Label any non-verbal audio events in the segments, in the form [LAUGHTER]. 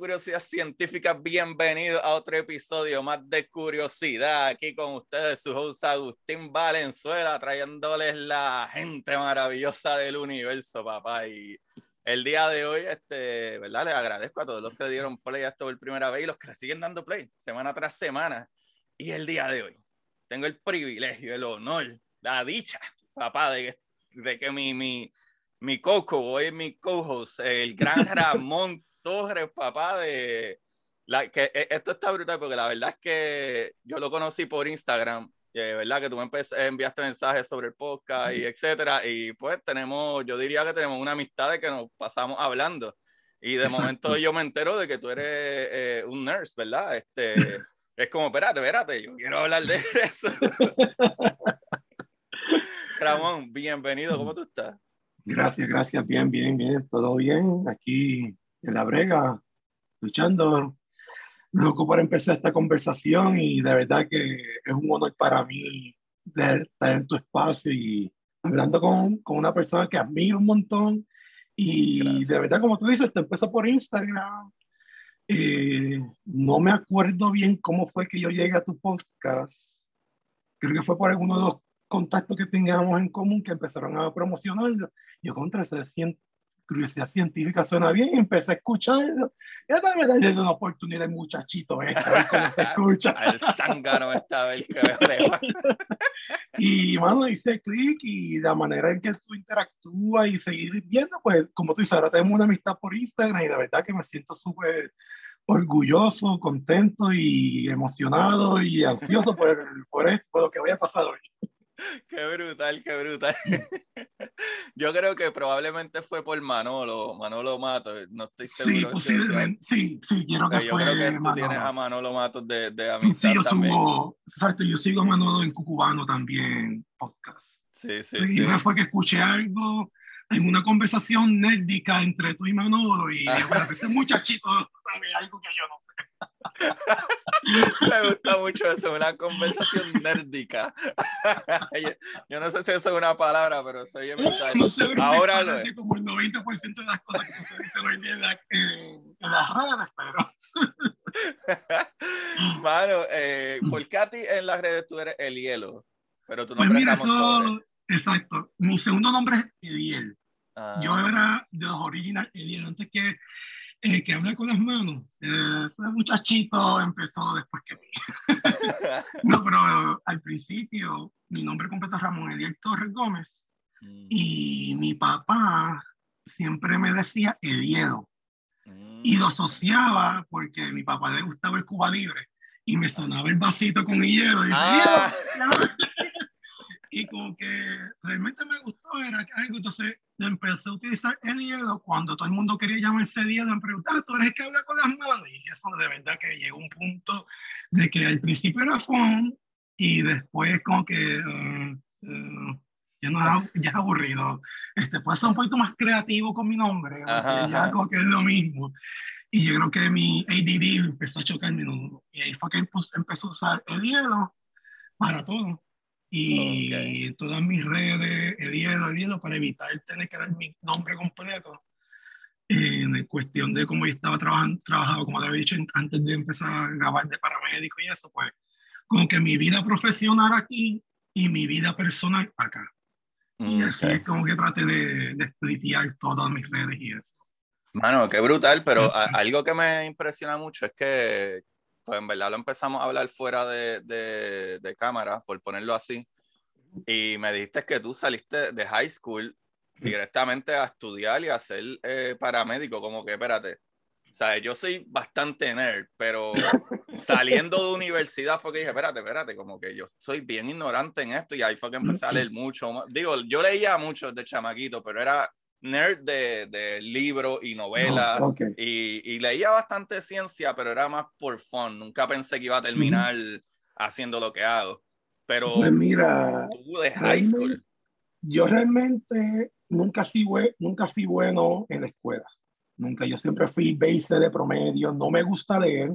Curiosidad Científica. Bienvenidos a otro episodio más de Curiosidad. Aquí con ustedes, su host Agustín Valenzuela, trayéndoles la gente maravillosa del universo, papá. Y el día de hoy, este, ¿verdad? Les agradezco a todos los que dieron play a esto por primera vez y los que siguen dando play semana tras semana. Y el día de hoy, tengo el privilegio, el honor, la dicha, papá, de, de que mi, mi, mi coco, hoy mi co-host, el gran [LAUGHS] Ramón Torres, papá, de... La, que, e, esto está brutal porque la verdad es que yo lo conocí por Instagram, ¿verdad? Que tú me enviaste mensajes sobre el podcast y etcétera, y pues tenemos, yo diría que tenemos una amistad de que nos pasamos hablando. Y de Exacto. momento yo me entero de que tú eres eh, un nurse, ¿verdad? Este, es como, espérate, espérate, yo quiero hablar de [LAUGHS] eso. Ramón, bienvenido, ¿cómo tú estás? Gracias, gracias, bien, bien, bien, todo bien. Aquí en la brega, luchando, loco por empezar esta conversación y de verdad que es un honor para mí de estar en tu espacio y hablando con, con una persona que admiro un montón y Gracias. de verdad, como tú dices, te empezó por Instagram. Eh, no me acuerdo bien cómo fue que yo llegué a tu podcast. Creo que fue por alguno de los contactos que teníamos en común que empezaron a promocionarlo. Yo contra esa cien- curiosidad científica suena bien y empecé a escucharlo. Ya también me da una oportunidad el muchachito este, a ver cómo se escucha. [LAUGHS] Al zángano esta vez que. [LAUGHS] Y, mano, hice clic y la manera en que tú interactúas y seguir viendo, pues, como tú dices, ahora tenemos una amistad por Instagram y de verdad que me siento súper orgulloso, contento y emocionado y ansioso por, por, esto, por lo que vaya a pasar hoy. [LAUGHS] Qué brutal, qué brutal. [LAUGHS] Yo creo que probablemente fue por Manolo, Manolo Mato, no estoy Sí, seguro. si- posiblemente, sí, sí, quiero que yo fue creo que tú Manolo. tienes a Manolo Matos de, de amistad Sí, yo también. sigo, exacto, yo sigo a Manolo en Cucubano también, podcast. Sí, sí, y sí. una fue que escuché algo en una conversación nerdica entre tú y Manolo y [LAUGHS] bueno, este muchachito sabe algo que yo no sé. [LAUGHS] Me gusta mucho eso, una conversación nerdica. [LAUGHS] yo, yo no sé si eso es una palabra, pero soy bien brutal. [LAUGHS] No sé, Ahora lo es. como el 90% de las cosas que se dicen hoy día en, la- en- en las redes, pero Mano, eh, ¿por ti en las redes tú eres el hielo? Pero tu pues nombre mira, es Ramón Torres. eso, exacto. Mi segundo nombre es Ediel. Ah, Yo era de los original Ediel, antes que, que hablé con las manos. Ese muchachito empezó después que mí. [LAUGHS] No, pero al principio mi nombre completo es Ramón Ediel Torres Gómez Mm, y mi papá siempre me decía Ediedo mm. y lo asociaba porque a mi papá le gustaba el Cuba Libre y me sonaba el vasito con hielo y decía, Ah. Y como que realmente me gustó era algo entonces empecé a utilizar el hielo cuando todo el mundo quería llamarse hielo me preguntaba tú eres el que habla con las manos y eso de verdad que llegó a un punto de que al principio era fun y después como que eh, eh, ya no ya es aburrido. Este puede ser un poquito más creativo con mi nombre Ajá, ya ajá. como que es lo mismo. Y yo creo que mi ADD empezó a chocarme ¿no? y ahí fue que empe- empezó a usar el hielo para todo y Ok. en todas mis redes el hielo para evitar tener que dar mi nombre completo en cuestión de cómo yo estaba trabajando, trabajado, como te había dicho antes de empezar a grabar de paramédico y eso, pues como que mi vida profesional aquí y mi vida personal acá. Y así Ok. es como que traté de, de splitear todas mis redes y eso. Mano, qué brutal, pero a- algo que me impresiona mucho es que, pues en verdad lo empezamos a hablar fuera de, de, de cámara, por ponerlo así, y me dijiste que tú saliste de high school directamente a estudiar y a ser eh, paramédico, como que, espérate, o sea, yo soy bastante nerd, pero [LAUGHS] saliendo de universidad fue que dije, espérate, espérate, como que yo soy bien ignorante en esto y ahí fue que empecé a leer mucho. Digo, yo leía mucho de chamaquito, pero era nerd de, de libros y novelas Ok. y, y leía bastante ciencia, pero era más por fun. Nunca pensé que iba a terminar haciendo lo que hago. Pero Pues mira, tú de high school. yo realmente nunca nunca fui bueno en la escuela. Nunca, yo siempre fui base de promedio, no me gusta leer,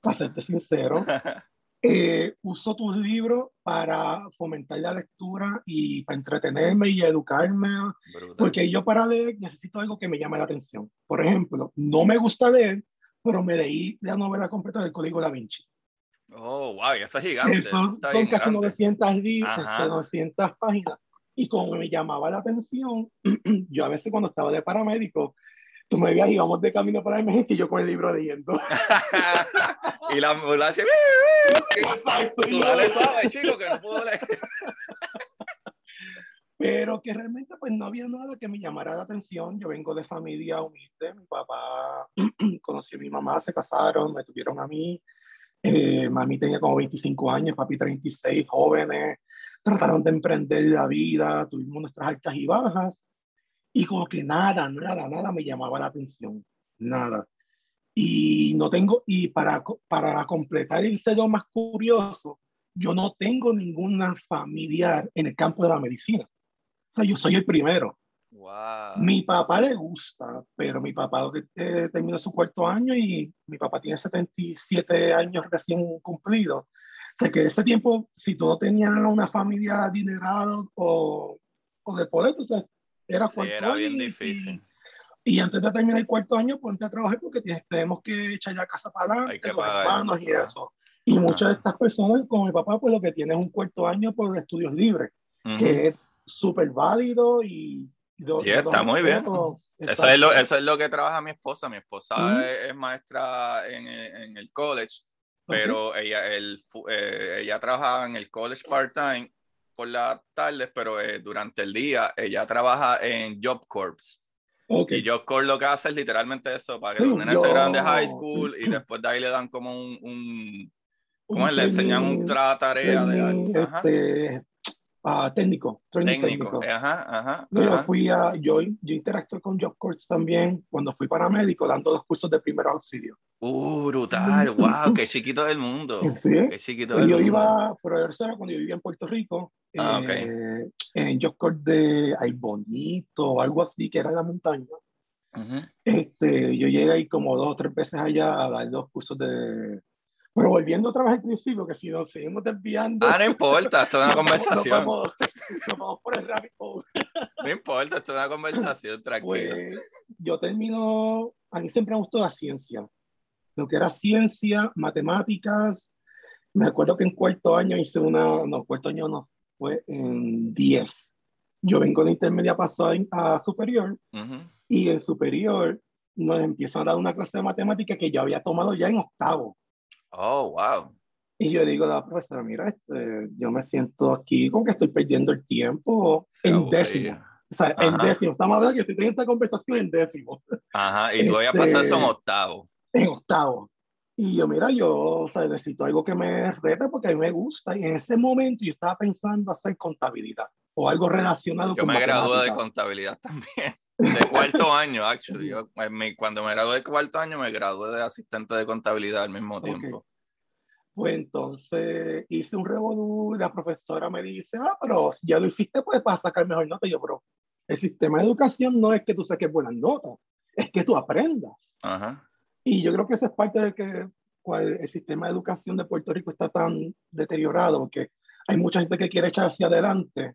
para serte sincero. [LAUGHS] Eh, uso tus libros para fomentar la lectura y para entretenerme y educarme, Brutal. porque yo para leer necesito algo que me llame la atención. Por ejemplo, no me gusta leer, pero me leí la novela completa del Código Da Vinci. Oh, wow, y eso es gigante. Eso son casi grande. 900, li- Ajá. este, 900 páginas. Y como me llamaba la atención, [CLEARS THROAT] yo a veces cuando estaba de paramédico, tú me veías, íbamos de camino para la emergencia y yo con el libro leyendo. [LAUGHS] y la ambulancia. Exacto. tú dale suave, chico, que no puedo leer. [LAUGHS] Pero que realmente pues no había nada que me llamara la atención. Yo vengo de familia humilde, mi papá [CLEARS THROAT] conoció a mi mamá, se casaron, me tuvieron a mí. Eh, mami tenía como 25 años, papi 36, jóvenes, trataron de emprender la vida, tuvimos nuestras altas y bajas. Y como que nada, nada, nada me llamaba la atención, nada. Y no tengo, y para, para completar el lo más curioso, yo no tengo ninguna familiar en el campo de la medicina. O sea, yo soy el primero. Wow. Mi papá le gusta, pero mi papá eh, terminó su cuarto año y mi papá tiene 77 años recién cumplidos. O sea, que ese tiempo, si tú no tenías una familia adinerada o, o de poder, o sea, era Sí, era bien y- difícil. Y, y antes de terminar el cuarto año, ponte a trabajar porque tienes, tenemos que echar la casa para adelante, los pagar. hermanos y eso. Y muchas de estas personas, como mi papá, pues lo que tiene es un cuarto año por estudios libres Ujú. que es súper válido y... lo- Sí, está muy bien. respeto. Eso es, lo, eso es lo que trabaja mi esposa. Mi esposa Ujú. es, es maestra en, el- en el college, pero ella, el, eh, ella trabaja en el college part-time por las tardes, pero eh, durante el día ella trabaja en Job Corps. Y Job Corps lo que hace es literalmente eso, para que los nenes se graduan de high school y después de ahí le dan como un... un ¿Cómo Un es? Le enseñan un tra tarea de este, ah, técnico, training Técnico. técnico. Ajá, ajá. No, yo ajá. fui a, yo, yo interactué con Job Corps también cuando fui paramédico dando los cursos de primer auxilio. Uh, brutal, wow, qué chiquito del mundo. [LAUGHS] ¿Sí? Qué chiquito Pues del yo mundo. iba, pero eso era cuando yo vivía en Puerto Rico, Ah, eh, en Job Corps de Ay Bonito o algo así, que era en la montaña. Ujú. Este, yo llegué ahí como dos o tres veces allá a dar los cursos de... Pero volviendo otra vez al principio, que si nos seguimos desviando... Ah, no importa, esto es una [LAUGHS] conversación. Nos vamos, nos vamos por el rabbit hole. [LAUGHS] No importa, esto es una conversación, tranquilo. Pues yo termino... A mí siempre me gustó la ciencia. Lo que era ciencia, matemáticas. Me acuerdo que en cuarto año hice una... No, cuarto año no, fue en 10. Yo vengo de intermedia, paso a, a superior. Ujú. y en superior nos empiezan a dar una clase de matemática que yo había tomado ya en octavo. Oh, wow. Y yo digo a la profesora, mira, este, yo me siento aquí como que estoy perdiendo el tiempo Se en décimo. O sea, en Ajá. décimo. Estamos hablando que estoy teniendo esta conversación en décimo, Ajá, y tú habías Este- pasado eso en octavo. en octavo. Y yo, mira, yo o sea, necesito algo que me rete porque a mí me gusta. Y en ese momento yo estaba pensando hacer contabilidad o algo relacionado Yo con me gradué de contabilidad también. De cuarto [LAUGHS] año, actually. Yo, mi- cuando me gradué de cuarto año, me gradué de asistente de contabilidad al mismo tiempo. Pues entonces hice un revolú y la profesora me dice, ah, pero si ya lo hiciste, pues para sacar mejor nota. Y yo, pero el sistema de educación no es que tú saques buenas notas, es que tú aprendas. Ajá. Y yo creo que esa es parte de que cual, el sistema de educación de Puerto Rico está tan deteriorado, porque hay mucha gente que quiere echar hacia adelante,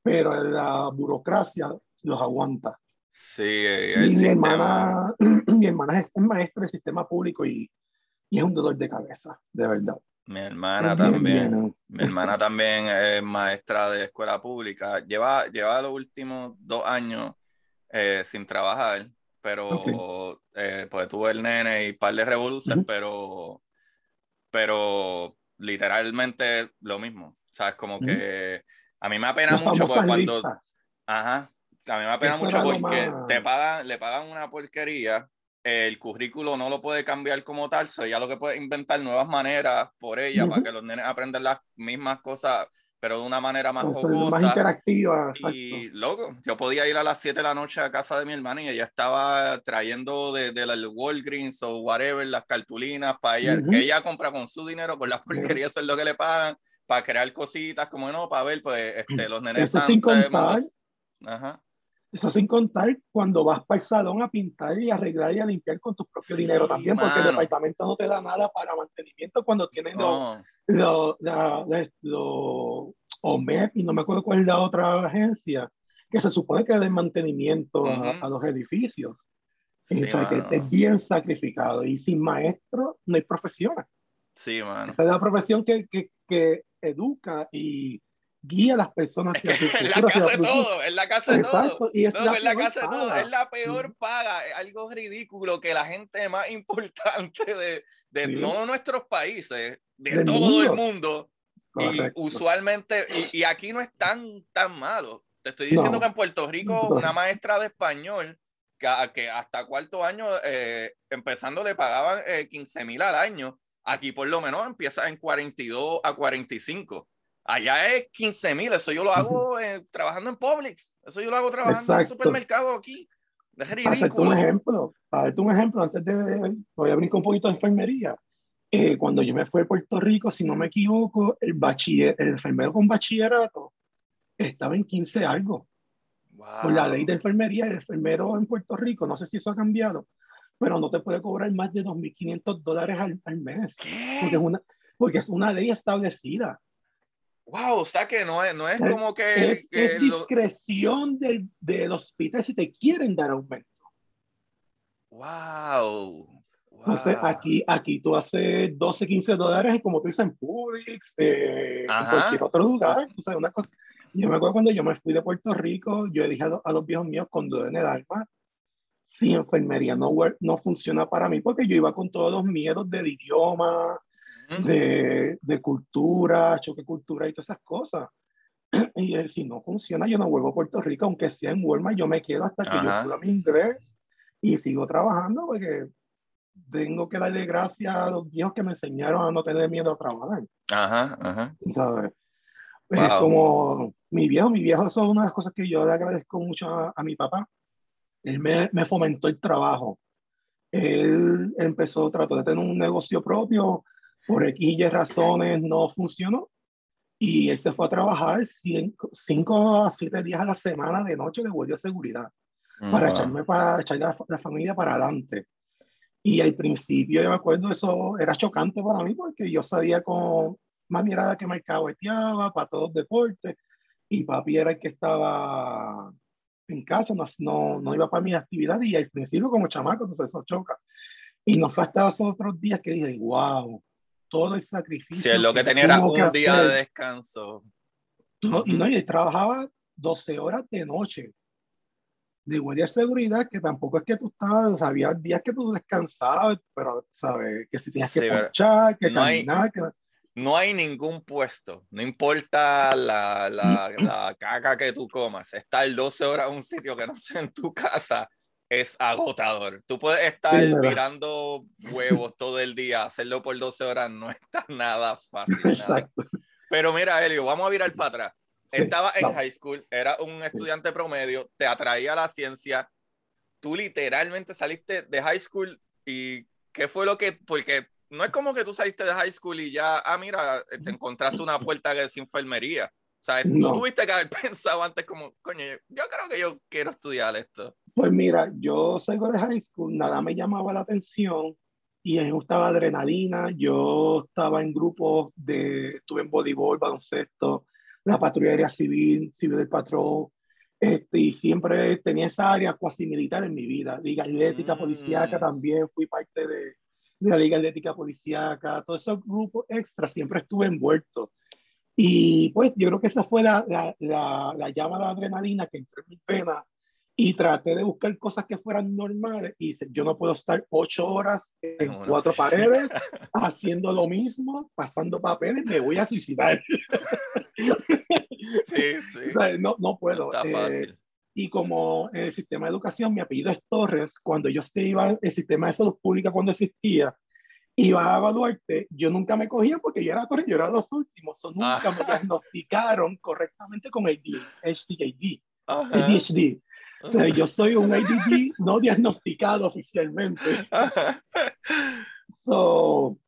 pero la burocracia los aguanta. Sí, el Y mi sistema. hermana, [CLEARS THROAT] mi hermana es, es maestra del sistema público y, y es un dolor de cabeza, de verdad. Mi hermana Es también. bien, Mi hermana [LAUGHS] también es maestra de escuela pública. Lleva, lleva los últimos dos años eh, sin trabajar, pero eh, pues tuve el nene y par de revoluciones, Ujú. pero, pero literalmente lo mismo. ¿Sabes? Como Ujú. que a mí me apena Las mucho porque famosas cuando, listas. ajá, A mí me apena mucho porque te pagan, le pagan una porquería, el currículo no lo puede cambiar como tal, so ya lo que puede inventar nuevas maneras por ella para que los nenes aprendan las mismas cosas, pero de una manera más más interactiva. Y loco, yo podía ir a las 7 de la noche a casa de mi hermana y ella estaba trayendo de, de Walgreens o whatever las cartulinas para ella, que ella compra con su dinero, por las porquerías eso es lo que le pagan, para crear cositas, como no, para ver, pues este, los nenes. Eso sin contar. Ajá. Eso sin contar cuando vas para el salón a pintar y arreglar y a limpiar con tu propio dinero también, porque el departamento no te da nada para mantenimiento cuando tienes los, los, los, OMEP y no me acuerdo cuál es la otra agencia, que se supone que da mantenimiento a, los edificios. o sea, que es bien sacrificado y sin maestro no hay profesión. Sí, mano. Esa es la profesión que, que, que educa y guía a las personas hacia es que [LAUGHS] la casa de todo, es la casa de todo. Y es, la, es la casa de todo, es la peor paga, es algo ridículo que la gente más [LAUGHS] importante de, de no nuestros países, de todo el mundo, y usualmente, y, y, aquí no es tan, tan malo. Te estoy diciendo que en Puerto Rico una maestra de español que, que hasta cuarto año, eh, empezando, le pagaban eh, 15 mil al año. Aquí por lo menos empieza en 42 a 45 Allá es 15 mil, eso yo lo hago eh, trabajando en Publix, eso yo lo hago trabajando en en supermercado aquí. Es ridículo. Para darte un ejemplo, para darte un ejemplo, antes de, voy a brincar un poquito de enfermería. Eh, cuando yo me fui a Puerto Rico, si no me equivoco, el, bachiller, el enfermero con bachillerato estaba en 15 algo. Por la ley de enfermería, el enfermero en Puerto Rico, no sé si eso ha cambiado, pero no te puede cobrar más de 2.500 dólares al, al mes. Porque es, una, porque es una ley establecida. Wow, o sea que no es, no es como que... Es, discreción del, del, hospital si te quieren dar aumento. Wow. Entonces, aquí, aquí tú haces 12, 15 dólares, como tú dices, en Publix, eh, en cualquier otro lugar. O sea, una cosa. Yo me acuerdo cuando yo me fui de Puerto Rico, yo dije a, los viejos míos con duda en el alma, si enfermería no, no funciona para mí, porque yo iba con todos los miedos del idioma, de, de, cultura, choque cultural y todas esas cosas. [CLEARS THROAT] Y si no funciona, yo no vuelvo a Puerto Rico, aunque sea en Walmart, yo me quedo hasta que yo pueda mi inglés y sigo trabajando porque tengo que darle gracias a los viejos que me enseñaron a no tener miedo a trabajar. Ajá, ajá. ¿Sabes? Es como mi viejo, mi viejo, eso es una de las cosas que yo le agradezco mucho a, a mi papá. Él me, me, fomentó el trabajo. Él empezó, trató de tener un negocio propio, por X razones no funcionó y él se fue a trabajar 5 a 7 días a la semana de noche de guardia de seguridad para echarme para echar la, familia para adelante. Y al principio yo me acuerdo eso era chocante para mí porque yo sabía con más mirada que me cahueteaba para todos los deportes y papi era el que estaba en casa, no, no, no iba para mi actividad y al principio como chamaco, entonces eso choca. Y no fue hasta esos otros días que dije, wow, todo el sacrificio. Si es lo que, tenía era un día de descanso. y no, y trabajaba 12 horas de noche de guardia de seguridad, que tampoco es que tú estabas, había días que tú descansabas, pero sabes que si tenías que marchar, que no caminar, hay, que... No hay ningún puesto, no importa la, la, la caca que tú comas, estar 12 horas en un sitio que no sea en tu casa es agotador. Tú puedes estar mirando huevos todo el día, hacerlo por 12 horas no [LAUGHS] está nada fácil. Pero mira, Elio, vamos a virar para atrás. Estaba en high school, era un estudiante promedio, te atraía la ciencia. Tú literalmente saliste de high school y ¿qué fue lo que? Porque no es como que tú saliste de high school y ya, ah, mira, te encontraste una puerta que es enfermería. O sea, tú tuviste que haber [LAUGHS] pensado antes como, coño, yo creo que yo quiero estudiar esto. Pues mira, yo salgo de high school, nada me llamaba la atención y me gustaba adrenalina. Yo estaba en grupos de, estuve en voleibol, baloncesto, la patrulla civil, civil del patrón, este, y siempre tenía esa área cuasi militar en mi vida. Liga Atlética mm. Policíaca también, fui parte de, de la Liga Atlética Policíaca, todos esos grupos extra siempre estuve envuelto. Y pues yo creo que esa fue la, la, la, la llama de adrenalina que entró en mi pena y traté de buscar cosas que fueran normales y yo no puedo estar ocho horas en cuatro paredes [LAUGHS] haciendo lo mismo, pasando papeles, me voy a suicidar. [LAUGHS] Sí, sí. no, no puedo. Eh, y como en el sistema de educación mi apellido es Torres, cuando yo iba el sistema de salud pública cuando existía, iba a evaluarte, yo nunca me cogía porque yo era Torres, yo era los últimos, o nunca me [LAUGHS] diagnosticaron correctamente con el HDD, ADHD. O sea, yo soy un ADD no diagnosticado oficialmente. So,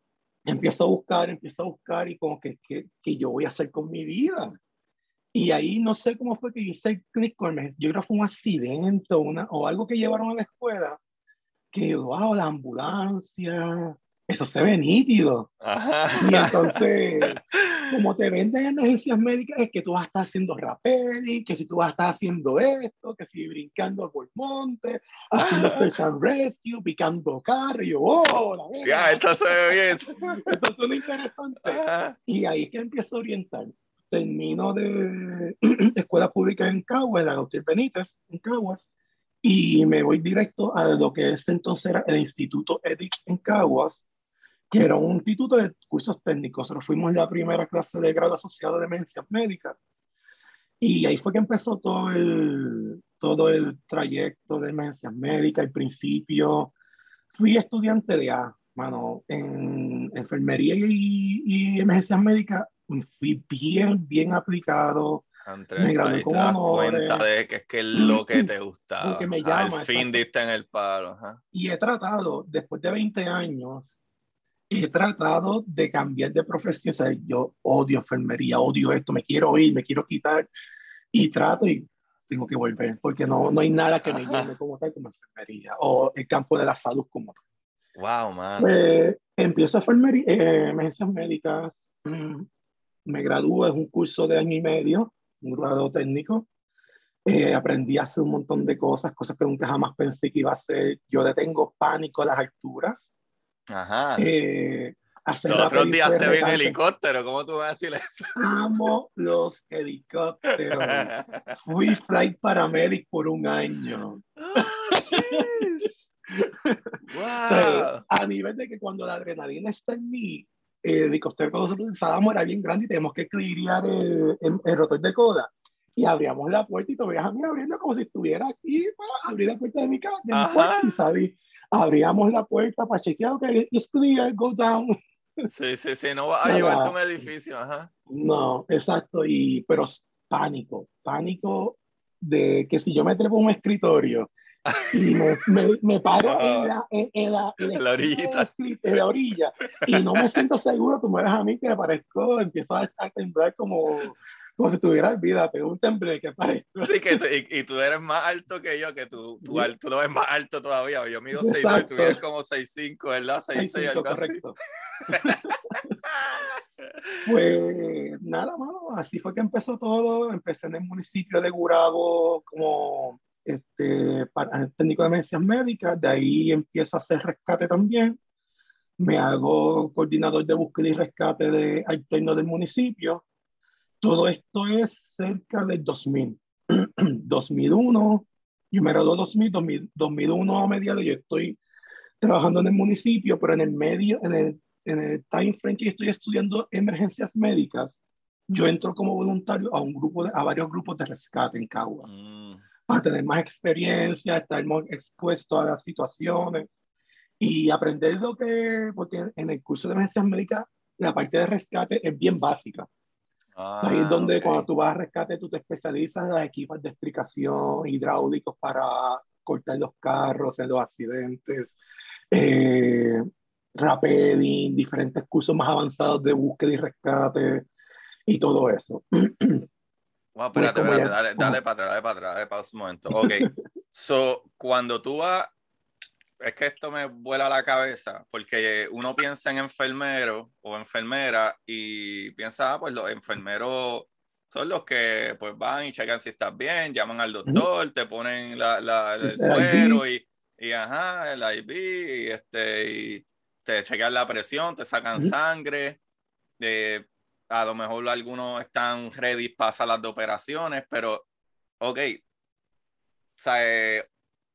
empiezo a buscar, empiezo a buscar y como que, que, que yo voy a hacer con mi vida. Y ahí no sé cómo fue que hice el clic con el, yo creo que fue un accidente una, o algo que llevaron a la escuela, que wow, la ambulancia, eso se ve nítido. Y entonces, como te venden emergencias médicas, es que tú vas a estar haciendo rappelling, que si tú vas a estar haciendo esto, que si brincando por monte, haciendo search and rescue, picando carro, y yo, oh, la Ya, esto se ve bien. [LAUGHS] Esto suena interesante. Y ahí es que empiezo a orientar. Termino de [CLEARS THROAT] escuela pública en Caguas, en la Agustín Benítez, en Caguas, y me voy directo a lo que es entonces el Instituto EDIC en Caguas, que era un instituto de cursos técnicos. Nosotros fuimos la primera clase de grado asociado de demencias médicas. Y ahí fue que empezó todo el, todo el trayecto de demencias médicas. Al principio fui estudiante de A, mano, en enfermería y, y emergencias médicas. Fui bien, bien aplicado. Andrés, me gradué con cuenta de que es que es lo que te [CLEARS THROAT] gustaba. Que me llama, Al fin diste en el palo. Y he tratado, después de 20 años, he tratado de cambiar de profesión. O sea, yo odio enfermería, odio esto, me quiero ir, me quiero quitar. Y trato y tengo que volver, porque no, no hay nada que me llene como tal como enfermería o el campo de la salud como tal. Wow, man. Pues, empiezo enfermería, eh, emergencias médicas, mm, me gradúo, es un curso de año y medio, un grado técnico. Eh, aprendí a hacer un montón de cosas, cosas que nunca jamás pensé que iba a hacer. Yo detengo pánico a las alturas. Ajá. Eh, hacer los otros días te vi en helicóptero, ¿cómo tú vas a decir eso? Amo los helicópteros. Fui flight paramedic por un año. [LAUGHS] wow. a nivel de que cuando la adrenalina está en mí, el helicóptero cuando nosotros pensábamos era bien grande y tenemos que equilibrar el, el, el, rotor de coda. Y abríamos la puerta y te veías a mí abriendo como si estuviera aquí para abrir la puerta de mi casa, de mi puerta, y sabes, abríamos la puerta para chequear, ok, it's clear, go down. Sí, sí, sí, no va a llevarte a un edificio, ajá. No, exacto, y, pero pánico, pánico de que si yo me trepo un escritorio y me, me, me paro en, la, en, en, la, en, la orillita. en la orilla y no me siento seguro, tú me ves a mí que me parezco, empiezo a, a temblar como, como si tuviera olvídate, un temblé que parezco. Sí, que y, y, tú eres más alto que yo, que tú, tú, tú lo ves más alto todavía. Yo mido 6'2 y tú eres como 6'5, ¿verdad? 6'6, algo correcto. [LAUGHS] pues nada, mano, así fue que empezó todo. Empecé en el municipio de Gurabo como este, para, técnico de emergencias médicas, de ahí empiezo a hacer rescate también. Me hago coordinador de búsqueda y rescate de alterno del municipio todo esto es cerca del 2000. 2001, yo me gradué 2000, 2000, 2001 a mediados, yo estoy trabajando en el municipio, pero en el medio, en el, en el time frame que estoy estudiando emergencias médicas, yo entro como voluntario a un grupo de, a varios grupos de rescate en Caguas mm. para tener más experiencia, estar más expuesto a las situaciones y aprender lo que, porque en el curso de emergencias médicas la parte de rescate es bien básica. Ah, Ahí es donde okay. cuando tú vas a rescate, tú te especializas en las equipos de explicación hidráulicos para cortar los carros en los accidentes, eh, rappelling, diferentes cursos más avanzados de búsqueda y rescate y todo eso. [CLEARS THROAT] Wow, espérate, espérate, dale, dale para atrás, dale para atrás, dale para un momento. Ok, [LAUGHS] so, cuando tú vas es que esto me vuela la cabeza, porque uno piensa en enfermero o enfermera y piensa, ah, pues los enfermeros son los que pues van y checan si estás bien, llaman al doctor, te ponen la, la, el suero y, y, ajá, el IV, y, este, y te checan la presión, te sacan sangre. Eh, a lo mejor algunos están ready para salas de operaciones, pero, ok, o sea, eh,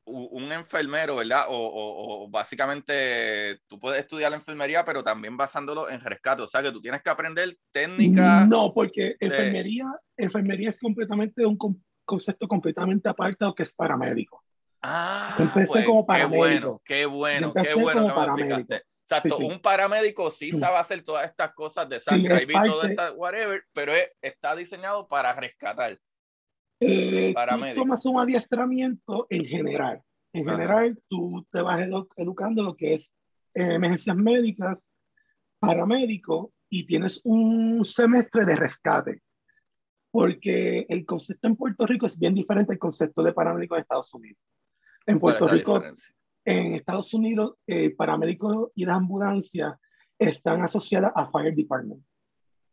un enfermero, ¿verdad? O, o, o, básicamente tú puedes estudiar la enfermería, pero también basándolo en rescate. O sea, que tú tienes que aprender técnica. No, porque enfermería, de... enfermería es completamente un, concepto completamente aparte que es paramédico. Ah, empecé pues, como Qué paramédico. bueno, qué bueno, qué bueno como que me paramédico. explicaste. Exacto, Sí, sí. un paramédico sí Mm. sabe hacer todas estas cosas de Sí, sangre, es y todo esta whatever, pero es- está diseñado para rescatar. Eh, tú tomas un adiestramiento en general. En Ajá. general, tú te vas edu- educando lo que es eh, emergencias médicas, paramédico, y tienes un semestre de rescate. Porque el concepto en Puerto Rico es bien diferente al concepto de paramédico en Estados Unidos. En ¿Cuál es Puerto Rico, diferencia? en Estados Unidos, eh, paramédicos y las ambulancias están asociadas a Fire Department.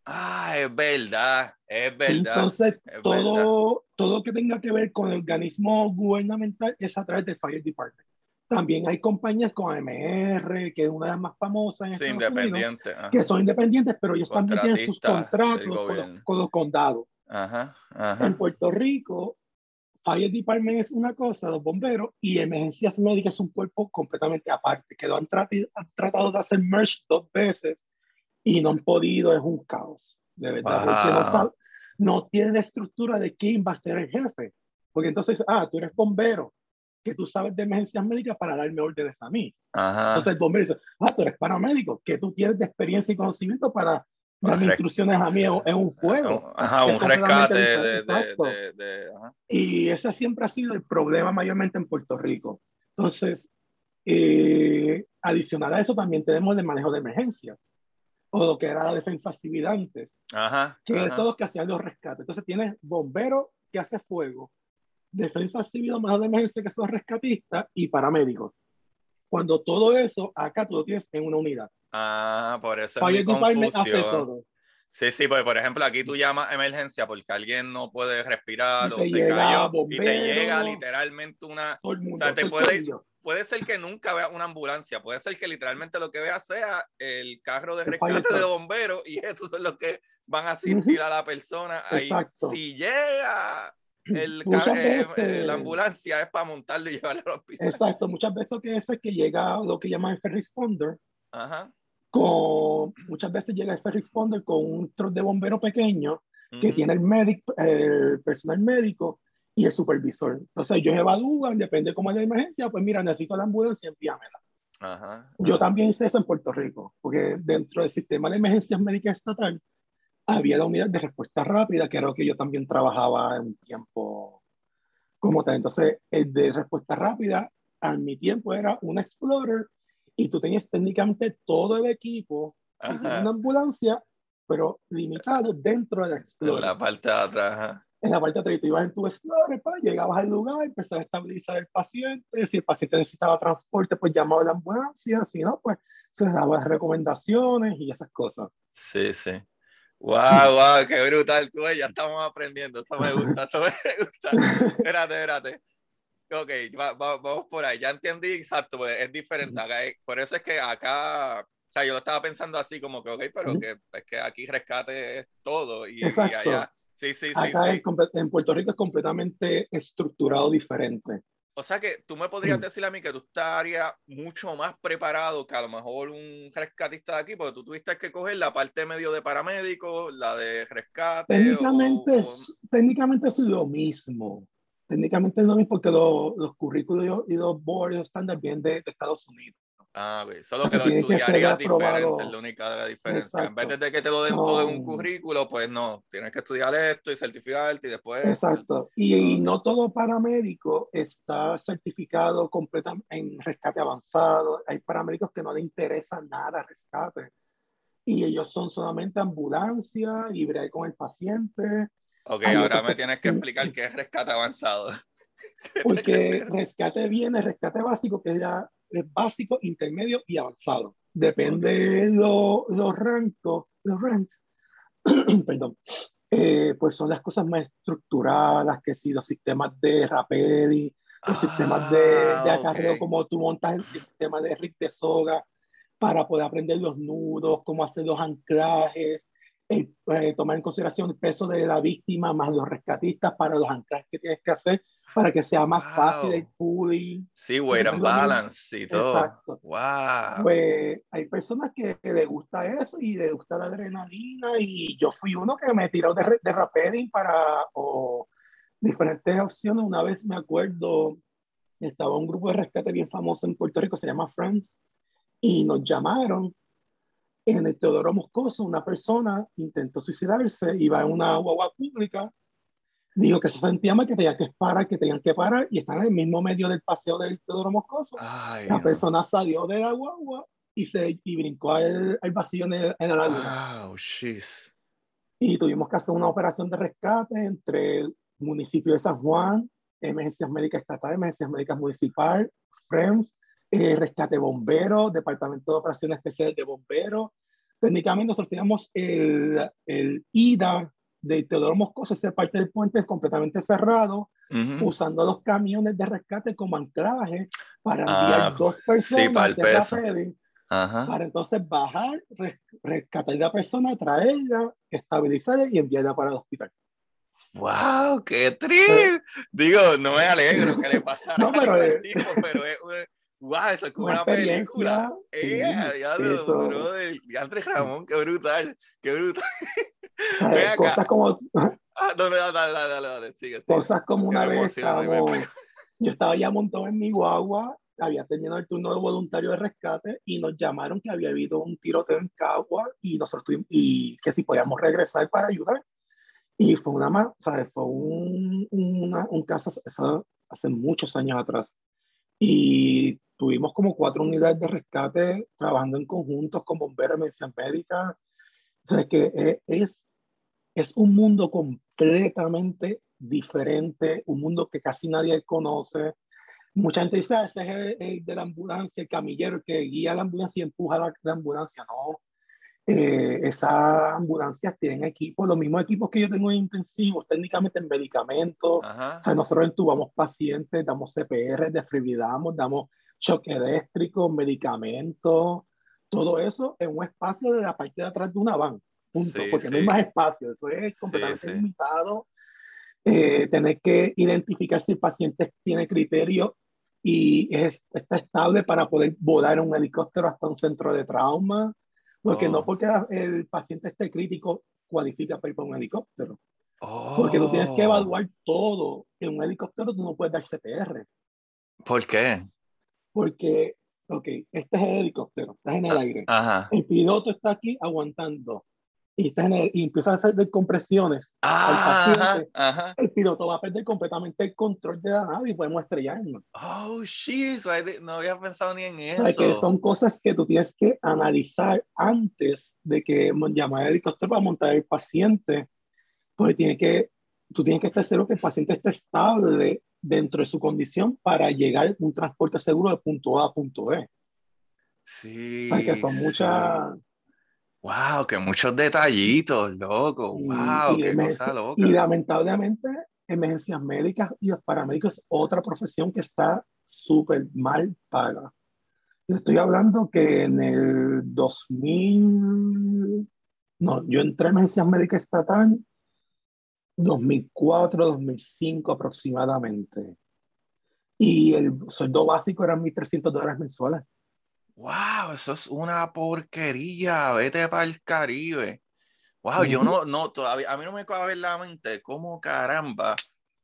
Ah, es verdad, es verdad. Entonces, es todo, todo lo que tenga que ver con el organismo gubernamental es a través del Fire Department. También hay compañías como AMR, que es una de las más famosas en sí, Unidos, independiente. ajá. que son independientes, pero ellos también tienen sus contratos con los, con los condados. Ajá, En ajá. Puerto Rico, Fire Department es una cosa, los bomberos, y emergencias médicas es un cuerpo completamente aparte, que lo han, han tratado de hacer merge dos veces y no han podido, es un caos, de verdad, porque no, sabe- no tienen estructura de quién va a ser el jefe. Porque entonces, ah, tú eres bombero, que tú sabes de emergencias médicas para darme órdenes a mí. Ajá. Entonces el bombero dice, ah, tú eres paramédico, que tú tienes de experiencia y conocimiento para darme instrucciones a mí en, un juego. Ajá, un rescate de, de, de- de- ajá. Y ese siempre ha sido el problema mayormente en Puerto Rico. Entonces, eh, adicional a eso, también tenemos el manejo de emergencias, o lo que era la defensa civil antes, Ajá, que ajá. es los que hacían los rescates. Entonces, tienes bomberos que hace fuego, defensa civil o manejo de emergencia que son rescatistas y paramédicos. Cuando todo eso, acá tú lo tienes en una unidad. Ah, por eso es mi Department hace confusión. todo. Sí, sí, pues por ejemplo, aquí tú llamas a emergencia porque alguien no puede respirar Y o se cayó y te bombero. llega literalmente una... Mundo. O sea, te puede-. Puede ser que nunca vea una ambulancia, puede ser que literalmente lo que vea sea el carro de rescate de bomberos y esos son los que van a asistir a la persona. Ahí, Exacto. si llega el, Muchas eh, veces- eh, la ambulancia es para montarlo y llevarlo al hospital. Exacto, muchas veces que es que llega lo que llaman el first responder, Ajá. con, muchas veces llega el first responder con un truck de bombero pequeño que Ujú. tiene el, medic, el personal médico y el supervisor. Entonces ellos evalúan, depende cómo es la emergencia, pues mira, necesito la ambulancia, envíamela. Ajá. Yo también hice eso en Puerto Rico, porque dentro del sistema de emergencias médicas estatal había la unidad de respuesta rápida, que era lo que yo también trabajaba en un tiempo como tal. Entonces, el de respuesta rápida, a mi tiempo era un Explorer y tú tenías técnicamente todo el equipo una ambulancia, pero limitado dentro del En Explorer. la parte de atrás. ajá. En la parte de atrás, tú ibas en tu Explorer, pa, llegabas al lugar, empezabas a estabilizar el paciente. Si el paciente necesitaba transporte, pues llamaba a la ambulancia. Si no, pues se les daba las recomendaciones y esas cosas. Sí, sí. Wow, wow, qué brutal. Tú ya estamos aprendiendo. Eso me gusta, eso me gusta. Espérate, espérate. Ok, va- va- vamos por ahí. Ya entendí, exacto, pues es diferente. Acá por eso es que acá, o sea, yo lo estaba pensando así como que, ok, pero que es que aquí rescate es todo y, y Exacto. allá. Sí, sí, Acá sí. es en Puerto Rico es completamente estructurado diferente. O sea que tú me podrías decir a mí que tú estarías mucho más preparado que a lo mejor un rescatista de aquí, porque tú tuviste que coger la parte medio de paramédico, la de rescate. Técnicamente, o- es, técnicamente es lo mismo. Técnicamente es lo mismo porque lo- los currículos y los boards estándar vienen de, de Estados Unidos. Ah. Solo que lo Tiene estudiarías diferente, es la única diferencia. En vez Exacto. de que te lo den todo en un No. currículo, pues no, tienes que estudiar esto y certificarte y después. Exacto. Y, Ok. no todo paramédico está certificado completamente en rescate avanzado. Hay paramédicos que no le interesa nada rescate. Y ellos son solamente ambulancia y bregar con el paciente. Ok, Hay ahora me tienes que explicar qué es rescate avanzado. [LAUGHS] Porque rescate viene, rescate básico, que es, es básico, intermedio y avanzado. Depende de lo- los los ranks, [CLEARS THROAT] perdón, eh, pues son las cosas más estructuradas, que si los sistemas de Rapidi, los sistemas de, de Ah, acarreo, ok. como tú montas el sistema de rig de soga para poder aprender los nudos, cómo hacer los anclajes, el, eh, tomar en consideración el peso de la víctima más los rescatistas para los anclajes que tienes que hacer para que sea más Wow. fácil el pulling. Sí, weight and balance y todo. Exacto. Wow. Pues hay personas que, que les gusta eso y les gusta la adrenalina y yo fui uno que me tiró de, de rappelling para o diferentes opciones. Una vez me acuerdo, estaba un grupo de rescate bien famoso en Puerto Rico, se llama Friends, y nos llamaron en el Teodoro Moscoso, una persona intentó suicidarse, iba en una guagua pública, dijo que se sentía mal, que tenía que parar, que tenían que parar, y están en el mismo medio del paseo del Teodoro Moscoso. la persona salió de la guagua y se y brincó al, vacío en el, en Wow, Y tuvimos que hacer una operación de rescate entre el municipio de San Juan, Emergencias Médicas Estatales, Emergencias Médicas Municipal, FREMS, eh, rescate bombero, Departamento de Operaciones Especiales de Bomberos. Técnicamente nosotros teníamos el, el IDA de Teodoro Moscoso, esa parte del puente es completamente cerrado, usando los camiones de rescate como anclaje para enviar ah, dos personas sí, para, el para entonces bajar, rescatar a la persona, traerla, estabilizarla y enviarla para el hospital. ¡Wow! ¡Qué trip! Digo, no me alegro que le pasara [LAUGHS] no, pero, al tipo, pero es, ¡Wow! Eso es como una, película. ¡Eh! ya lo, bro, de Andrés Ramón, qué brutal, qué brutal. Cosas como. Ah, no, no, dale, dale, dale, dale, sigue, sigue. Cosas como una vez yo estaba ya montado en mi guagua, había terminado el turno de voluntario de rescate y nos llamaron que había habido un tiroteo en Cagua y nosotros tuvimos, y que si podíamos regresar para ayudar. Y fue una más, ¿sabes? Fue un, una, un caso hace muchos años atrás. Y tuvimos como cuatro unidades de rescate trabajando en conjuntos con bomberos, medicina médica. O sea, que es, es un mundo completamente diferente, un mundo que casi nadie conoce. Mucha gente dice, ah, ese es el, de la ambulancia, el camillero que guía la ambulancia y empuja la, la ambulancia. No, eh, esas ambulancias tienen equipos, los mismos equipos que yo tengo en intensivos, técnicamente en medicamentos. O sea, nosotros entubamos pacientes, damos CPR, desfibrillamos, damos choque eléctrico, medicamentos, todo eso en un espacio de la parte de atrás de una van, punto, porque no hay más espacio, eso es completamente limitado. Eh, tener que identificar si el paciente tiene criterio y es, está estable para poder volar un helicóptero hasta un centro de trauma, porque no oh. porque el paciente esté crítico cualifica para ir para un helicóptero. Porque tú tienes que oh. evaluar todo. En un helicóptero tú no puedes dar CPR. ¿Por qué? porque, ok, este es el helicóptero, estás en el ah, aire. El piloto está aquí aguantando y, está en el, y empieza a hacer decompresiones ah, el piloto va a perder completamente el control de la nave y podemos estrellarnos. Oh, shit, no había pensado ni en eso. que son cosas que tú tienes que analizar antes de que llamar al helicóptero para montar el paciente, porque tiene que, tú tienes que estar seguro que el paciente esté estable dentro de su condición para llegar a un transporte seguro de punto A a punto B. Sí. que son muchas. Wow, que muchos detallitos, loco. wow, qué cosa loca. Y lamentablemente, emergencias médicas y los paramédicos es otra profesión que está súper mal paga. Yo estoy hablando que en el 2000, no, yo entré en emergencias médicas estatal 2004, 2005 aproximadamente. Y el sueldo básico eran 1.300 dólares mensuales. ¡Wow! Eso es una porquería. Vete para el Caribe. ¡Wow! Yo no, no, todavía, a mí no me cabe en la mente cómo caramba,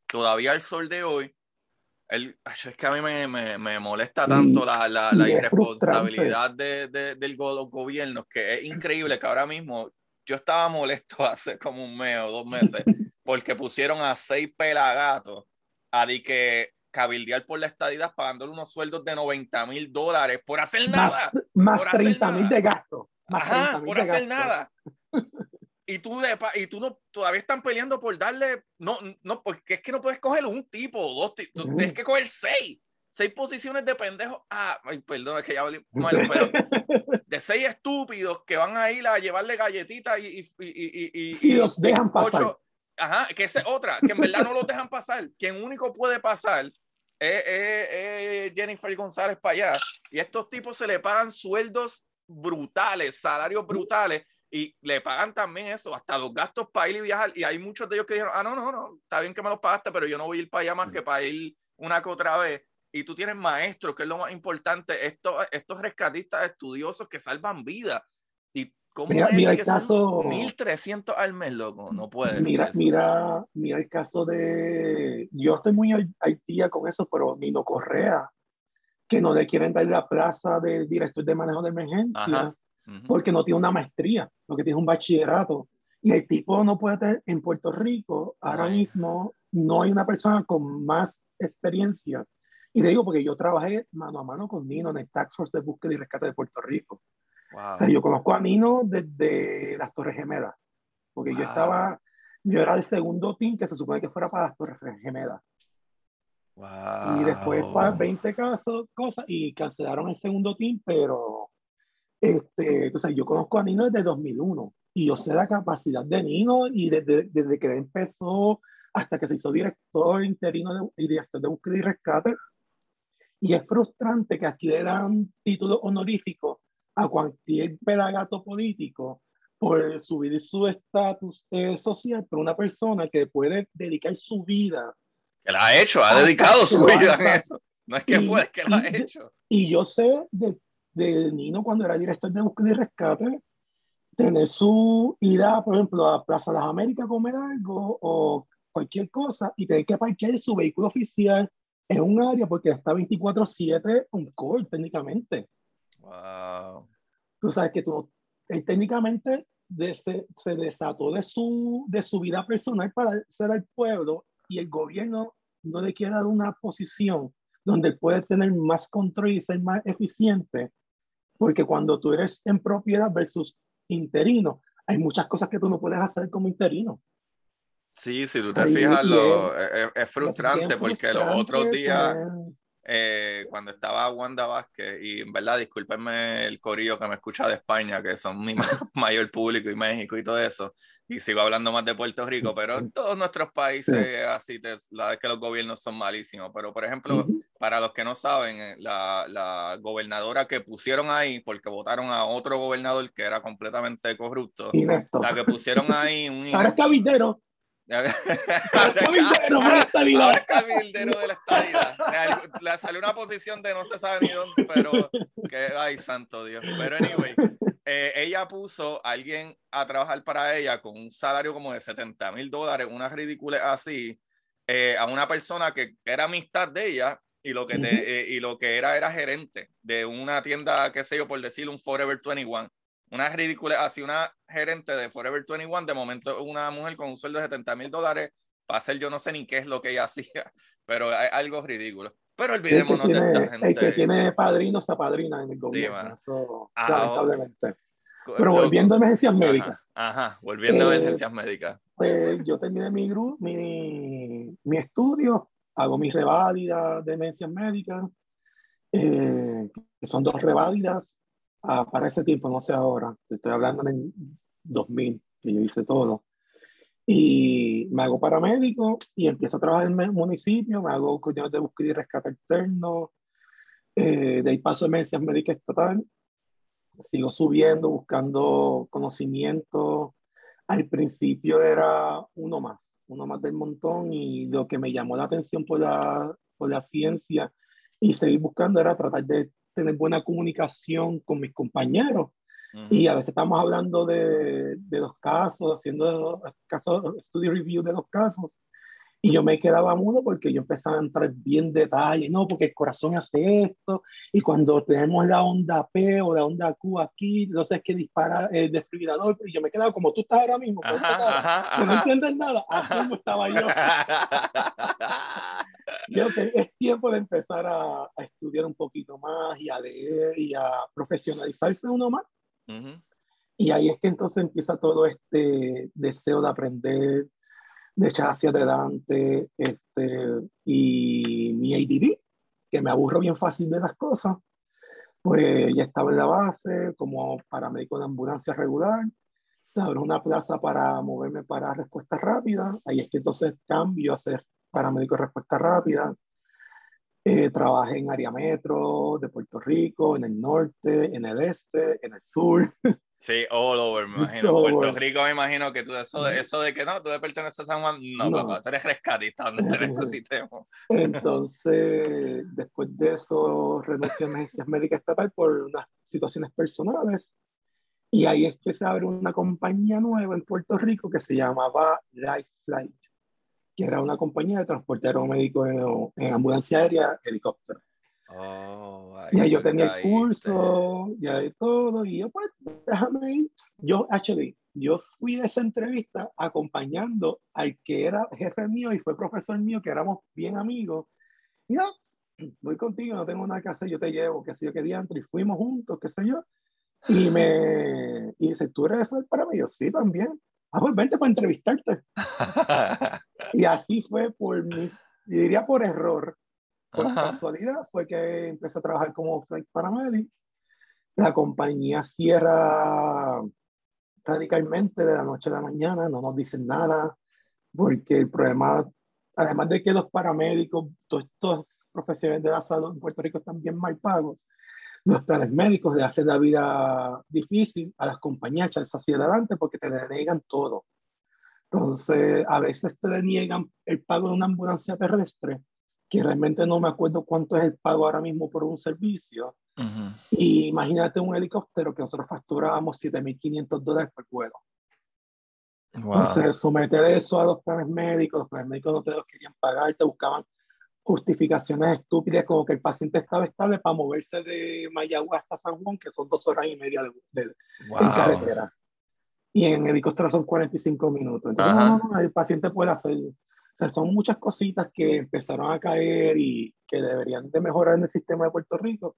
todavía el sol de hoy, el, es que a mí me, me, me molesta tanto la, la, la irresponsabilidad de, de, del gobierno, que es increíble que ahora mismo yo estaba molesto [LAUGHS] hace como un mes o dos meses porque pusieron a seis pelagatos a di que cabildear por la estadidad pagándole unos sueldos de 90 mil dólares por hacer nada. Más, 30 mil de gasto. Ajá, por hacer nada. [LAUGHS] Y tú, y tú no, todavía están peleando por darle, no, no, porque es que no puedes coger un tipo o dos, tienes que coger seis seis posiciones de pendejos. Ah, ay, perdón, es que ya hablé [LAUGHS] pero de seis estúpidos que van a ir a llevarle galletitas y, y, y, y, y los dejan pasar. Ajá, que es otra, que en verdad no los dejan pasar. Quien único puede pasar es, Jennifer González para allá. Y estos tipos se le pagan sueldos brutales, salarios brutales, y le pagan también eso, hasta los gastos para ir y viajar. Y hay muchos de ellos que dijeron, ah, no, no, no, está bien que me los pagaste, pero yo no voy a ir para allá más que para ir una que otra vez y tú tienes maestros, que es lo más importante, estos, estos rescatistas estudiosos que salvan vidas. ¿Cómo Mira, es mira que el caso. son 1300 al mes, loco? No puede ser Mira, eso. mira, mira el caso de. Yo estoy muy al, día con eso, pero Nino Correa, que no le quieren dar la plaza de director de manejo de emergencia Ajá. Porque no tiene una maestría, lo que tiene es un bachillerato. Y el tipo no puede tener en Puerto Rico, ahora Ay. mismo no hay una persona con más experiencia. Y le digo porque yo trabajé mano a mano con Nino en el Tax Force de Búsqueda y Rescate de Puerto Rico. Wow. O sea, yo conozco a Nino desde las Torres Gemelas, porque yo Wow. estaba, yo era el segundo team que se supone que fuera para las Torres Gemelas. Y después Wow. para 20 casos, cosas, y cancelaron el segundo team, pero este, entonces yo conozco a Nino desde 2001 y yo sé la capacidad de Nino y desde, desde que él empezó hasta que se hizo director interino y director de búsqueda y rescate. Y es frustrante que aquí le dan títulos honoríficos a cualquier pelagato político por subir su estatus eh, social, pero una persona que puede dedicar su vida Que la ha hecho, ha dedicado su vida en eso. No es que puede, es que lo ha hecho. Y yo sé de, de Nino cuando era director de búsqueda y rescate, tener su ida, por ejemplo, a Plaza de las Américas a comer algo o cualquier cosa y tener que parquear su vehículo oficial en un área porque está 24/7 un call técnicamente. Wow. Tú sabes que tú, él técnicamente de- se, se desató de su, de su vida personal para ser al pueblo y el gobierno no le quiere dar una posición donde puede tener más control y ser más eficiente, porque cuando tú eres en propiedad versus interino, hay muchas cosas que tú no puedes hacer como interino. Sí, si tú te Ahí fijas, lo, es, es- es frustrante Bien porque los frustrante, otros días, eh, cuando estaba Wanda Vázquez, y en verdad, discúlpenme el corillo que me escucha de España, que son mi ma- [LAUGHS] mayor público y México y todo eso, y sigo hablando más de Puerto Rico, pero en todos nuestros países, así, te, la verdad es que los gobiernos son malísimos. Pero, por ejemplo, para los que no saben, eh, la, la gobernadora que pusieron ahí, porque votaron a otro gobernador que era completamente corrupto, la que pusieron ahí un... Ahora es cabildero. Ahora estabilidad. Ahora es cabildero de la estadía. Le, le salió una posición de no se sabe ni dónde, pero que, ay, santo Dios. Pero anyway, eh, ella puso a alguien a trabajar para ella con un salario como de 70 mil dólares, una ridícula así, eh, a una persona que era amistad de ella y lo que, te- eh, y lo que era era gerente de una tienda, qué sé yo, por decir un Forever 21. Una ridícula, así una gerente de Forever 21, de momento una mujer con un sueldo de 70 mil dólares para hacer yo no sé ni qué es lo que ella [LAUGHS] hacía, pero hay algo ridículo. Pero El que, olvidémonos de tiene, esta el gente. que tiene padrino se apadrina en el gobierno. eso, Ah, lamentablemente. Pero volviendo a emergencias Ajá, médicas, Ajá, volviendo a Eh, emergencias médicas. pues yo terminé mi, mi, mi estudio, hago mi reválida de emergencias médicas, eh, que son dos reválidas ah, para ese tiempo, no sé ahora, estoy hablando en el 2000, que yo hice todo. Y me hago paramédico y empiezo a trabajar en el municipio, me hago coordinador de búsqueda y rescate externo, eh, de ahí paso a emergencias médicas estatal, sigo subiendo, buscando conocimiento. Al principio era uno más, uno más del montón y lo que me llamó la atención por la, por la ciencia y seguir buscando era tratar de tener buena comunicación con mis compañeros. Ujú. Y a veces estamos hablando de, de los casos, haciendo casos, study review de los casos. Y yo me quedaba mudo porque yo empezaba a entrar bien detalle, no, porque el corazón hace esto, y cuando tenemos la onda P o la onda Q aquí, entonces es que dispara el desfibrilador, y yo me quedaba como tú estás ahora mismo, Ajá, ajá, que no ajá. entiendes nada, así mismo estaba yo. [LAUGHS] Creo que es tiempo de empezar a, a estudiar un poquito más y a leer y a profesionalizarse uno más. Ujú. Y ahí es que entonces empieza todo este deseo de aprender, de echar hacia adelante, este, y mi ADD, que me aburro bien fácil de las cosas, pues ya estaba en la base como paramédico de ambulancia regular, se abrió una plaza para moverme para respuesta rápida, ahí es que entonces cambio a ser paramédico de respuesta rápida, eh, trabajé en área metro de Puerto Rico, en el norte, en el este, en el sur. Sí, all over, me imagino. All Puerto over. Rico, me imagino que tú, eso de, eso de que no, tú perteneces a San Juan, no, No. papá, tú eres rescatista donde te necesitemos. Entonces, después de eso, renuncié a emergencias médicas estatal por unas situaciones personales Y ahí es que se abre una compañía nueva en Puerto Rico que se llamaba Life Flight, que era una compañía de transporte aeromédico en, en ambulancia aérea, helicóptero. Oh, y ahí yo tenía el curso, ya de todo, y yo, pues, déjame ir. Yo, actually, yo fui de esa entrevista acompañando al que era jefe mío y fue profesor mío, que éramos bien amigos. Y no, voy contigo, no tengo nada que hacer, yo te llevo, qué sé yo, qué diantre, y fuimos juntos, qué sé yo. Y me y dice, ¿tú eres para mí? Yo, sí, también. Ah, pues vente para entrevistarte. [LAUGHS] y así fue por mi, diría por error, por casualidad, fue que empecé a trabajar como flight paramedic. La compañía cierra radicalmente de la noche a la mañana, no nos dicen nada, porque el problema, además de que los paramédicos, todos estos profesionales de la salud en Puerto Rico están bien mal pagos, los planes médicos le hacen la vida difícil a las compañías echarse hacia adelante porque te deniegan todo. Entonces, a veces te deniegan el pago de una ambulancia terrestre, que realmente no me acuerdo cuánto es el pago ahora mismo por un servicio. Y imagínate un helicóptero que nosotros facturábamos 7.500 dólares por vuelo. Entonces, someter eso a los planes médicos, los planes médicos no te los querían pagar, te buscaban justificaciones estúpidas como que el paciente estaba estable para moverse de Mayagüez hasta San Juan, que son dos horas y media de, carretera. Y en helicóptero son 45 minutos. Entonces, el paciente puede hacer. son muchas cositas que empezaron a caer y que deberían de mejorar en el sistema de Puerto Rico.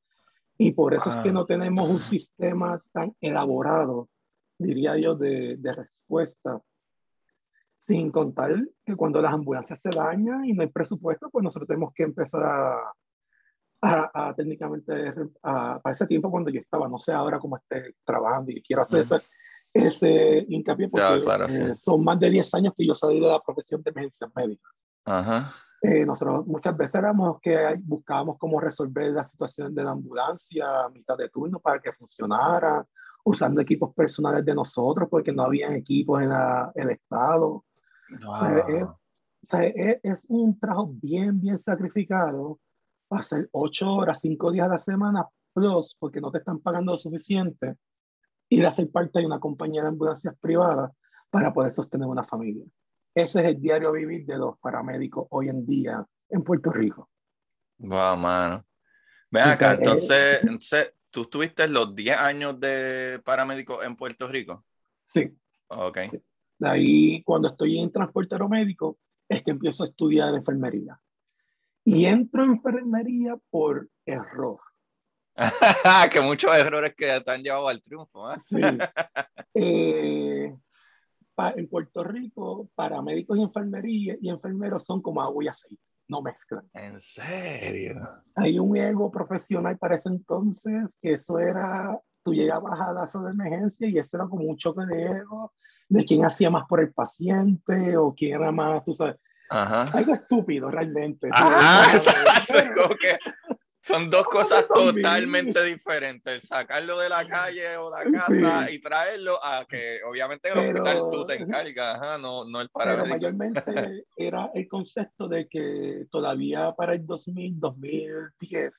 Y por eso es que no tenemos un sistema tan elaborado, diría yo, de, de respuesta sin contar que cuando las ambulancias se dañan y no hay presupuesto, pues nosotros tenemos que empezar a, a, técnicamente, a, para ese tiempo cuando yo estaba, no sé ahora cómo esté trabajando y quiero hacer ese, ese, hincapié porque eh, son más de 10 años que yo salí de la profesión de emergencias médicas. Ajá. Eh, nosotros muchas veces éramos que buscábamos cómo resolver la situación de la ambulancia a mitad de turno para que funcionara, usando equipos personales de nosotros porque no habían equipos en el estado. Es, un trabajo bien, bien sacrificado. Hacer ocho horas, cinco días a la semana, plus, porque no te están pagando lo suficiente, y de hacer parte de una compañía de ambulancias privadas para poder sostener una familia. Ese es el diario vivir de los paramédicos hoy en día en Puerto Rico. Wow, mano. Ven acá, entonces, entonces, ¿tú tuviste los 10 años de paramédico en Puerto Rico? Sí. Ok. De ahí, cuando estoy en transporte aeromédico, es que empiezo a estudiar enfermería. Y entro en enfermería por error. [LAUGHS] que muchos errores que te han llevado al triunfo. ¿eh? Sí. [LAUGHS] Eh, en Puerto Rico, paramédicos y enfermería y enfermeros son como agua y aceite, no mezclan. ¿En serio? Hay un ego profesional para ese entonces que eso era, tú llegabas a la zona de emergencia y eso era como un choque de ego de quién hacía más por el paciente o quién era más, tú sabes. Ajá. Algo estúpido realmente. Ajá, [LAUGHS] exacto. que son dos cosas totalmente diferentes. Sacarlo de la calle o la casa y traerlo a que obviamente en el hospital tú te encargas, Ajá, no, no el paramédico. Pero mayormente [LAUGHS] era el concepto de que todavía para el 2000, 2010,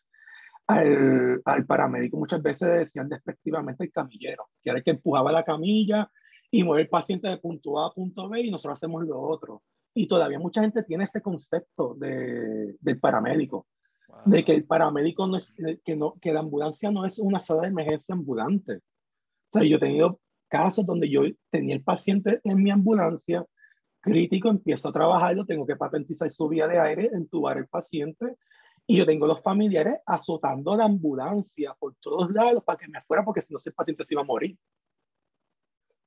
al, al paramédico muchas veces decían despectivamente el camillero, que era el que empujaba la camilla y mover el paciente de punto A a punto B y nosotros hacemos lo otro. Y todavía mucha gente tiene ese concepto de, del paramédico, de que el paramédico no es, que, no, que la ambulancia no es una sala de emergencia ambulante. O sea, yo he tenido casos donde yo tenía el paciente en mi ambulancia, crítico, empiezo a trabajarlo, tengo que patentizar su vía de aire, entubar el paciente, y yo tengo los familiares azotando la ambulancia por todos lados para que me fuera, porque si no, ese paciente se iba a morir.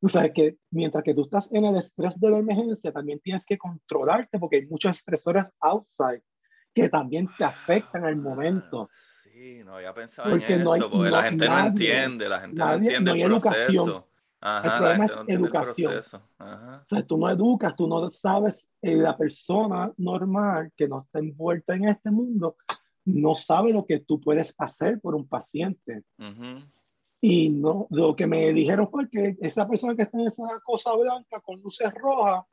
O sea, que mientras que tú estás en el estrés de la emergencia, también tienes que controlarte porque hay muchos estresores outside que también te afectan al momento. Sí, no había pensado en eso, porque la gente no entiende, la gente no entiende el proceso. Ajá, el problema es educación. O sea, tú no educas, tú no sabes, eh, la persona normal que no está envuelta en este mundo no sabe lo que tú puedes hacer por un paciente. Uh y no, lo que me dijeron fue que esa persona que está en esa cosa blanca con luces rojas,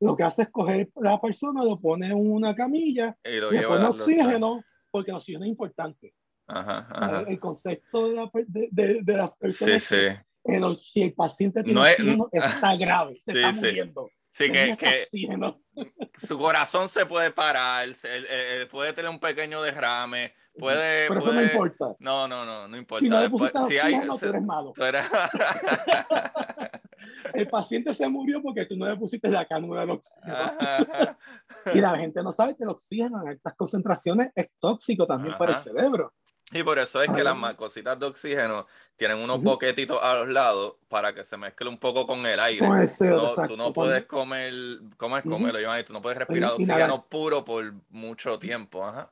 lo que hace es coger a la persona, lo pone en una camilla y, lo pone oxígeno, porque el oxígeno es importante. Ajá, El concepto de, de, de, las personas el, si el paciente tiene No es- oxígeno, [LAUGHS] está grave, se Sí, está sí. muriendo. Sí, que, Tiene que su corazón se puede parar, se- eh, eh, puede tener un pequeño derrame, puede... Pero eso no puede- importa. No, no, no, no importa. Si no Después- si hay- tú se- eres malo. tú eres- [LAUGHS] El paciente se murió porque tú no le pusiste la cánula del oxígeno. Ajá. Y la gente no sabe que el oxígeno en estas concentraciones es tóxico también para el Ajá. cerebro. Y por eso es que las cositas de oxígeno tienen unos boquetitos a los lados para que se mezcle un poco con el aire. Con el CO2, No, exacto. tú no puedes comer, ¿cómo es Ujú. comerlo? Llaman? Tú no puedes respirar oxígeno puro por mucho tiempo. Ajá.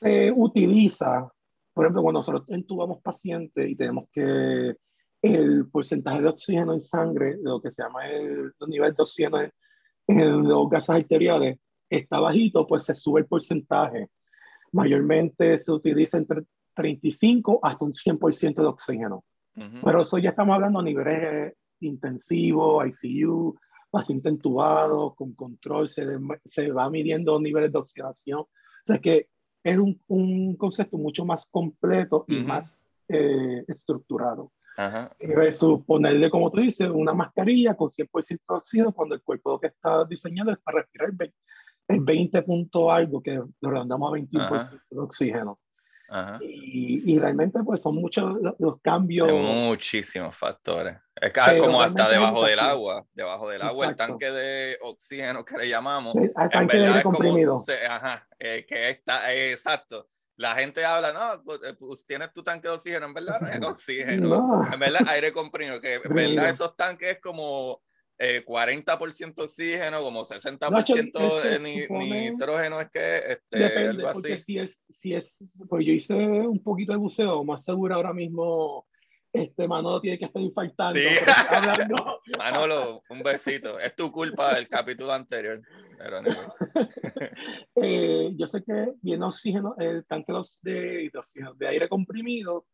Se utiliza, por ejemplo, cuando nosotros entubamos pacientes y tenemos que el porcentaje de oxígeno en sangre, lo que se llama el, el nivel de oxígeno en, en los gases arteriales, está bajito, pues se sube el porcentaje. Mayormente se utiliza entre 35 hasta un 100% de oxígeno. Ujú. Pero eso ya estamos hablando a niveles intensivos, ICU, paciente entubado, con control, se, de- se va midiendo niveles de oxigenación. O sea que es un, un concepto mucho más completo y Ujú. más eh, estructurado. Ajá. Versus ponerle, como tú dices, una mascarilla con 100% de oxígeno cuando el cuerpo que está diseñado es para respirar el 20, el 20 punto algo, que lo redondamos a 21% Ajá. de oxígeno. Ajá. Y, y realmente pues son muchos los, cambios. Muchísimos factores. Es que como hasta debajo del agua, debajo del agua, el Exacto. tanque de oxígeno que le llamamos, en tanque de verdad aire es como comprimido. se- ajá, eh, que está, eh, exacto. La gente habla, no, pues, eh, pues, tienes tu tanque de oxígeno, en verdad no es [LAUGHS] oxígeno. No. En verdad, aire comprimido, que en verdad esos tanques es como eh, 40% oxígeno, como 60% Nacho, eh, se ni- supone- nitrógeno, es que este, Depende, algo porque así. si es, si es, pues yo hice un poquito de buceo, más seguro ahora mismo, este Manolo tiene que estar infartando. Sí. hablando. [LAUGHS] Manolo, un besito. Es tu culpa del capítulo anterior. Pero anyway. [LAUGHS] Eh, yo sé que viene oxígeno, el tanque de, de de aire comprimido,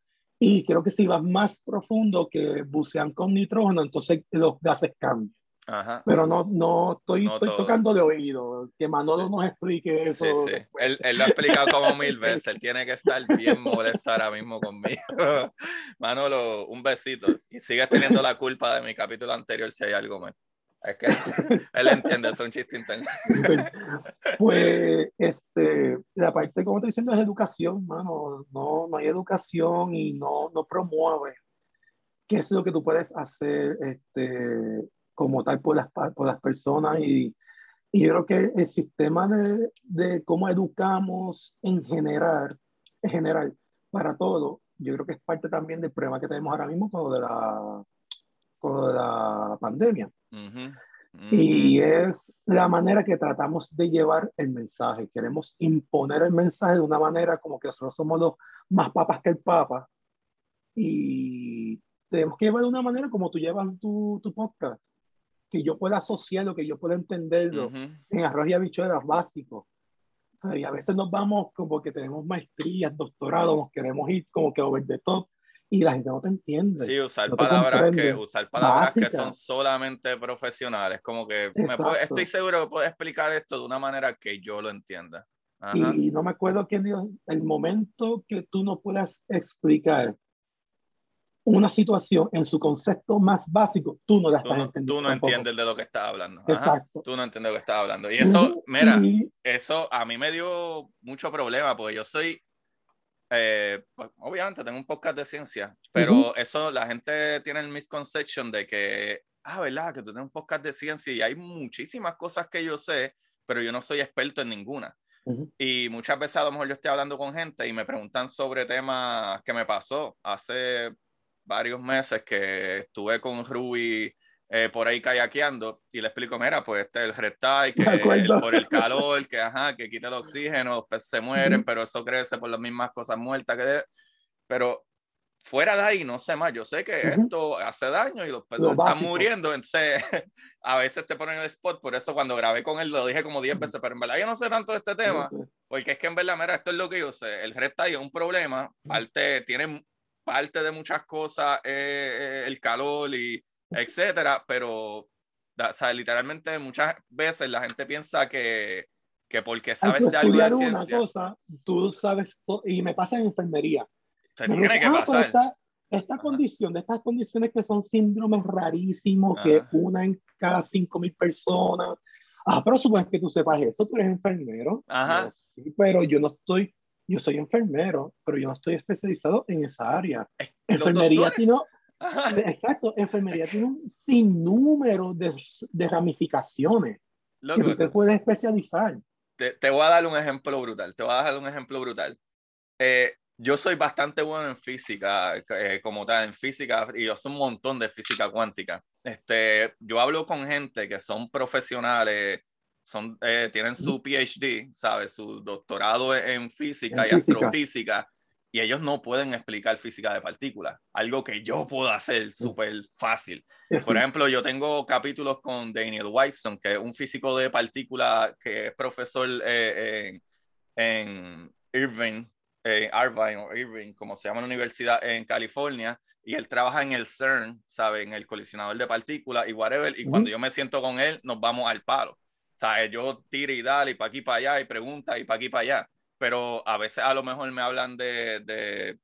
y creo que si vas más profundo que bucean con nitrógeno, entonces los gases cambian. Ajá. Pero no, no estoy, No estoy todo. tocando de oído, que Manolo Sí. nos explique eso. Sí, sí. Él, él lo ha explicado como mil [LAUGHS] veces. Él tiene que estar bien molesto ahora mismo conmigo. [LAUGHS] Manolo, un besito. Y sigues teniendo la culpa de mi capítulo anterior si hay algo mal. Es que él entiende, es un chiste interno. [LAUGHS] Pues, este, la parte, como estoy diciendo, es educación, mano. No, no hay educación y no, no promueve qué es lo que tú puedes hacer este, como tal por las, por las personas. Y, y yo creo que el sistema de, de cómo educamos en general, en general, para todo, yo creo que es parte también del problema que tenemos ahora mismo con lo de la, con lo de la pandemia. Ujú, ujú. Y es la manera que tratamos de llevar el mensaje. Queremos imponer el mensaje de una manera como que nosotros somos los más papas que el papa. Y tenemos que llevar de una manera como tú llevas tu, tu podcast. Que yo pueda asociarlo, que yo pueda entenderlo Ujú. en arroz y habichuelas básicos. O sea, y a veces nos vamos como que tenemos maestrías, doctorados, nos queremos ir como que over the top y la gente no te entiende. Sí, usar No palabras que usar palabras que son solamente profesionales, como que me puede- estoy seguro que puedes explicar esto de una manera que yo lo entienda. Ajá. Y no me acuerdo quién dijo, el momento que tú no puedas explicar una situación en su concepto más básico, tú no la Tú estás no, entendiendo. tú no tampoco. entiendes de lo que estás hablando. Ajá. Exacto. Tú no entiendes de lo que estás hablando. Y eso, mira, y- eso a mí me dio mucho problema porque yo soy, eh, pues, obviamente tengo un podcast de ciencia, pero eso la gente tiene el misconception de que, ah, ¿verdad? Que tú tienes un podcast de ciencia y hay muchísimas cosas que yo sé, pero yo no soy experto en ninguna. ujú, Y muchas veces a lo mejor yo estoy hablando con gente y me preguntan sobre temas que me pasó hace varios meses que estuve con Ruby eh, por ahí kayakeando y le explico, mira, pues este es el reptile, [LAUGHS] que el- por el calor, que ajá, que quita el oxígeno, los peces se mueren, pero eso crece por las mismas cosas muertas que... de- Pero fuera de ahí, no sé más, yo sé que Ujú. esto hace daño y los peces Lo están muriendo, entonces [LAUGHS] a veces te ponen el spot, por eso cuando grabé con él lo dije como 10 Ujú. veces, pero en verdad yo no sé tanto de este tema. Porque es que en verdad, mira, esto es lo que yo sé. El reptile es un problema. Parte, tiene parte de muchas cosas, eh, eh, el calor y etcétera, pero o sea, literalmente muchas veces la gente piensa que, que porque sabes de algo de una ciencia, cosa, tú sabes, y me pasa en enfermería. te Me tiene que preguntan, "Ah, pero pasar. está- esta condición, de estas condiciones que son síndromes rarísimos, que una en cada 5.000 personas. Ah, pero supongo que tú sepas eso, tú eres enfermero. Ajá. sí, pero yo no estoy, yo soy enfermero, pero yo no estoy especializado en esa área. Enfermería tiene, exacto, enfermería tiene un sinnúmero de, de ramificaciones que usted puede especializar. Te, te, voy a dar un ejemplo brutal, te voy a dar un ejemplo brutal. Eh, yo soy bastante bueno en física, eh, como tal, en física, y yo sé un montón de física cuántica. Este, yo hablo con gente que son profesionales, son, eh, tienen su PhD, ¿sabes? Su doctorado en física y astrofísica, y ellos no pueden explicar física de partículas, algo que yo puedo hacer súper fácil. Por ejemplo, yo tengo capítulos con Daniel Whiteson, que es un físico de partículas que es profesor eh, en, en Irving en Irvine o Irving, como se llama en la universidad en California, y él trabaja en el CERN, ¿sabe? En el colisionador de partículas y whatever, y cuando yo me siento con él, nos vamos al palo. ¿Sabes? Yo tiro y dale, y para aquí para allá, y pregunta, y para aquí para allá. Pero a veces a lo mejor me hablan de, de,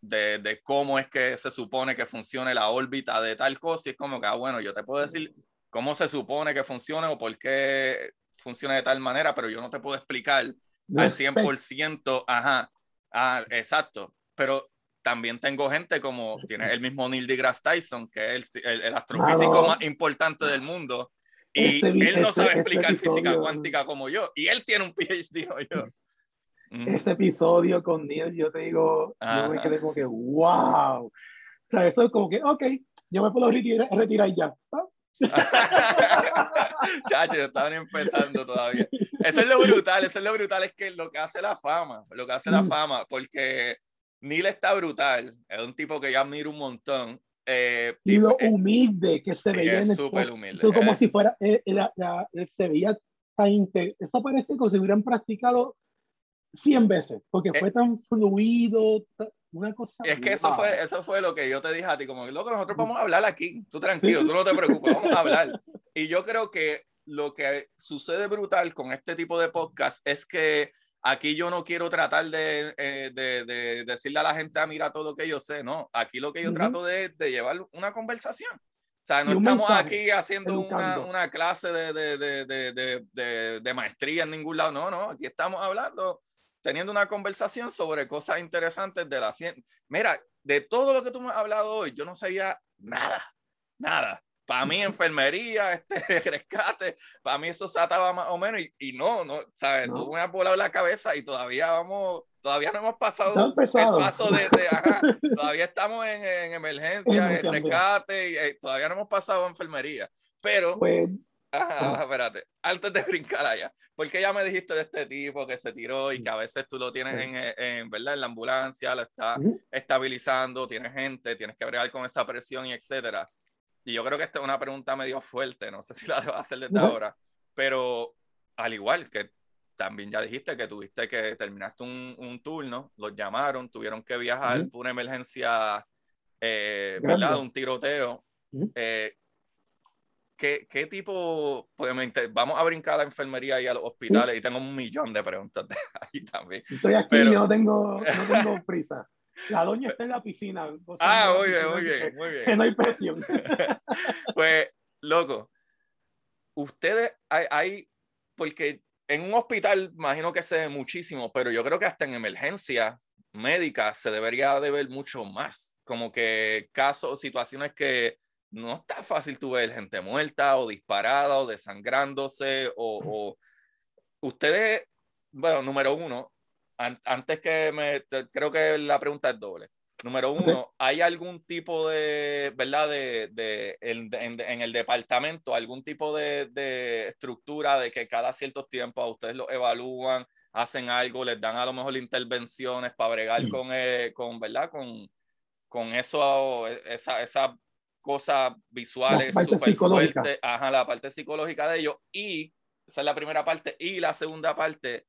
de, de cómo es que se supone que funcione la órbita de tal cosa, y es como que, ah, bueno, yo te puedo decir cómo se supone que funcione o por qué funciona de tal manera, pero yo no te puedo explicar al 100%, ajá, Ah, exacto. Pero también tengo gente como tiene el mismo Neil deGrasse Tyson, que es el, el, astrofísico más importante del mundo. Y él no sabe explicar física cuántica como yo. Y él tiene un PhD como yo. Ese episodio con Neil, yo te digo, yo me quedé como que, wow. O sea, eso es como que, ok, yo me puedo retirar, retirar ya. [LAUGHS] Chacho, estaban empezando todavía. Eso es lo brutal, eso es lo brutal, es que lo que hace la fama, lo que hace la mm. fama, porque Neil está brutal, es un tipo que yo admiro un montón. Eh, y lo eh, humilde que se veía en el súper humilde. Como si fuera, eh, se veía tan Eso parece como si hubieran practicado 100 veces, porque fue tan fluido, una cosa. Es que eso fue, eso fue lo que yo te dije a ti, como que nosotros vamos a hablar aquí, tú tranquilo, tú no te preocupes, vamos a [LAUGHS] hablar. Y yo creo que lo que sucede brutal con este tipo de podcast es que aquí yo no quiero tratar de, eh, de, de, decirle a la gente, ah, mira todo lo que yo sé, no. Aquí lo que yo trato de, de llevar una conversación. O sea, no estamos aquí haciendo una, una, clase de, maestría en ningún lado, no, no. Aquí estamos hablando, teniendo una conversación sobre cosas interesantes de la ciencia. Mira, de todo lo que tú me has hablado hoy, yo no sabía nada, nada para mí enfermería, [LAUGHS] este rescate, para mí eso se ataba más o menos y, y no, no, ¿sabes? No. Tú me has volado la cabeza y todavía vamos, todavía no hemos pasado el paso de, de ajá, [LAUGHS] todavía estamos en, en emergencia, en rescate y eh, todavía no hemos pasado a enfermería, pero... Pues, ajá, espérate, antes de brincar allá, porque ya me dijiste de este tipo que se tiró y que a veces tú lo tienes en, en, ¿verdad? en la ambulancia, lo está estabilizando, tienes gente, tienes que bregar con esa presión y etcétera y yo creo que esta es una pregunta medio fuerte, no sé si la debo hacer desde ahora, pero al igual que también ya dijiste que tuviste que terminaste un, un turno, los llamaron, tuvieron que viajar por una emergencia, eh, ¿verdad? Un tiroteo. Eh, ¿qué, ¿qué, tipo, pues vamos a brincar a la enfermería y a los hospitales y tengo un millón de preguntas de [LAUGHS] ahí también. Estoy aquí, pero... yo no tengo, [LAUGHS] no tengo prisa. La doña está en la piscina. Ah, muy bien, muy bien, muy bien. Que no hay presión. [LAUGHS] pues, loco, ustedes hay, hay, porque en un hospital imagino que se ve muchísimo, pero yo creo que hasta en emergencia médica se debería de ver mucho más. Como que casos, situaciones que no está fácil tú ver gente muerta o disparada o desangrándose o, o ustedes, bueno, número uno, antes que me, creo que la pregunta es doble. Número uno, ¿hay algún tipo de, ¿verdad? De, de en, en, el departamento, algún tipo de, de, estructura de que cada cierto tiempo a ustedes lo evalúan, hacen algo, les dan a lo mejor intervenciones para bregar con, eh, con, ¿verdad? Con, con eso, esa, esa cosa visuales súper fuerte, ajá, la parte psicológica de ellos. Y esa es la primera parte. Y la segunda parte,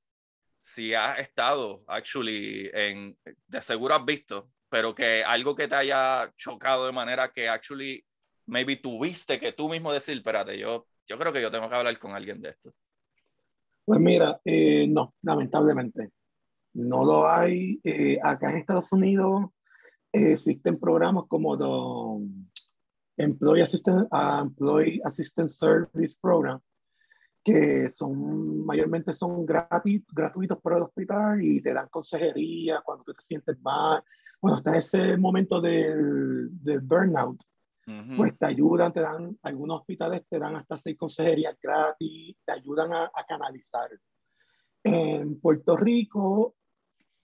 si has estado, actually, en, de seguro has visto, pero que algo que te haya chocado de manera que, actually, maybe tuviste que tú mismo decir, espérate, yo, yo creo que yo tengo que hablar con alguien de esto. Pues mira, eh, no, lamentablemente. No lo hay. Eh, acá en Estados Unidos, existen programas como the Employee Assistant, uh, Employee Assistant Service Program, que son mayormente son gratis, gratuitos para el hospital y te dan consejería cuando tú te sientes mal, cuando está ese momento del, del burnout, pues te ayudan, te dan, algunos hospitales te dan hasta seis consejerías gratis, te ayudan a, a canalizar. En Puerto Rico,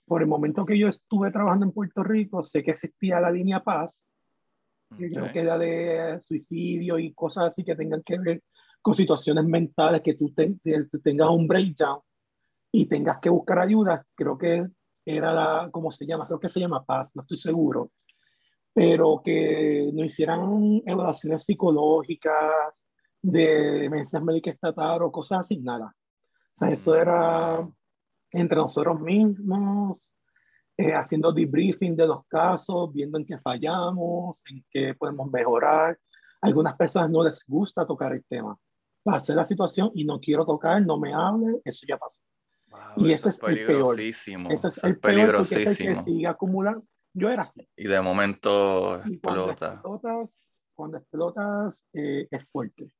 por el momento que yo estuve trabajando en Puerto Rico, sé que existía la línea Paz, que creo que era de suicidio y cosas así que tengan que ver con situaciones mentales, que tú tengas un breakdown y tengas que buscar ayuda. Creo que era la, ¿cómo se llama? Creo que se llama Paz, no estoy seguro. Pero que no hicieran evaluaciones psicológicas de emergencias médicas estatal o cosas así, nada. O sea, eso era entre nosotros mismos, eh, haciendo debriefing de los casos, viendo en qué fallamos, en qué podemos mejorar. algunas personas no les gusta tocar el tema. Pasé la situación y no quiero tocar, no me hable, eso ya pasó. y ese es, el peor. Ese es el peligrosísimo. que sigue acumulando. Yo era así. Y de momento explota. Cuando explotas, eh, es fuerte.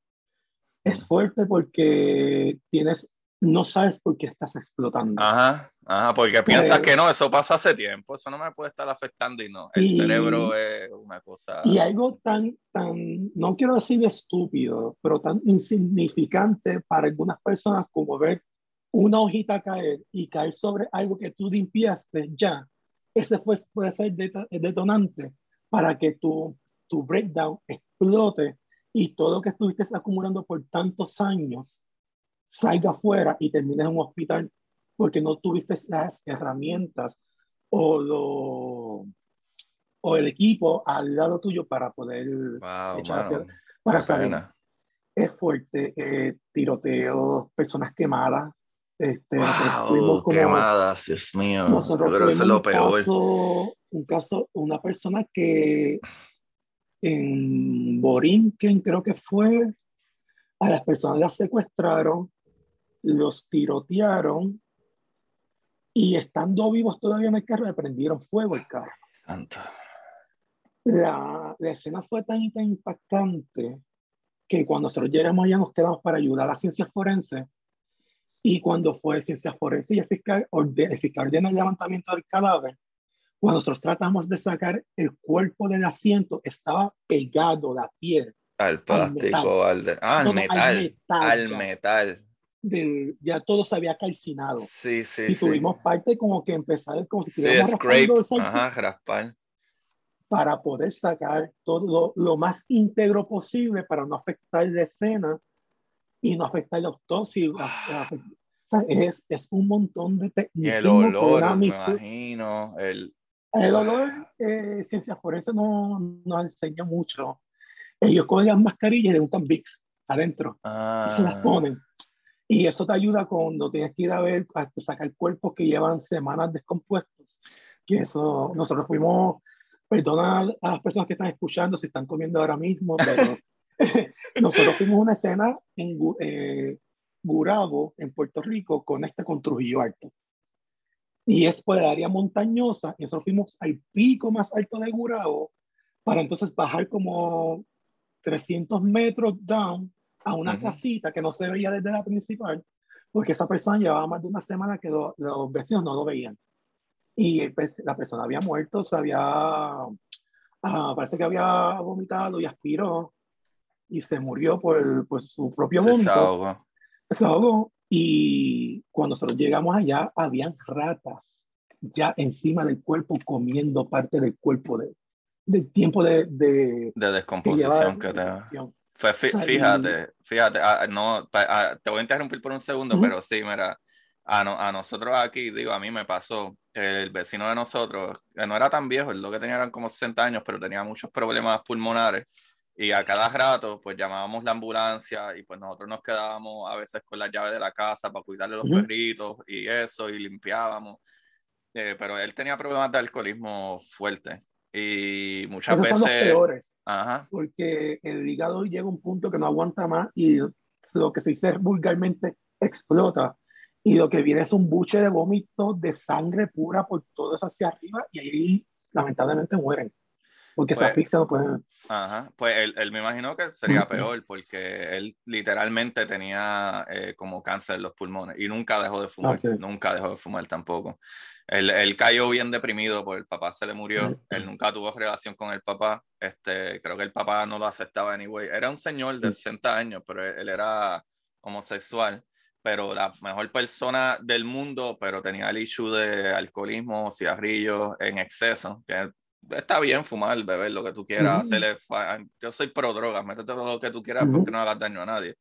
Es fuerte porque tienes no sabes por qué estás explotando. Ajá, ajá, porque piensas que no, eso pasa hace tiempo, eso no me puede estar afectando y no, el cerebro es una cosa. Y algo tan, tan, no quiero decir estúpido, pero tan insignificante para algunas personas como ver una hojita caer y caer sobre algo que tú limpiaste ya, ese puede, puede ser detonante para que tu, tu breakdown explote y todo lo que estuviste acumulando por tantos años salga afuera y termines en un hospital porque no tuviste las herramientas o, lo, o el equipo al lado tuyo para poder echar para salir. Es fuerte, eh, tiroteos, personas quemadas. Este, wow, quemadas, Dios mío. Nosotros Pero eso es lo peor. Caso, un caso, una persona que en Borinquen creo que fue, a las personas las secuestraron, los tirotearon y estando vivos todavía en el carro le prendieron fuego el carro. La, la, escena fue tan, impactante que cuando nosotros llegamos allá nos quedamos para ayudar a la ciencia forense y cuando fue ciencia forense y el fiscal, el fiscal ordena el levantamiento del cadáver, cuando nosotros tratamos de sacar el cuerpo del asiento, estaba pegado la piel. Al plástico, al, metal, al, metal, al metal ya todo se había calcinado. Sí, sí. Y tuvimos parte como que empezar como si sí, scrape, ajá, raspar. Para poder sacar todo lo, más íntegro posible para no afectar la escena y no afectar la autopsia. es, es, un montón de técnicas. El olor, me imagino. El, el olor, eh, ciencia forense no nos enseña mucho. Ellos cogen las mascarillas y le untan Vicks adentro. Y se las ah. ponen. Y eso te ayuda cuando tienes que ir a ver, a sacar cuerpos que llevan semanas descompuestos. Que eso, nosotros fuimos, perdona a las personas que están escuchando si están comiendo ahora mismo, pero [LAUGHS] nosotros fuimos una escena en eh, Gurabo, en Puerto Rico, con este con Trujillo Alto. Y es por el área montañosa, y nosotros fuimos al pico más alto de Gurabo para entonces bajar como 300 metros down a una casita que no se veía desde la principal, porque esa persona llevaba más de una semana que los vecinos no lo veían. Y la persona había muerto, se había, ah, parece que había vomitado y aspiró y se murió por, por su propio vómito. Se ahogó. Y cuando nosotros llegamos allá, habían ratas ya encima del cuerpo comiendo parte del cuerpo de, del tiempo de, de, de descomposición que, que fíjate, fíjate, ah, no, ah, te voy a interrumpir por un segundo, pero sí, mira, a, a, nosotros aquí, digo, a mí me pasó, el vecino de nosotros, no era tan viejo, lo que tenía eran como 60 años, pero tenía muchos problemas pulmonares, y a cada rato, pues llamábamos la ambulancia y pues nosotros nos quedábamos a veces con las llaves de la casa para cuidarle los perritos y eso, y limpiábamos. Eh, pero él tenía problemas de alcoholismo fuerte y muchas veces. Son los peores. Porque el hígado llega a un punto que no aguanta más y lo que se dice vulgarmente explota. Y lo que viene es un buche de vómito de sangre pura por todo eso hacia arriba y ahí lamentablemente mueren. Porque Pues- esa asfixia no pueden. Ajá, pues él, él me imagino que sería peor porque él literalmente tenía eh, como cáncer en los pulmones y nunca dejó de fumar, Ok. nunca dejó de fumar tampoco. Él, él cayó bien deprimido porque el papá se le murió, él nunca tuvo relación con el papá, este, creo que el papá no lo aceptaba anyway. Era un señor de Mm. 60 años, pero él, él era homosexual, pero la mejor persona del mundo, pero tenía el issue de alcoholismo, cigarrillos en exceso, que está bien fumar, beber lo que tú quieras, Ujú. hacerle fa- yo soy pro drogas, métete todo lo que tú quieras Ujú. porque no hagas daño a nadie.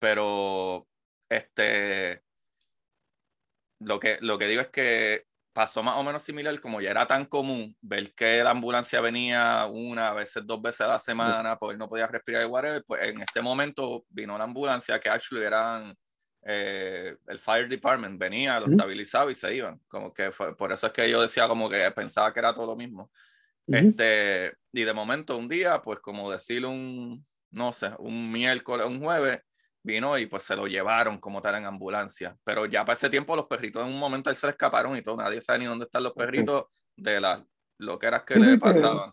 Pero este lo que, lo que digo es que pasó más o menos similar, como ya era tan común ver que la ambulancia venía una, a veces dos veces a la semana, porque él no podía respirar y whatever, pues en este momento vino la ambulancia que actually eran eh, el fire department, venía, lo estabilizaba y se iban. Como que fue, por eso es que yo decía como que pensaba que era todo lo mismo. Ujú. Este, y de momento un día, pues como decir un, no sé, un miércoles, un jueves, vino y pues se lo llevaron como tal en ambulancia. Pero ya para ese tiempo los perritos en un momento ahí se le escaparon y todo, nadie sabe ni dónde están los perritos de las loqueras que le pasaban.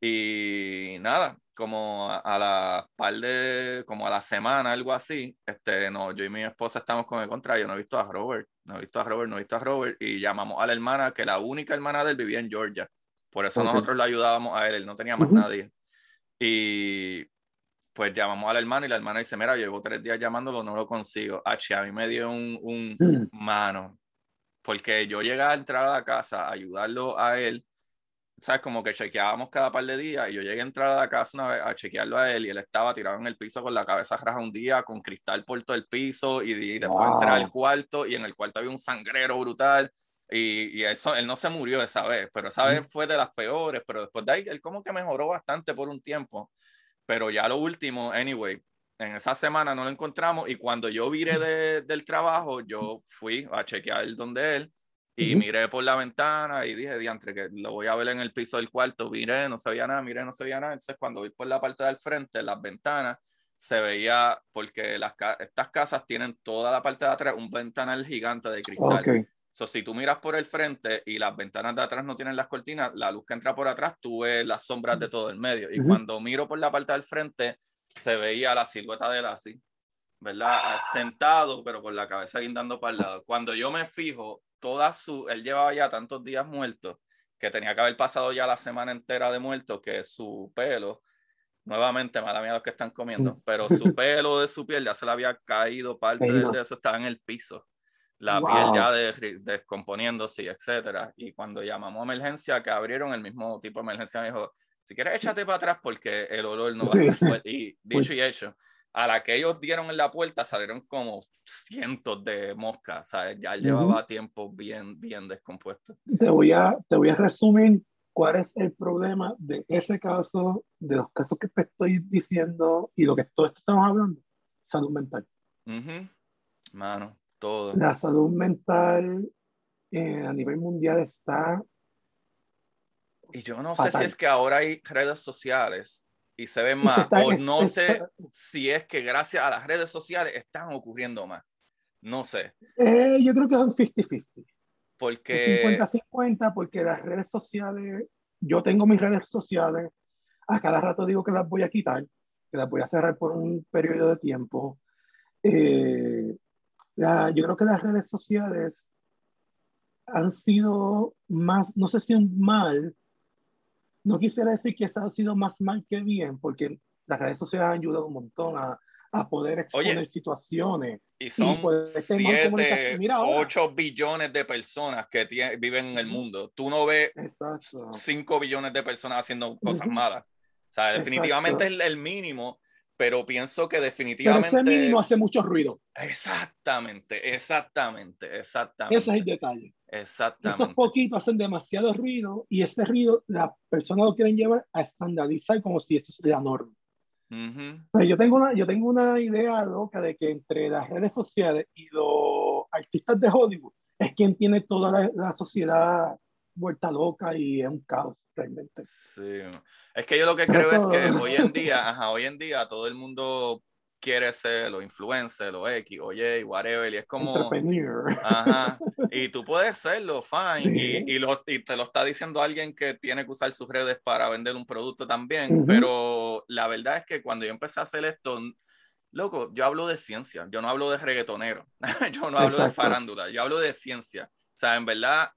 Y nada, como a, a la par de, como a la semana, algo así, este, no, yo y mi esposa estamos con el contrario, no he visto a Robert, no he visto a Robert, no he visto a Robert, y llamamos a la hermana, que la única hermana de él vivía en Georgia. Por eso Ok. nosotros le ayudábamos a él, él no tenía más Ujú. nadie. Y pues llamamos a la hermana y la hermana dice, mira, llevo tres días llamándolo, no lo consigo. H, a mí me dio un, un Mm. mano, porque yo llegué a entrar a la casa a ayudarlo a él, ¿sabes? Como que chequeábamos cada par de días y yo llegué a entrar a la casa una vez a chequearlo a él y él estaba tirado en el piso con la cabeza raja un día, con cristal por todo el piso y, y después entré al Wow. cuarto y en el cuarto había un sangrero brutal y, y eso, él no se murió esa vez, pero esa vez fue de las peores, pero después de ahí él como que mejoró bastante por un tiempo, pero ya lo último, anyway, en esa semana no lo encontramos y cuando yo viré de- del trabajo, yo fui a chequear donde él y Ujú. miré por la ventana y dije, diantre, que lo voy a ver en el piso del cuarto, miré, no se veía nada, miré, no se veía nada, entonces cuando vi por la parte del frente, las ventanas, se veía, porque las, estas casas tienen toda la parte de atrás un ventanal gigante de cristal. Ok. So, si tú miras por el frente y las ventanas de atrás no tienen las cortinas, la luz que entra por atrás, tú ves las sombras de todo el medio. Y Ujú. cuando miro por la parte del frente, se veía la silueta de él así, ¿verdad? Ah, Sentado, pero con la cabeza guindando para el lado. Cuando yo me fijo, toda su, él llevaba ya tantos días muerto que tenía que haber pasado ya la semana entera de muerto, que su pelo, nuevamente, mala mía los que están comiendo, pero su pelo de su piel ya se le había caído, parte de, de eso estaba en el piso la Wow. piel ya de- descomponiéndose, etcétera. Y cuando llamamos a emergencia, que abrieron el mismo tipo de emergencia, me dijo, si quieres échate para atrás porque el olor no va Sí. a estar fuerte. Y [LAUGHS] dicho y hecho, a la que ellos dieron en la puerta salieron como cientos de moscas, ¿sabes? Ya él Ujú. llevaba tiempo bien, bien descompuesto. Te voy a, te voy a resumir cuál es el problema de ese caso, de los casos que te estoy diciendo y lo que todo esto estamos hablando. Salud mental. Ujú. Mano, todo. La salud mental eh, a nivel mundial está Y yo no sé si Fatal. es que ahora hay redes sociales y se ven más, está- o no sé si es que gracias a las redes sociales están ocurriendo más. No sé, eh, yo creo que es un 50-50. Un porque 50-50 porque las redes sociales, yo tengo mis redes sociales, a cada rato digo que las voy a quitar, que las voy a cerrar por un periodo de tiempo. Eh, la- yo creo que las redes sociales han sido más, no sé si un mal, no quisiera decir que ha sido más mal que bien, porque las redes sociales han ayudado un montón a, a poder exponer Oye, situaciones. y son pues, 7, comunicación. Mira ahora. 8 billones de personas que tie- viven en el mundo. Tú no ves Exacto. 5 billones de personas haciendo cosas malas. O sea, definitivamente Exacto. es el mínimo, pero pienso que Pero definitivamente... ese mínimo hace mucho ruido. Exactamente, exactamente, exactamente. Ese es el detalle. Esos Exactamente. poquitos hacen demasiado ruido y ese ruido las personas lo quieren llevar a estandarizar como si eso es la norma. Ujú. O sea, yo, tengo una, yo tengo una idea loca de que entre las redes sociales y los artistas de Hollywood es quien tiene toda la, la sociedad vuelta loca y es un caos realmente. Sí. Es que yo lo que creo es eso- que hoy en día, ajá, hoy en día todo el mundo quiere ser o influencer o X o Y, whatever, y es como... Ajá, y tú puedes serlo, fine, y, y, lo, y, te lo está diciendo alguien que tiene que usar sus redes para vender un producto también, uh -huh. pero la verdad es que cuando yo empecé a hacer esto, loco, yo hablo de ciencia, yo no hablo de reggaetonero, [LAUGHS] yo no hablo Exacto. de farándula, yo hablo de ciencia. O sea, en verdad,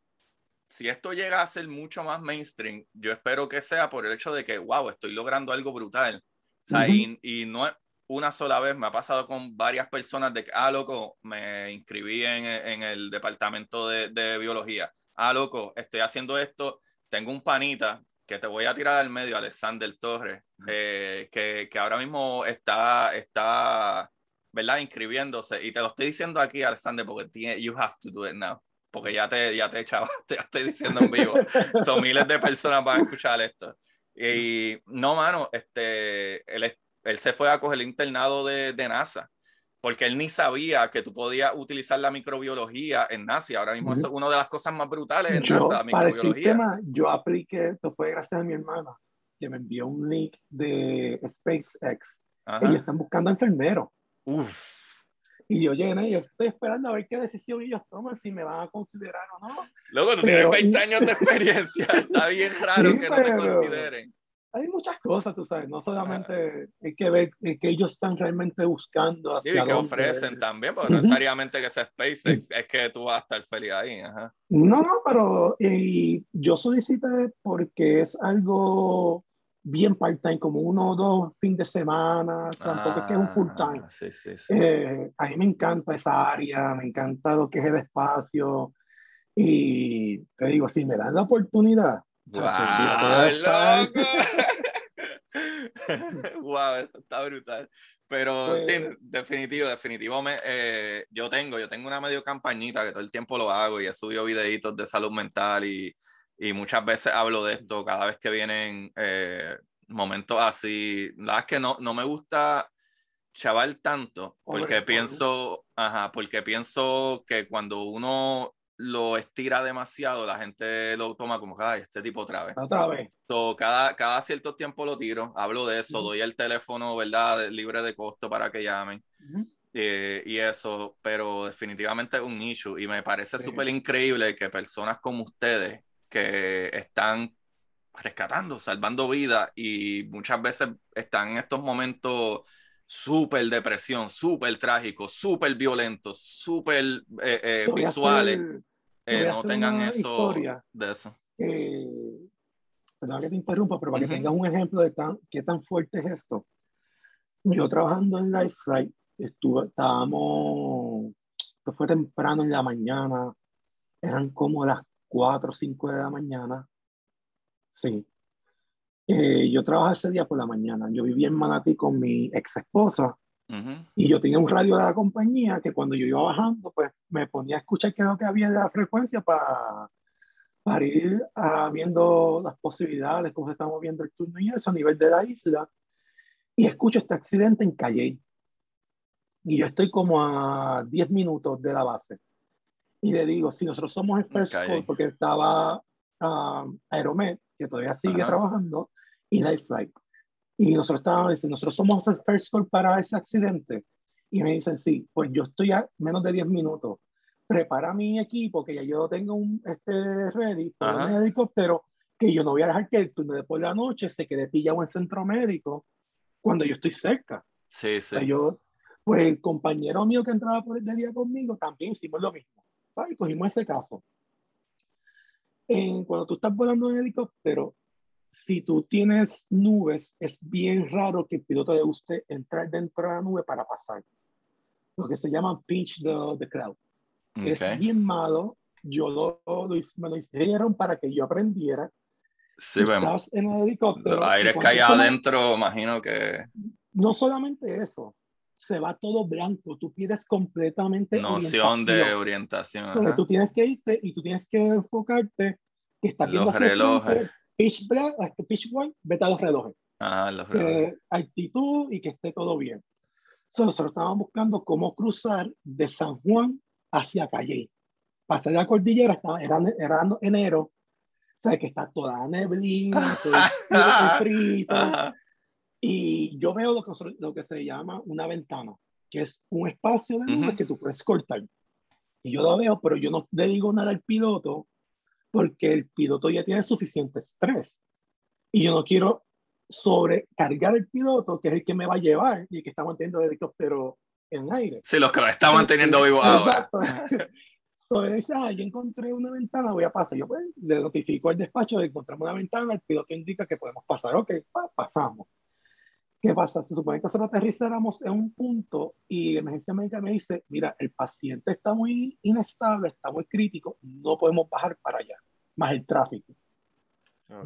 si esto llega a ser mucho más mainstream, yo espero que sea por el hecho de que, wow, estoy logrando algo brutal. O sea, uh -huh. y, y, no una sola vez, me ha pasado con varias personas de que, ah, loco, me inscribí en, en el departamento de, de, biología. Ah, loco, estoy haciendo esto, tengo un panita que te voy a tirar al medio, Alexander Torres, uh -huh. eh, que, que ahora mismo está, está, ¿verdad? Inscribiéndose. Y te lo estoy diciendo aquí, Alexander, porque tiene, you have to do it now porque ya te, ya te echaba, [LAUGHS] te estoy diciendo en vivo. Son miles de personas van a escuchar esto. Y no, mano, este, él, él se fue a coger el internado de, de, NASA, porque él ni sabía que tú podías utilizar la microbiología en NASA. Ahora mismo es una de las cosas más brutales en yo, NASA, la microbiología. Para el sistema, yo apliqué, esto fue gracias a mi hermana, que me envió un link de SpaceX. Ajá. Ellos están buscando enfermeros. Uf. Y yo llegué y yo estoy esperando a ver qué decisión ellos toman, si me van a considerar o no. Luego tú pero, tienes 20 años de experiencia, [LAUGHS] está bien raro sí, que no te consideren. Hay muchas cosas, tú sabes, no solamente ah. hay que ver que ellos están realmente buscando hacia Y que dónde... ofrecen también, porque no necesariamente que sea SpaceX, es que tú vas a estar feliz ahí. Ajá. No, no, pero y yo solicité porque es algo bien part-time, como uno o dos fines de semana, tampoco ah, es que es un full-time. Sí, sí, sí, eh, a mí me encanta esa área, me encanta lo que es el espacio, y te digo, si me dan la oportunidad, wow, loco. wow, [LAUGHS] eso está brutal. Pero pues, sí, definitivo, definitivo. Me, eh, yo tengo, yo tengo una medio campañita que todo el tiempo lo hago y he subido videitos de salud mental y, y muchas veces hablo de esto cada vez que vienen eh, momentos así. La verdad es que no, no me gusta chaval tanto porque Hombre, pienso, ajá, porque pienso que cuando uno lo estira demasiado, la gente lo toma como, ay, este tipo otra vez. Otra vez. So, cada, cada cierto tiempo lo tiro, hablo de eso, uh -huh. doy el teléfono, ¿verdad? Libre de costo para que llamen. Uh -huh. eh, y eso, pero definitivamente es un issue y me parece súper increíble que personas como ustedes que están rescatando, salvando vidas y muchas veces están en estos momentos súper depresión, súper trágicos, súper violentos, súper eh, eh, visuales, hacer, eh, no tengan eso de eso. Perdón que te interrumpa, pero para uh -huh. que tengas un ejemplo de tan, qué tan fuerte es esto. Yo trabajando en Lifefly, estuve, estábamos, esto fue temprano en la mañana, eran como las 4 o 5 de la mañana. Sí. Eh, yo trabajaba ese día por la mañana. Yo vivía en Manatí con mi ex esposa uh -huh. y yo tenía un radio de la compañía que cuando yo iba bajando, pues me ponía a escuchar qué es lo que había de la frecuencia para, para ir uh, viendo las posibilidades, cómo se está moviendo el turno y eso a nivel de la isla. Y escucho este accidente en Calle. Y yo estoy como a 10 minutos de la base y le digo, si nosotros somos okay. call, porque estaba um, Aeromed, que todavía sigue Ajá. trabajando, y Flight Y nosotros estábamos diciendo, nosotros somos first call para ese accidente. Y me dicen, sí, pues yo estoy a menos de 10 minutos. Prepara mi equipo, que ya yo tengo un este, ready, un helicóptero, que yo no voy a dejar que el turno después de la noche se quede pillado en centro médico cuando yo estoy cerca. Sí, sí. O sea, yo, pues el compañero mío que entraba por el día conmigo también hicimos lo mismo y cogimos ese caso. En, cuando tú estás volando en helicóptero, si tú tienes nubes, es bien raro que el piloto le guste entrar dentro de la nube para pasar. Lo que se llama pinch the, the cloud. Okay. Es bien malo. Yo lo, lo, me lo hicieron para que yo aprendiera. Sí, estás en el helicóptero. Los aires que hay adentro, imagino que. No solamente eso, se va todo blanco, tú pierdes completamente noción de orientación. Entonces, tú tienes que irte y tú tienes que enfocarte que está los relojes. Pitch black, este, pitch white, vete a los relojes. Ajá, los relojes. Eh, actitud y que esté todo bien. So, nosotros estábamos buscando cómo cruzar de San Juan hacia Calle. Pasar la cordillera, estaba, era, era enero, o sea, que está toda neblina, todo [LAUGHS] frito. Y yo veo lo que, lo que se llama una ventana, que es un espacio de luz que tú puedes cortar. Y yo lo veo, pero yo no le digo nada al piloto porque el piloto ya tiene suficiente estrés. Y yo no quiero sobrecargar el piloto, que es el que me va a llevar y que está manteniendo el helicóptero en aire. Sí, los que lo está manteniendo vivo ahora. [LAUGHS] Sobre esa, yo encontré una ventana, voy a pasar. Yo pues, le notifico al despacho de encontramos una ventana, el piloto indica que podemos pasar. Ok, pasamos. ¿Qué pasa? Se supone que nosotros aterrizáramos en un punto y la emergencia médica me dice, mira, el paciente está muy inestable, está muy crítico, no podemos bajar para allá, más el tráfico. Oh,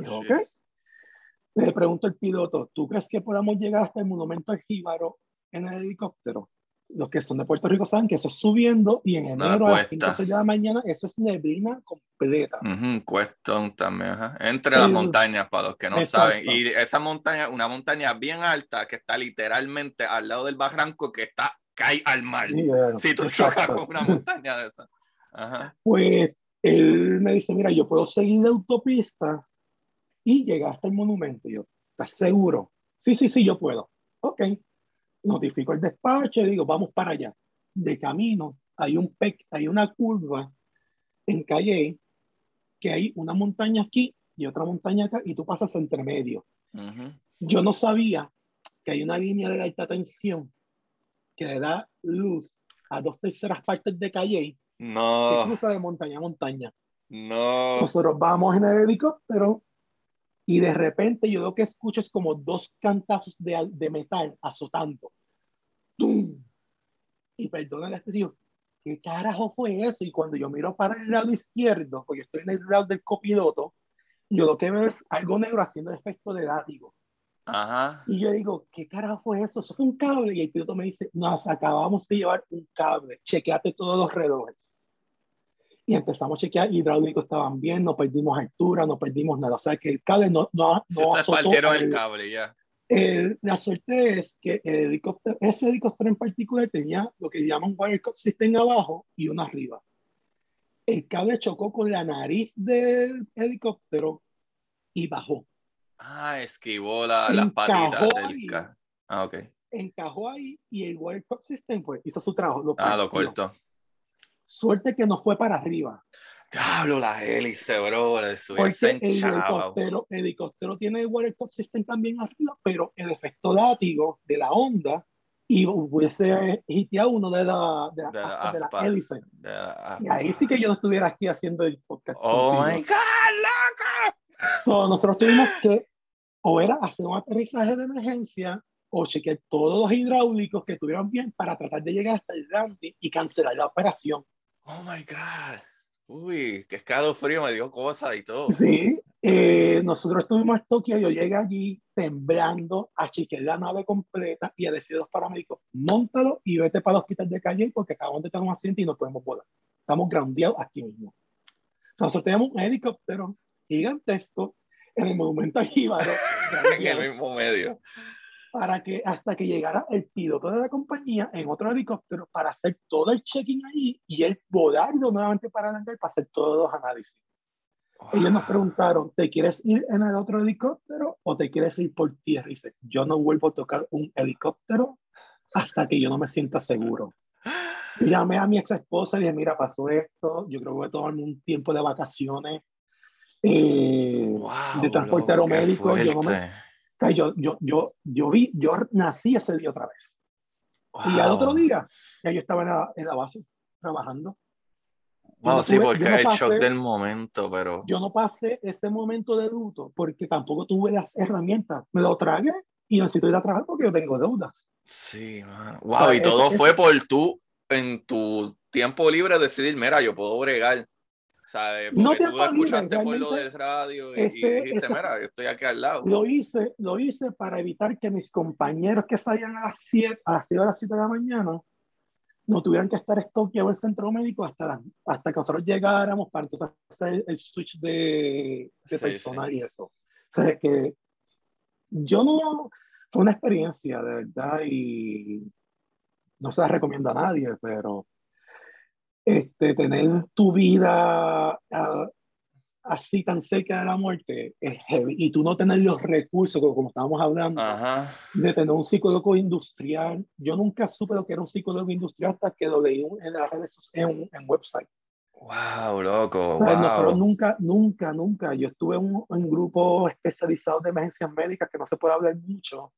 Le pregunto al piloto, ¿tú crees que podamos llegar hasta el monumento al Jíbaro en el helicóptero? Los que son de Puerto Rico saben que eso es subiendo y en enero a las 5 de la mañana eso es neblina completa. cuestión también, entre las montañas para los que no saben. Y esa montaña, una montaña bien alta que está literalmente al lado del barranco que está cae al mar. si tú chocas con una montaña de esa. Pues él me dice, mira, yo puedo seguir de autopista y llegar hasta el monumento. yo, ¿estás seguro? Sí, sí, sí, yo puedo. Ok notifico el despacho y digo, vamos para allá. De camino hay, un hay una curva en calle que hay una montaña aquí y otra montaña acá y tú pasas entre medio. Yo no sabía que hay una línea de alta tensión que le da luz a dos terceras partes de calle no. que cruza de montaña a montaña. No. Nosotros vamos en el helicóptero y de repente yo lo que escucho es como dos cantazos de, de metal azotando. ¡Tum! Y perdona la expresión, ¿qué carajo fue eso? Y cuando yo miro para el lado izquierdo, porque estoy en el lado del copiloto, yo lo que veo es algo negro haciendo efecto de látigo. Ajá. Y yo digo, ¿qué carajo fue eso? Eso fue un cable. Y el piloto me dice, nos acabamos de llevar un cable, chequeate todos los relojes y empezamos a chequear, hidráulicos estaban bien, no perdimos altura, no perdimos nada. O sea que el cable no, no, no partieron el, cable ya. la suerte es que el helicóptero, ese helicóptero en particular tenía lo que llaman wire cut system abajo y uno arriba. El cable chocó con la nariz del helicóptero y bajó. Ah, esquivó la, las patitas del cable. Ah, ok. Encajó ahí y el wire cut system fue, hizo su trabajo. Lo ah, lo cortó. Suerte que no fue para arriba. Diablo, la hélice, bro. Porque el helicóptero, el helicóptero tiene el water system también arriba, pero el efecto látigo de la onda y hubiese hiteado uno de la, de la, de la, hélice. y ahí sí que yo no estuviera aquí haciendo el podcast. Oh my God, loco. nosotros tuvimos que o era hacer un aterrizaje de emergencia o chequear todos los hidráulicos que estuvieran bien para tratar de llegar hasta el landing y cancelar la operación. Oh my God. Uy, qué frío me dio cosas y todo. Sí, eh, nosotros estuvimos en Tokio, yo llegué allí temblando, achiqué la nave completa y a decir a los paramédicos, montalo y vete para el hospital de Calle porque acabamos de tener un accidente y no podemos volar. Estamos groundeados aquí mismo. Nosotros tenemos un helicóptero gigantesco en el monumento a Jíbaro. [LAUGHS] en el mismo medio para que hasta que llegara el piloto de la compañía en otro helicóptero para hacer todo el check-in allí y él volar nuevamente para adelante para hacer todos los análisis. Ellos nos preguntaron, ¿te quieres ir en el otro helicóptero o te quieres ir por tierra? Y dice, yo no vuelvo a tocar un helicóptero hasta que yo no me sienta seguro. Y llamé a mi ex esposa y dije, mira, pasó esto, yo creo que voy a tomarme un tiempo de vacaciones eh, de transporte aeromédico. Yo no me, yo, yo, yo, yo vi, yo nací ese día otra vez. Y al otro día, ya yo estaba en la, en la base trabajando. Wow, sí, porque el shock del momento, pero. Yo no pasé ese momento de luto porque tampoco tuve las herramientas. Me lo tragué y necesito ir a trabajar porque yo tengo deudas. Sí, man. Wow, y todo fue por tú, en tu tiempo libre, decidir, mira, yo puedo bregar. ¿Sabes? no te tú escuchaste por lo radio y, dijiste, mira, yo estoy aquí al lado. Lo hice, lo hice para evitar que mis compañeros que salían a las 7, a las 7 de las 7 de la mañana no tuvieran que estar estoqueados en el centro médico hasta, hasta que nosotros llegáramos para entonces hacer el switch de, de personal y eso. O sea, es que yo no, fue una experiencia de verdad y no se la recomiendo a nadie, pero este, tener tu vida, uh, así tan cerca de la muerte es heavy. Y tú no tener los recursos, como, estábamos hablando, de tener un psicólogo industrial. Yo nunca supe lo que era un psicólogo industrial hasta que lo leí en las redes en en website. Wow, loco. Nosotros nunca, nunca, nunca. Yo estuve en un, en grupo especializado de emergencias médicas que no se puede hablar mucho.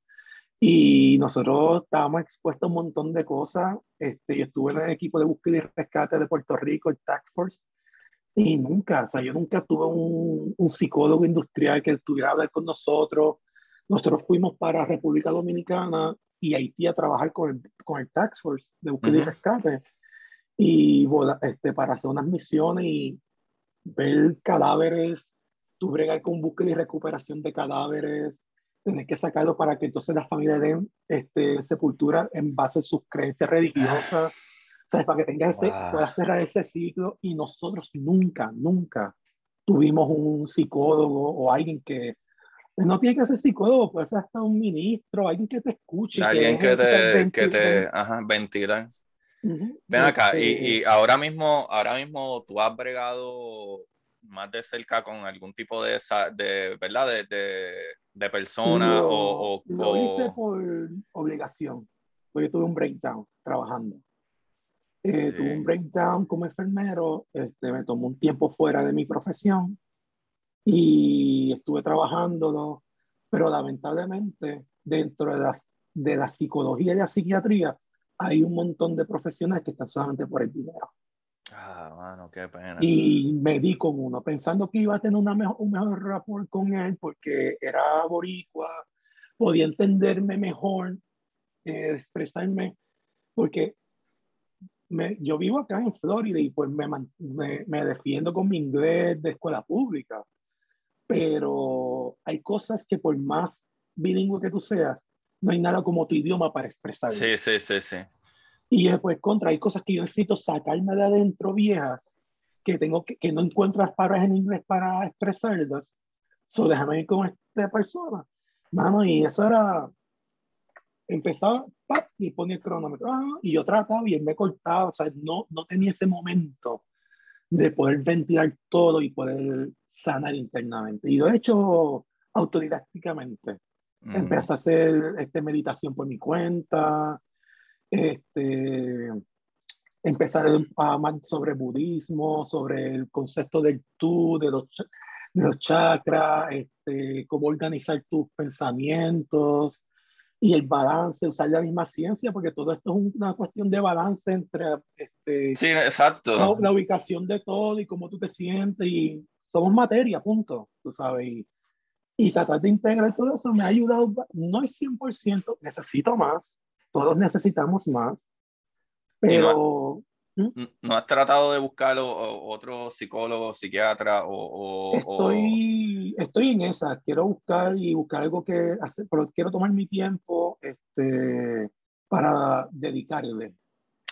Y nosotros estábamos expuestos a un montón de cosas. Este, yo estuve en el equipo de búsqueda y rescate de Puerto Rico, el Task Force, y nunca, o sea, yo nunca tuve un, un psicólogo industrial que estuviera a hablar con nosotros. Nosotros fuimos para República Dominicana y Haití a trabajar con el, con el Task Force de búsqueda y rescate y este, para hacer unas misiones y ver cadáveres, tu bregar con búsqueda y recuperación de cadáveres, tener que sacarlos para que entonces las familias den este, sepultura en base a sus creencias religiosas, ¿sabes? para que tengas ese, puedas cerrar ese ciclo y nosotros nunca, nunca tuvimos un psicólogo o alguien que no tiene que ser psicólogo, puede ser hasta un ministro, alguien que te escuche. Alguien que, te, que te ajá, ventila. Ven acá, y, y, este ahora mismo, ahora mismo tú has bregado más de cerca con algún tipo de, de ¿verdad? De, de, de persona o, Lo hice por obligación, porque tuve un breakdown trabajando. Eh, tuve un breakdown como enfermero, este, me tomó un tiempo fuera de mi profesión y estuve trabajando, pero lamentablemente dentro de la, de la psicología y la psiquiatría hay un montón de profesionales que están solamente por el dinero. Ah, mano, qué pena. Y me di con uno, pensando que iba a tener una mejor, un mejor rapport con él porque era boricua, podía entenderme mejor, eh, expresarme, porque me, yo vivo acá en Florida y pues me, me, me defiendo con mi inglés de escuela pública, pero hay cosas que por más bilingüe que tú seas, no hay nada como tu idioma para expresar. Sí, sí, sí, sí. Y después, contra, hay cosas que yo necesito sacarme de adentro viejas, que tengo que, que no encuentro las palabras en inglés para expresarlas. So, déjame ir con esta persona. Mano, y eso era, empezaba, y ponía el cronómetro, ah, y yo trataba y él me cortaba, o sea, no, no tenía ese momento de poder ventilar todo y poder sanar internamente. Y lo he hecho autodidácticamente. Empecé a hacer este, meditación por mi cuenta, este, empezar a hablar sobre budismo, sobre el concepto del tú, de los, de los chakras, este, cómo organizar tus pensamientos y el balance, usar la misma ciencia, porque todo esto es una cuestión de balance entre este, sí, exacto. La, ubicación de todo y cómo tú te sientes y somos materia, punto, tú sabes. Y, y tratar de integrar todo eso me ha ayudado, no es 100%, necesito más, todos necesitamos más, pero... ¿Mm? No, has tratado de buscar otro psicólogo, psiquiatra o, estoy, estoy en esa, quiero buscar y buscar algo que hacer, pero quiero tomar mi tiempo este, para dedicarle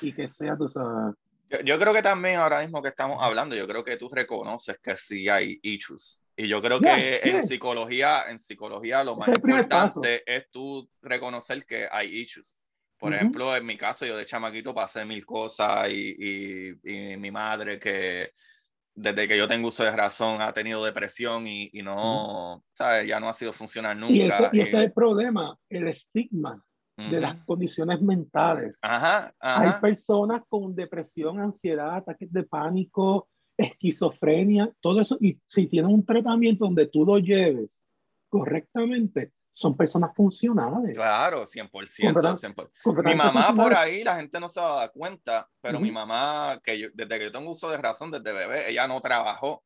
y que sea, tú sabes... Yo, yo, creo que también ahora mismo que estamos hablando, yo creo que tú reconoces que sí hay issues y yo creo que en psicología, en psicología lo más importante es tú reconocer que hay issues. Por ejemplo, en mi caso, yo de chamaquito pasé mil cosas y, y, mi madre que desde que yo tengo uso de razón ha tenido depresión y, y no, ¿sabes? Ya no ha sido funcionar nunca. Y ese, y ese es el problema, el estigma de las condiciones mentales. Ajá, Hay personas con depresión, ansiedad, ataques de pánico, esquizofrenia, todo eso, y si tienen un tratamiento donde tú lo lleves correctamente, son personas funcionales. Claro, 100%. 100%. Mi mamá por ahí, la gente no se da cuenta, pero mi mamá, que yo, desde que yo tengo uso de razón, desde bebé, ella no trabajó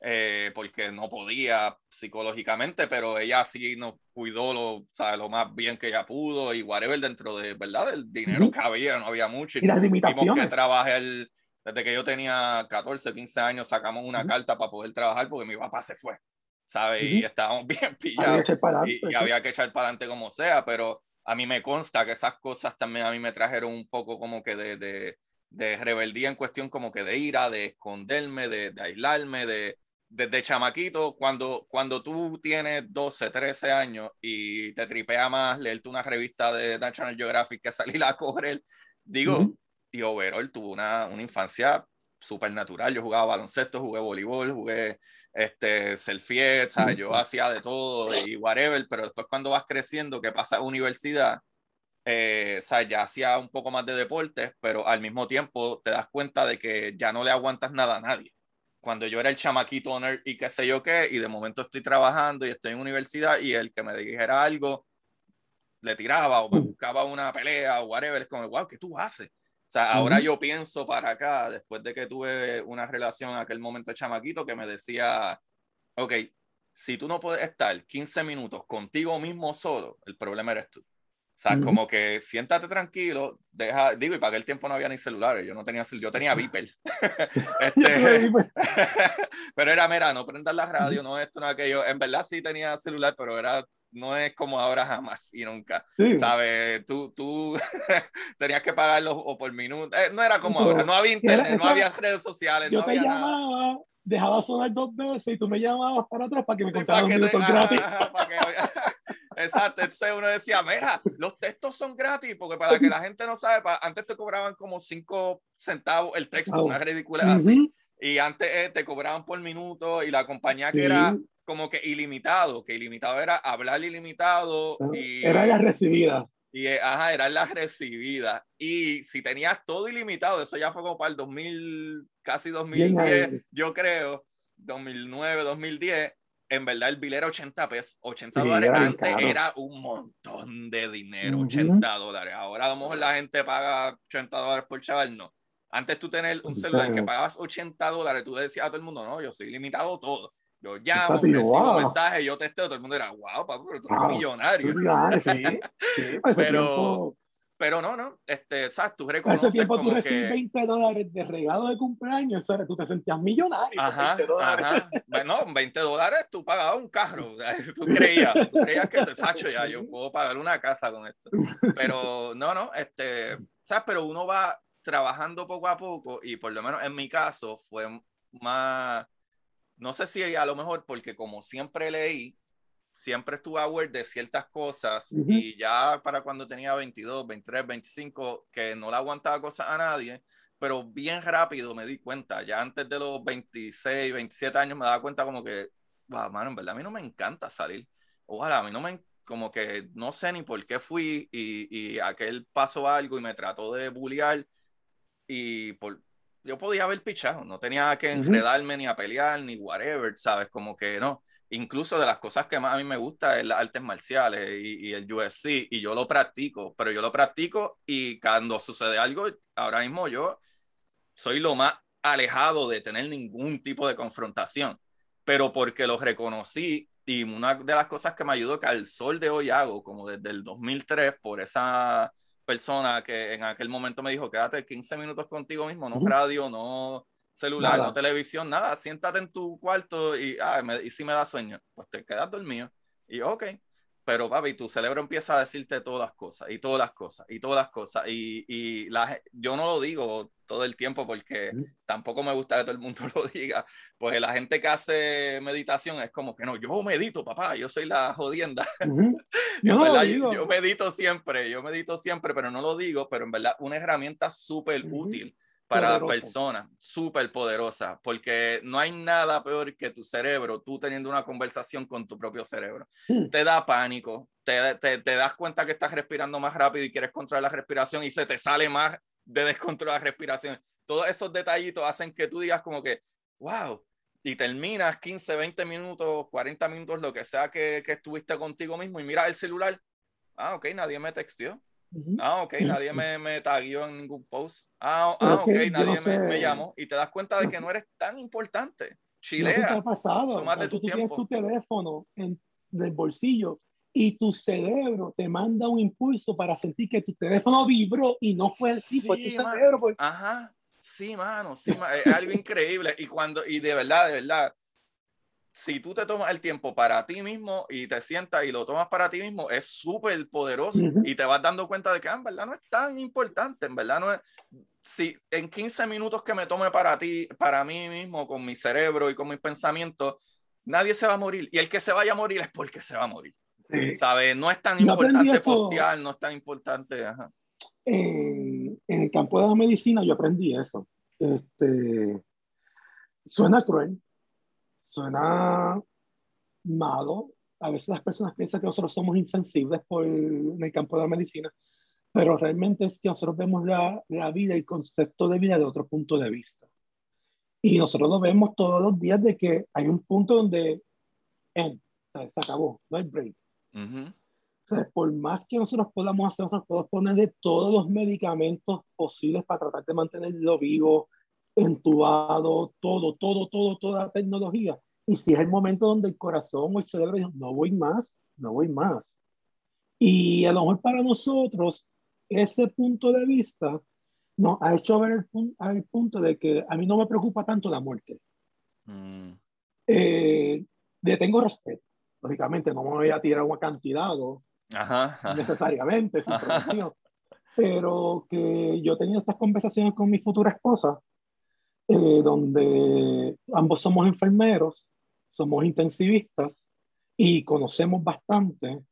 eh, porque no podía psicológicamente, pero ella sí nos cuidó lo, sabe, lo más bien que ella pudo y whatever dentro de, ¿verdad? Del dinero que había, no había mucho. Y, las limitaciones. que trabajé el desde que yo tenía 14, 15 años, sacamos una carta para poder trabajar porque mi papá se fue, ¿sabes? Y estábamos [LAUGHS] bien pillados. y, había que echar para adelante como sea, pero a mí me consta que esas cosas también a mí me trajeron un poco como que de, de, de rebeldía en cuestión como que de ira, de esconderme, de, de aislarme, de desde chamaquito, cuando, cuando tú tienes 12, 13 años y te tripea más leerte una revista de National Geographic que salir a correr, digo, y overall tuvo una, una infancia súper natural. Yo jugaba baloncesto, jugué voleibol, jugué este, selfie, ¿sabes? Yo hacía de todo y whatever, pero después cuando vas creciendo, que pasa a universidad, eh, o sea, ya hacía un poco más de deportes, pero al mismo tiempo te das cuenta de que ya no le aguantas nada a nadie. Cuando yo era el chamaquito nerd y qué sé yo qué, y de momento estoy trabajando y estoy en universidad y el que me dijera algo, le tiraba o me buscaba una pelea o whatever, es como, wow, ¿qué tú haces? O sea, ahora yo pienso para acá, después de que tuve una relación en aquel momento de chamaquito, que me decía, ok, si tú no puedes estar 15 minutos contigo mismo solo, el problema eres tú. O sea, como que siéntate tranquilo, deja, digo, y para aquel tiempo no había ni celulares, yo no tenía, yo tenía Viper. [LAUGHS] [LAUGHS] este, [LAUGHS] pero era, mira, no prendas la radio, no esto, no aquello. En verdad sí tenía celular, pero era, no es como ahora jamás y nunca. ¿Sabes? Tú, tú [LAUGHS] tenías que pagarlo o por minuto. Eh, no era como ahora, no había internet, no había redes sociales. Yo no te había llamaba, nada. dejaba sonar dos veces y tú me llamabas para atrás para que me contaran minutos [LAUGHS] gratis. [LAUGHS] Exacto, entonces uno decía, mira, los textos son gratis, porque para que la gente no sabe, antes te cobraban como 5 centavos el texto, una ridícula así, y antes eh, te cobraban por minuto, y la compañía que era como que ilimitado, que ilimitado era hablar ilimitado. Y, era la recibida. Y, ajá, era la recibida. Y si tenías todo ilimitado, eso ya fue como para el 2000, casi 2010, yo creo, 2009, 2010 en verdad el bill era 80 pesos, 80 dólares. Antes era un montón de dinero, 80 dólares. Ahora a lo mejor la gente paga 80 dólares por chaval, no. Antes tú tener un celular que pagabas 80 dólares, tú decías a todo el mundo, no, yo soy limitado todo. Yo llamo, recibo mensajes, yo testeo, todo el mundo era, wow, papi, pero tú eres millonario. Sí, sí, [LAUGHS] pero, pero no, no, este, ¿sabes? Tú reconoces ese tiempo como tú recibes 20 dólares de regalo de cumpleaños, eso tú te sentías millonario. Ajá, 20 ajá. Bueno, 20 dólares tú pagabas un carro, [LAUGHS] tú creías, tú creías que, Sacho, ya yo puedo pagar una casa con esto. [LAUGHS] Pero no, no, este, ¿sabes? Pero uno va trabajando poco a poco y por lo menos en mi caso fue más, no sé si a lo mejor porque como siempre leí, siempre estuve aware de ciertas cosas y ya para cuando tenía 22, 23, 25, que no le aguantaba cosas a nadie, pero bien rápido me di cuenta, ya antes de los 26, 27 años me daba cuenta como que, wow, mano, en verdad a mí no me encanta salir. Ojalá, a mí no me, como que no sé ni por qué fui y, y aquel pasó algo y me trató de bullear y por, yo podía haber pichado, no tenía que enredarme ni a pelear ni whatever, ¿sabes? Como que no incluso de las cosas que más a mí me gusta es las artes marciales y, el UFC, y yo lo practico, pero yo lo practico y cuando sucede algo, ahora mismo yo soy lo más alejado de tener ningún tipo de confrontación, pero porque lo reconocí y una de las cosas que me ayudó que al sol de hoy hago, como desde el 2003, por esa persona que en aquel momento me dijo, quédate 15 minutos contigo mismo, no radio, no celular, no televisión, nada, siéntate en tu cuarto y, ah, y si me da sueño, pues te quedas dormido. Y ok, pero papi, tu cerebro empieza a decirte todas las cosas y todas las cosas y todas las cosas. Y, y la, yo no lo digo todo el tiempo porque tampoco me gusta que todo el mundo [LAUGHS] lo diga. Pues la gente que hace meditación es como que no, yo medito, papá, yo soy la jodienda. [LAUGHS] yo, medito siempre, yo medito siempre, pero no lo digo, pero en verdad una herramienta súper útil para personas, súper poderosa, porque no hay nada peor que tu cerebro, tú teniendo una conversación con tu propio cerebro. Hmm. Te da pánico, te, te, te, das cuenta que estás respirando más rápido y quieres controlar la respiración y se te sale más de descontrolar la respiración. Todos esos detallitos hacen que tú digas como que, wow, y terminas 15, 20 minutos, 40 minutos, lo que sea que, que estuviste contigo mismo y miras el celular. Ah, ok, nadie me textió Ah, ok, nadie me, me taguió en ningún post. Ah, ah ok, nadie me, me, llamó. Y te das cuenta de que no eres tan importante. Chilea. ¿Qué ha pasado? Tomate tu tú tienes tu teléfono en el bolsillo y tu cerebro te manda un impulso para sentir que tu teléfono vibró y no fue así, sí, tu cerebro. Pues. Ajá, sí, mano, sí, es algo increíble. Y cuando, y de verdad, de verdad, si tú te tomas el tiempo para ti mismo y te sientas y lo tomas para ti mismo, es súper poderoso y te vas dando cuenta de que ah, en verdad no es tan importante, en verdad no es, si en 15 minutos que me tome para ti, para mí mismo, con mi cerebro y con mis pensamientos, nadie se va a morir y el que se vaya a morir es porque se va a morir. ¿Sabes? No es tan importante postear, no es tan importante. En, en, el campo de la medicina yo aprendí eso. Este, suena cruel, suena malo. A veces las personas piensan que nosotros somos insensibles por, en el campo de la medicina, pero realmente es que nosotros vemos la, la vida, el concepto de vida de otro punto de vista. Y nosotros lo vemos todos los días de que hay un punto donde end, se acabó, no hay break. o sea, por más que nosotros podamos hacer, nosotros podemos ponerle todos los medicamentos posibles para tratar de mantenerlo vivo, entubado, todo, todo, todo, toda la tecnología. Y si es el momento donde el corazón o el cerebro dice, no voy más, no voy más. Y a lo mejor para nosotros, ese punto de vista nos ha hecho ver el, punto de que a mí no me preocupa tanto la muerte. Mm. Eh, le tengo respeto. Lógicamente, no me voy a tirar un acantilado necesariamente, [LAUGHS] pero que yo he tenido estas conversaciones con mi futura esposa, eh, donde ambos somos enfermeros, somos intensivistas y conocemos bastante.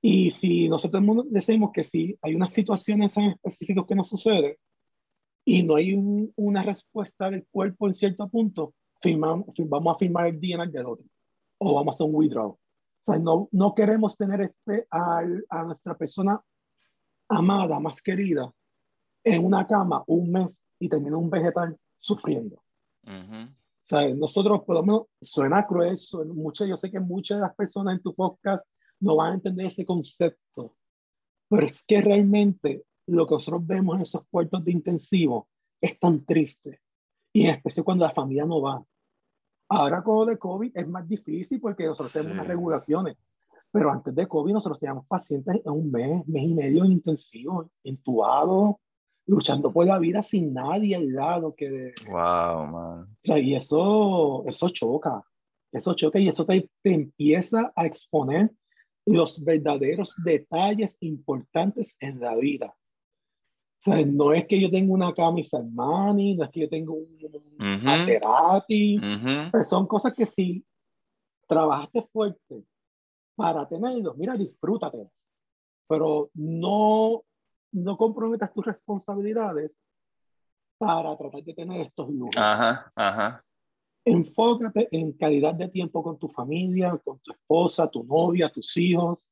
Y si nosotros decimos que si hay unas situaciones en específico que nos suceden y no hay una respuesta del cuerpo en cierto punto, firmamos, vamos a firmar el DNA del otro o vamos a hacer un withdraw. O sea, no, no queremos tener este, a nuestra persona amada, más querida, en una cama un mes y termina un vegetal sufriendo. O sea, nosotros, por lo menos, suena cruel, suena mucho, yo sé que muchas de las personas en tu podcast no van a entender ese concepto, pero es que realmente lo que nosotros vemos en esos puertos de intensivo es tan triste, y en especial cuando la familia no va. Ahora con lo de COVID es más difícil porque nosotros tenemos unas regulaciones, pero antes de COVID nosotros teníamos pacientes en un mes, mes y medio en intensivo, entubados, luchando por la vida sin nadie al lado. Que, wow, man. O sea, y eso, eso choca, eso choca y eso te, te empieza a exponer los verdaderos detalles importantes en la vida. O sea, no es que yo tenga una camisa Armani, no es que yo tenga un, Maserati. son cosas que si trabajaste fuerte para tenerlos, mira, disfrútate. Pero no, no comprometas tus responsabilidades para tratar de tener estos lujos. Ajá, ajá. Enfócate en calidad de tiempo con tu familia, con tu esposa, tu novia, tus hijos.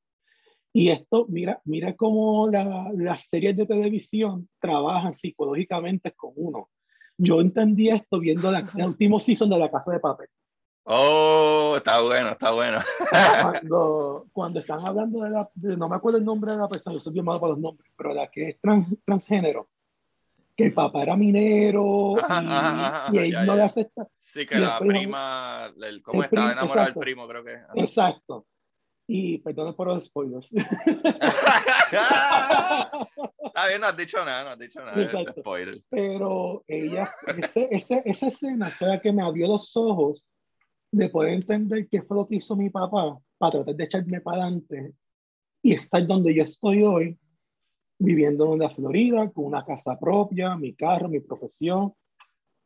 Y esto, mira, mira cómo la, las series de televisión trabajan psicológicamente con uno. Yo entendí esto viendo la, el último season de La Casa de Papel. Oh, está bueno, está bueno. Cuando, cuando están hablando de la, no me acuerdo el nombre de la persona, yo soy bien malo para los nombres, pero la que es transgénero, que el papá era minero y, y no le acepta. Sí, que la prima, el, ¿cómo está enamorado del primo? Creo que. Exacto. Y perdón por los spoilers. [LAUGHS] [LAUGHS] Está bien, no has dicho nada, no has dicho nada de spoilers. Pero ella, ese, esa escena fue la que me abrió los ojos de poder entender qué fue lo que hizo mi papá para tratar de echarme para adelante y estar donde yo estoy hoy, viviendo en la Florida, con una casa propia, mi carro, mi profesión,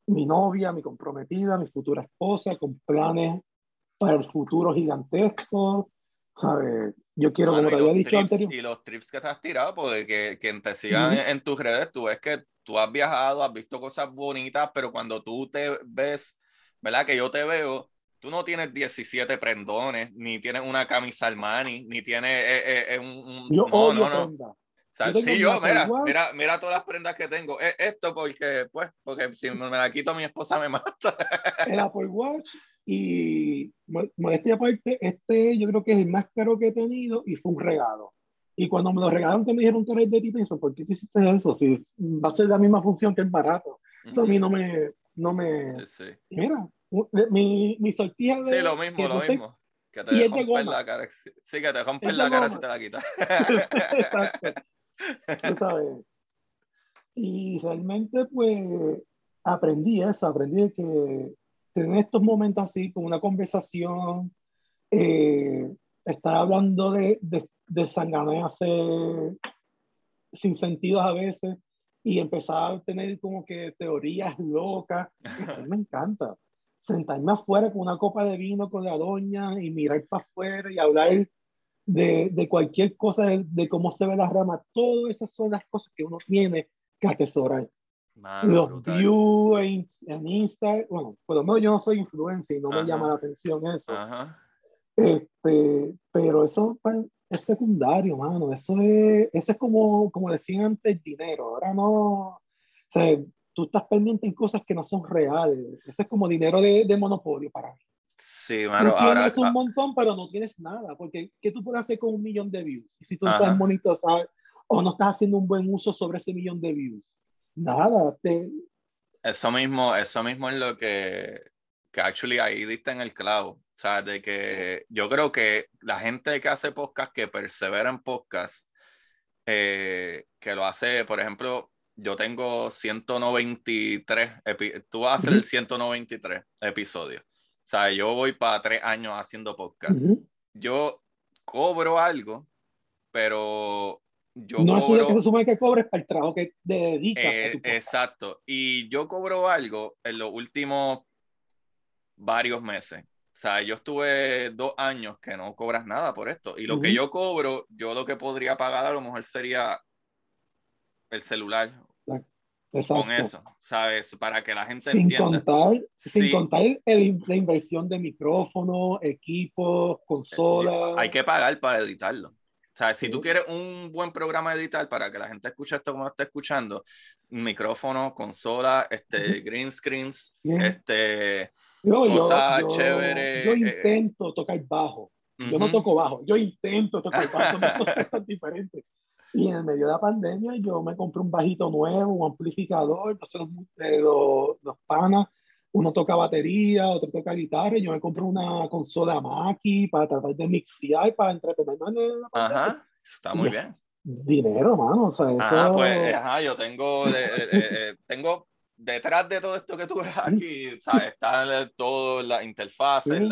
mi novia, mi comprometida, mi futura esposa, con planes para el futuro gigantesco, ¿sabes? Yo quiero, como te había dicho Y los trips que te has tirado, porque que, que te sigan en, tus redes, tú ves que tú has viajado, has visto cosas bonitas, pero cuando tú te ves, ¿verdad? Que yo te veo, tú no tienes 17 prendones, ni tienes una camisa Armani, ni tienes eh, eh, eh, un, Yo no, no, no. sí, yo, mira, mira, mira todas las prendas que tengo. Esto porque, pues, porque si me la quito mi esposa me mata. [LAUGHS] El Apple Watch y modestia aparte, este yo creo que es el más caro que he tenido y fue un regalo. Y cuando me lo regalaron, que me dijeron que era de ti, pensé, ¿por qué tú hiciste eso? Si va a ser la misma función que el barato. Eso a mí no me. No me... Sí, Mira, mi, mi sortija de. Sí, lo mismo, lo mismo. Que te rompen la cara. Sí, que te rompen la cara si te la quitas. [LAUGHS] Exacto. Tú sabes. Y realmente, pues, aprendí eso, aprendí que tener estos momentos así, con una conversación, eh, estar hablando de, de, de hace sin sentido a veces y empezar a tener como que teorías locas. [LAUGHS] Eso me encanta. Sentarme afuera con una copa de vino con la doña y mirar para afuera y hablar de, de cualquier cosa, de, de, cómo se ve la rama. Todas esas son las cosas que uno tiene que atesorar. los views en, en, Insta, bueno, por lo menos yo no soy influencer y no me llama la atención eso. Este, pero eso pues, es secundario, mano. Eso es, eso es como, como decían antes, dinero. Ahora no. O sea, tú estás pendiente en cosas que no son reales. Eso es como dinero de, de monopolio para mí. Sí, mano. Tú tienes un montón, pero no tienes nada. Porque, ¿qué tú puedes hacer con un millón de views? Y si tú no sabes monitorizar o no estás haciendo un buen uso sobre ese millón de views, nada. Te... Eso mismo, eso mismo es lo que, que actually ahí diste en el clavo. O sea, de que yo creo que la gente que hace podcast, que persevera en podcast, eh, que lo hace, por ejemplo, yo tengo 193, tú vas a hacer el 193 episodios. O sea, yo voy para tres años haciendo podcast. Yo cobro algo, pero yo no cobro... que se suma que cobres para el trabajo que dedicas. Eh, exacto. Y yo cobro algo en los últimos varios meses. O sea, yo estuve dos años que no cobras nada por esto. Y lo que yo cobro, yo lo que podría pagar a lo mejor sería el celular. Con eso, ¿sabes? Para que la gente sin entienda. Contar, Sin contar la inversión de micrófono, equipos, consolas. Hay que pagar para editarlo. O sea, si tú quieres un buen programa editar para que la gente escuche esto como está escuchando, micrófono, consola, este, green screens, este, yo, chévere. Yo eh, intento tocar bajo. Yo no toco bajo, yo intento tocar bajo, no [LAUGHS] es diferente. Y en el medio de la pandemia yo me compré un bajito nuevo, un amplificador, entonces los, los, panas, uno toca batería, otro toca guitarra, y yo me compré una consola Mackie para tratar de mixear, para entretenerme. Ajá, está muy bien. Dinero, mano, o sea, eso... pues, ajá, yo tengo, eh, eh, tengo detrás de todo esto que tú ves aquí, [LAUGHS] ¿sabes? Están todas las interfaces,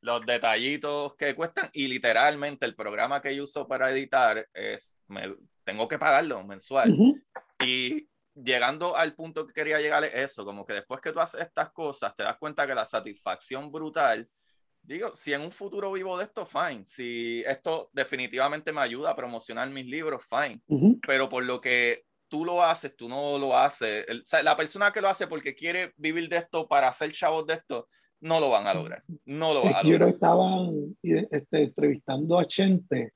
los detallitos que cuestan y literalmente el programa que yo uso para editar es, me, tengo que pagarlo mensual. Y llegando al punto que quería llegar es eso, como que después que tú haces estas cosas, te das cuenta que la satisfacción brutal, digo, si en un futuro vivo de esto, fine. Si esto definitivamente me ayuda a promocionar mis libros, fine. Pero por lo que tú lo haces, tú no lo haces. la persona que lo hace porque quiere vivir de esto para hacer chavos de esto, no lo van a lograr. No lo van a lograr. Yo estaban este, entrevistando a Chente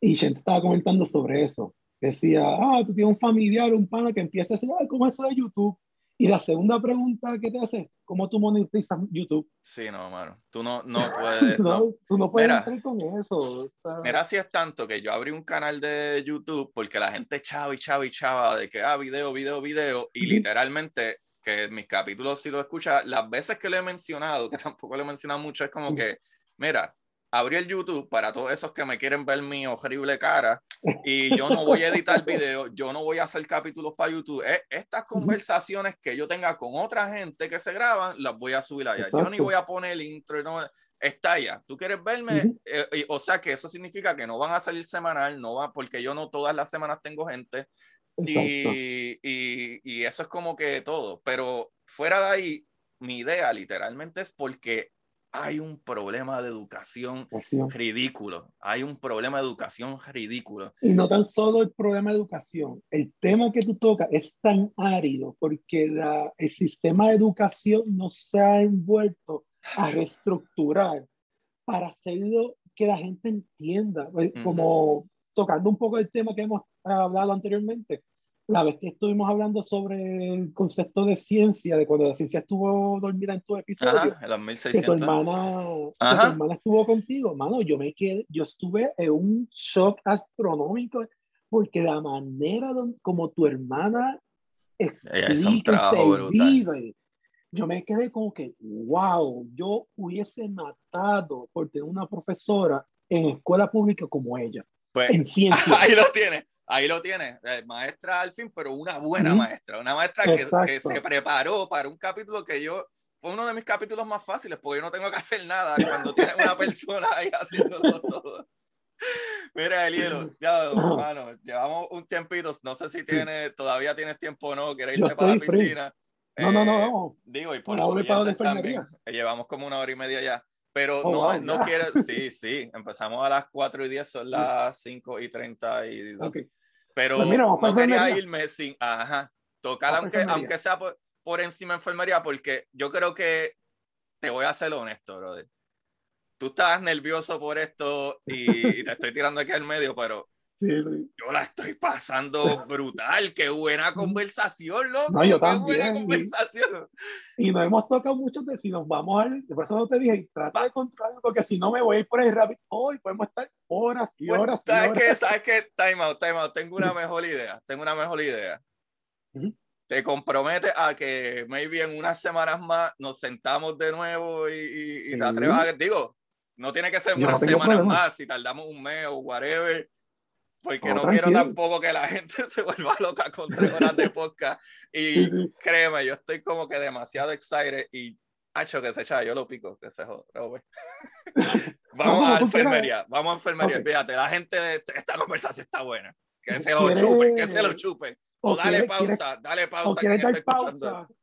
y Chente estaba comentando sobre eso. Decía, ah, tú tienes un familiar, un pana que empieza a decir, ay, ¿cómo es eso de YouTube? Y la segunda pregunta que te hace, ¿cómo tú monetizas YouTube? Sí, no, mano. Tú no, no [LAUGHS] puedes. no, Tú no puedes entrar con eso. Mira, si es tanto que yo abrí un canal de YouTube porque la gente chava y chava y chava de que, ah, video, video, video. Y literalmente, que mis capítulos, si lo escuchas, las veces que lo he mencionado, que tampoco lo he mencionado mucho, es como que, mira, abrí el YouTube para todos esos que me quieren ver mi horrible cara y yo no voy a editar [LAUGHS] videos, yo no voy a hacer capítulos para YouTube. estas conversaciones que yo tenga con otra gente que se graban, las voy a subir allá. Yo ni voy a poner el intro, no, está allá. ¿Tú quieres verme? Eh, o sea que eso significa que no van a salir semanal, no va, porque yo no todas las semanas tengo gente. Y, y, y eso es como que todo. Pero fuera de ahí, mi idea literalmente es porque hay un problema de educación, ridículo. Hay un problema de educación ridículo. Y no tan solo el problema de educación, el tema que tú tocas es tan árido porque la, el sistema de educación no se ha envuelto a reestructurar para hacerlo que la gente entienda, pues, como tocando un poco el tema que hemos hablado anteriormente la vez que estuvimos hablando sobre el concepto de ciencia, de cuando la ciencia estuvo dormida en tu episodio, Ajá, en los 1600. Que, tu hermana, que tu hermana estuvo contigo, mano, yo me quedé, yo estuve en un shock astronómico porque la manera como tu hermana explica y se vive, yo me quedé como que, wow, yo hubiese matado por tener una profesora en escuela pública como ella. Pues, en ciencia. [LAUGHS] Ahí lo tienes ahí lo tienes, eh, maestra al fin, pero una buena maestra, una maestra que, que, se preparó para un capítulo que yo, fue uno de mis capítulos más fáciles, porque yo no tengo que hacer nada cuando tienes una [LAUGHS] persona ahí haciéndolo todo. Mira, Elielo, ya, hermano, llevamos un tiempito, no sé si tiene, todavía tienes tiempo o no, quieres irte para la piscina. No, no, no, vamos. Digo, y por la también, llevamos como una hora y media ya. Pero oh, no, no quiero, [LAUGHS] sí, sí, empezamos a las 4 y 10, son las 5 y 32. Okay. Pero pues no quería irme sin, ajá, tocar, aunque, aunque sea por, por encima de enfermería, porque yo creo que te voy a ser honesto, brother. Tú estás nervioso por esto y te estoy tirando aquí al medio, pero yo la estoy pasando brutal. Qué buena conversación, loco. No, yo Qué también. buena conversación. Y, y nos hemos tocado muchos de si nos vamos a por eso no te dije, trata de controlarlo, porque si no me voy a ir por el rabbit hole, podemos estar horas y Pues, horas ¿Sabes qué? ¿Sabes qué? Time out, time out. Tengo una mejor idea. Tengo una mejor idea. Ujú. Te comprometes a que maybe en unas semanas más nos sentamos de nuevo y, y- y Sí. te atreves a... Digo, no tiene que ser Yo no unas tengo semanas problema. más, si tardamos un mes o whatever. Porque No, no quiero tampoco que la gente [LAUGHS] se vuelva loca con tres horas de podcast. Y Sí, sí. créeme, yo estoy como que demasiado excited y hacho que se echa, yo lo pico, que se joda. bueno. [LAUGHS] vamos a enfermería, vamos a enfermería. Ok. Fíjate, la gente de esta conversación está buena. Que se lo ¿Quieres- chupen, que se lo chupen. O, O dale pausa, dale pausa. o quieres dar pausa, eso.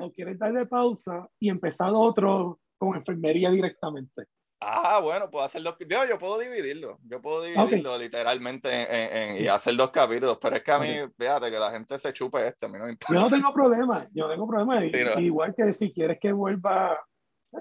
o quieres darle pausa y empezar otro con enfermería directamente. Ah, bueno, puedo hacer dos. Yo, yo puedo dividirlo. Yo puedo dividirlo literalmente en- en- y hacer dos capítulos. Pero es que a mí, fíjate, que la gente se chupe este. A mí no me importa. Yo no tengo problema, yo no tengo problema. Sí, no. Igual que si quieres que vuelva.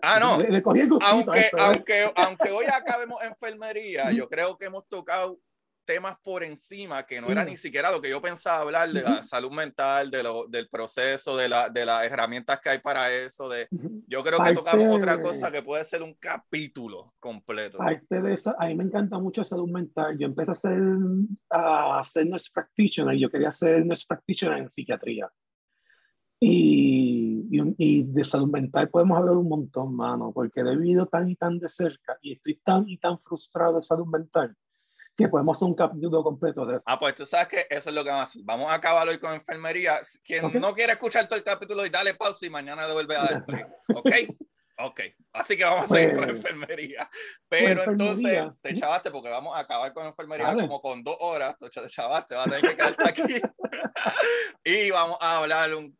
Ah, no. Le, le cogí el gustito aunque, esto, ¿eh? aunque, aunque hoy acabemos enfermería, yo creo que hemos tocado temas por encima que no era Ujú. ni siquiera lo que yo pensaba hablar de la salud mental, de lo, del proceso, de, la, de las herramientas que hay para eso. De, yo creo que Parte- tocamos otra cosa que puede ser un capítulo completo. Parte de esa, a mí me encanta mucho salud mental. Yo empecé a ser, a ser nurse practitioner. Yo quería ser nurse practitioner en psiquiatría. Y, y, y de salud mental podemos hablar un montón, mano, porque he vivido tan y tan de cerca y estoy tan y tan frustrado de salud mental que podemos hacer un capítulo completo de eso. Ah, pues tú sabes que eso es lo que vamos a hacer. Vamos a acabar hoy con enfermería. Quien Ok. no quiere escuchar todo el capítulo y dale pausa y mañana devuelve a dar play. ¿Ok? [LAUGHS] Ok. Así que vamos a seguir con Pues- enfermería. Pero entonces enfermería. te chavaste porque vamos a acabar con enfermería Dale. como con dos horas. Te ch- chavaste, vas a tener que quedarte aquí. [LAUGHS] [LAUGHS] y vamos a hablar un,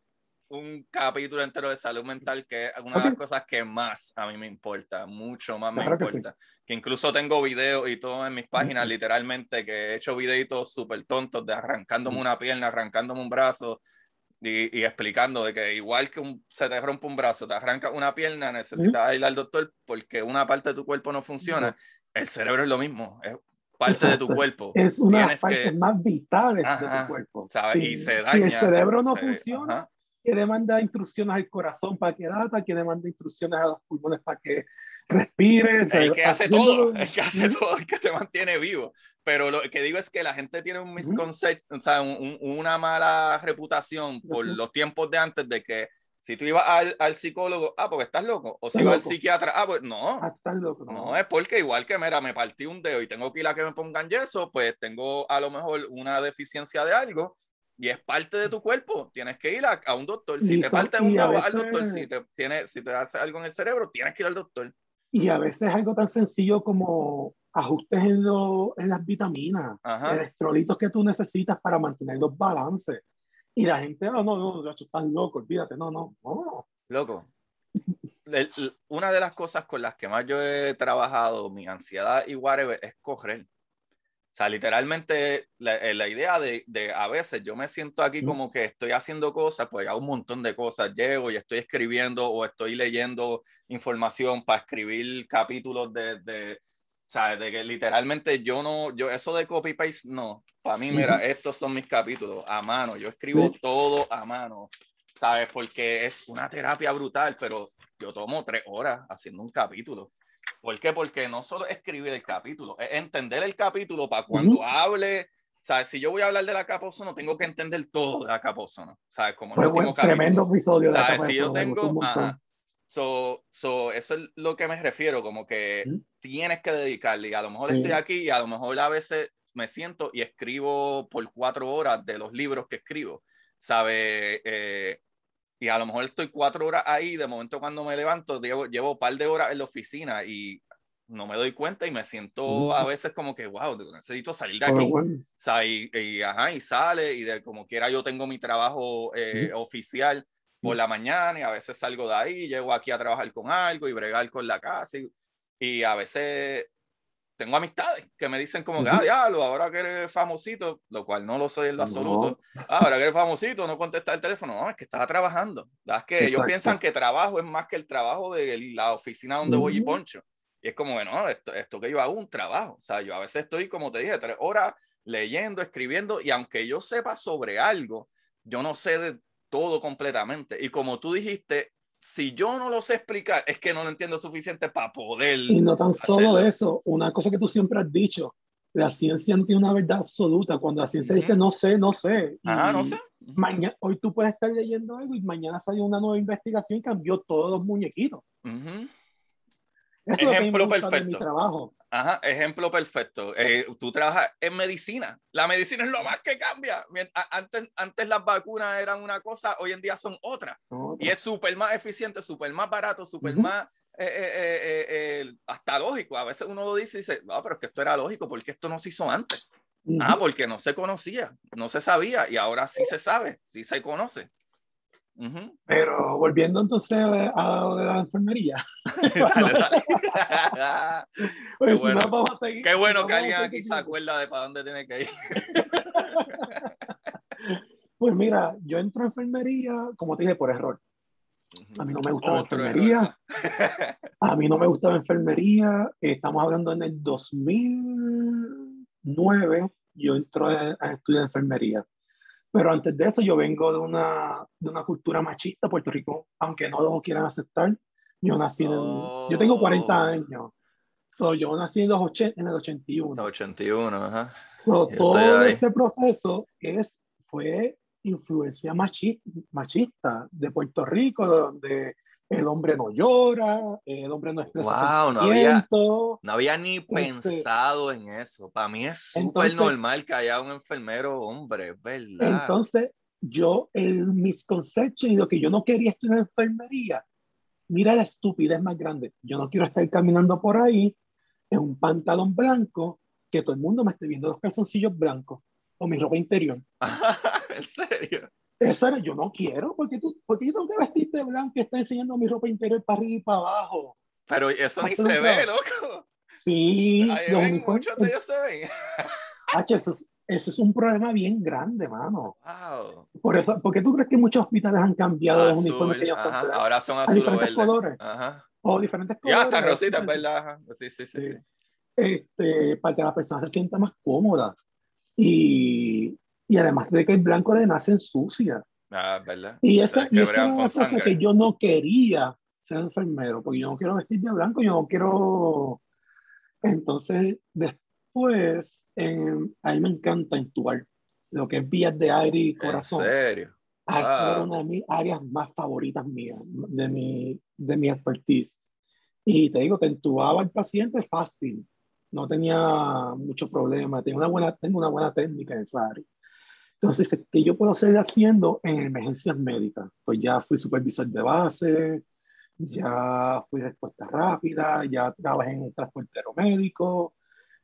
un capítulo entero de salud mental que es una de las cosas que más a mí me importa, mucho más me Claro que sí. importa que incluso tengo videos y todo en mis páginas, literalmente, que he hecho videitos súper tontos de arrancándome una pierna, arrancándome un brazo y, y explicando de que igual que un- se te rompe un brazo, te arranca una pierna, necesitas ir al doctor porque una parte de tu cuerpo no funciona. El cerebro es lo mismo, es parte de tu Exacto. cuerpo. Es una de Tienes las partes que- más vitales de tu cuerpo. ¿sabes? Sí. Y se Si daña. el cerebro no se- funciona, ajá. Que le manda instrucciones al corazón para que lata, que le manda instrucciones a los pulmones para que respire. El que hace todo, el que hace todo, el que te mantiene vivo. Pero lo que digo es que la gente tiene un misconception, o sea, un- un- una mala reputación por los tiempos de antes de que si tú ibas al, al psicólogo, ah, porque estás loco, o si ibas al psiquiatra, ah, pues no, Ah, estás loco, no, es porque igual que, mira, me partí un dedo y tengo que ir a que me pongan yeso, pues tengo a lo mejor una deficiencia de algo y es parte de tu cuerpo. Tienes que ir a, a un doctor. Si Y te parte un y a dedo, vas al veces- doctor. Si te, tiene, si te hace algo en el cerebro, tienes que ir al doctor. Y a veces algo tan sencillo como ajustes en, lo- en las vitaminas, Ajá. electrolitos que tú necesitas para mantener los balances. Y la gente, oh, no, no, Nacho, estás loco, olvídate, no, no, no. Loco. una de las cosas con las que más yo he trabajado, mi ansiedad y whatever, es correr. O sea, literalmente la, eh, la idea de, de a veces yo me siento aquí como que estoy haciendo cosas, pues hago un montón de cosas, llego y estoy escribiendo o estoy leyendo información para escribir capítulos de, de, o sea, de que literalmente yo no, yo eso de copy paste no, para mí mira, estos son mis capítulos a mano, yo escribo Sí. todo a mano, ¿sabes? Porque es una terapia brutal, pero yo tomo tres horas haciendo un capítulo. ¿Por qué? Porque no solo es escribir el capítulo, es entender el capítulo para cuando Ujú. hable, ¿sabes? Si yo voy a hablar de la capa ozono, tengo que entender todo de la capa ozono, ¿sabes? Como el Fue último buen, tremendo capítulo. episodio de la ¿Sabes? capa Si yo tengo, ajá. So, so, eso es lo que me refiero, como que tienes que dedicarle. Y a lo mejor Sí. estoy aquí y a lo mejor a veces me siento y escribo por cuatro horas de los libros que escribo, ¿sabes? Eh, y a lo mejor estoy cuatro horas ahí, de momento cuando me levanto, llevo, llevo un par de horas en la oficina y no me doy cuenta y me siento a veces como que, wow, necesito salir de aquí. bueno, O sea, y, y, ajá, y sale, y de como quiera yo tengo mi trabajo eh, oficial por la mañana, y a veces salgo de ahí, llego aquí a trabajar con algo y bregar con la casa, y, y a veces tengo amistades que me dicen como que, ah, diablo, ahora que eres famosito, lo cual no lo soy en lo absoluto. Ah, ahora que eres famosito, no contesta el teléfono. No, es que estaba trabajando. Es que ellos piensan que trabajo es más que el trabajo de la oficina donde voy y poncho. Y es como, bueno, esto, esto que yo hago un trabajo. O sea, yo a veces estoy, como te dije, tres horas leyendo, escribiendo, y aunque yo sepa sobre algo, yo no sé de todo completamente. Y como tú dijiste, si yo no lo sé explicar, es que no lo entiendo suficiente para poder. Y no tan solo eso, una cosa que tú siempre has dicho, la ciencia no tiene una verdad absoluta. Cuando la ciencia dice no sé, no sé. Ajá, no sé. Mañana, hoy tú puedes estar leyendo algo y mañana sale una nueva investigación y cambió todos los muñequitos. Ejemplo perfecto. mi trabajo. Ajá, ejemplo perfecto. Eh, tú trabajas en medicina. La medicina es lo más que cambia. Antes, antes las vacunas eran una cosa, hoy en día son otra. Y es súper más eficiente, súper más barato, súper más eh, eh, hasta lógico. A veces uno lo dice y dice, no, pero es que esto era lógico, porque esto no se hizo antes. Ah, porque no se conocía, no se sabía y ahora sí se sabe, sí se conoce. Pero volviendo entonces a, la enfermería. Qué bueno, qué bueno que alguien aquí se acuerda de para dónde tiene que ir. [LAUGHS] pues mira, yo entro a enfermería, como te dije, por error. A mí no me gusta la enfermería. A mí no me [LAUGHS] gusta la enfermería. Estamos hablando en el 2009. Yo entro a, a estudiar enfermería. Pero antes de eso yo vengo de una, de una cultura machista Puerto Rico, aunque no lo quieran aceptar. Yo nací en, yo tengo 40 años. So, yo nací en, los 80, en el 81. 81, ajá. So, todo este proceso es, fue influencia machista, machista de Puerto Rico, donde el hombre no llora, el hombre no expresa wow, no había, no había ni este pensado en eso. Para mí es súper normal que haya un enfermero hombre, ¿verdad? Entonces, yo, el misconception y lo que yo no quería estudiar enfermería, mira la estupidez más grande. Yo no quiero estar caminando por ahí en un pantalón blanco, que todo el mundo me esté viendo los calzoncillos blancos o mi ropa interior. [LAUGHS] ¿En serio? Eso era, yo no quiero, porque tú, porque yo tengo que vestirte blanco y estar enseñando mi ropa interior para arriba y para abajo. Pero eso ni se ve, loco. Sí, los muchos de ellos se ven. [LAUGHS] eso, es, eso es un problema bien grande, mano. Wow. Por eso, porque tú crees que muchos hospitales han cambiado los uniformes que son Ahora son azul diferentes o colores. Ajá. O diferentes colores. Ya hasta rosita, ¿verdad? Sí, sí, sí, sí. Este, para que la persona se sienta más cómoda. Y, y además de que el blanco de nace sucia. Ah, ¿verdad? Y esa, y esa era una cosa que yo no quería ser enfermero, porque yo no quiero vestir de blanco, yo no quiero... Entonces, después, a mí me encanta intubar, lo que es vías de aire y corazón. ¿En serio? Ah, una de mis áreas más favoritas mías, de mi, de mi expertise. Y te digo, te intubaba al paciente fácil, no tenía mucho problema, tengo una buena, tengo una buena técnica en esa área. Entonces, ¿qué yo puedo seguir haciendo en emergencias médicas? Pues ya fui supervisor de base, ya fui respuesta rápida, ya trabajé en el transportero médico,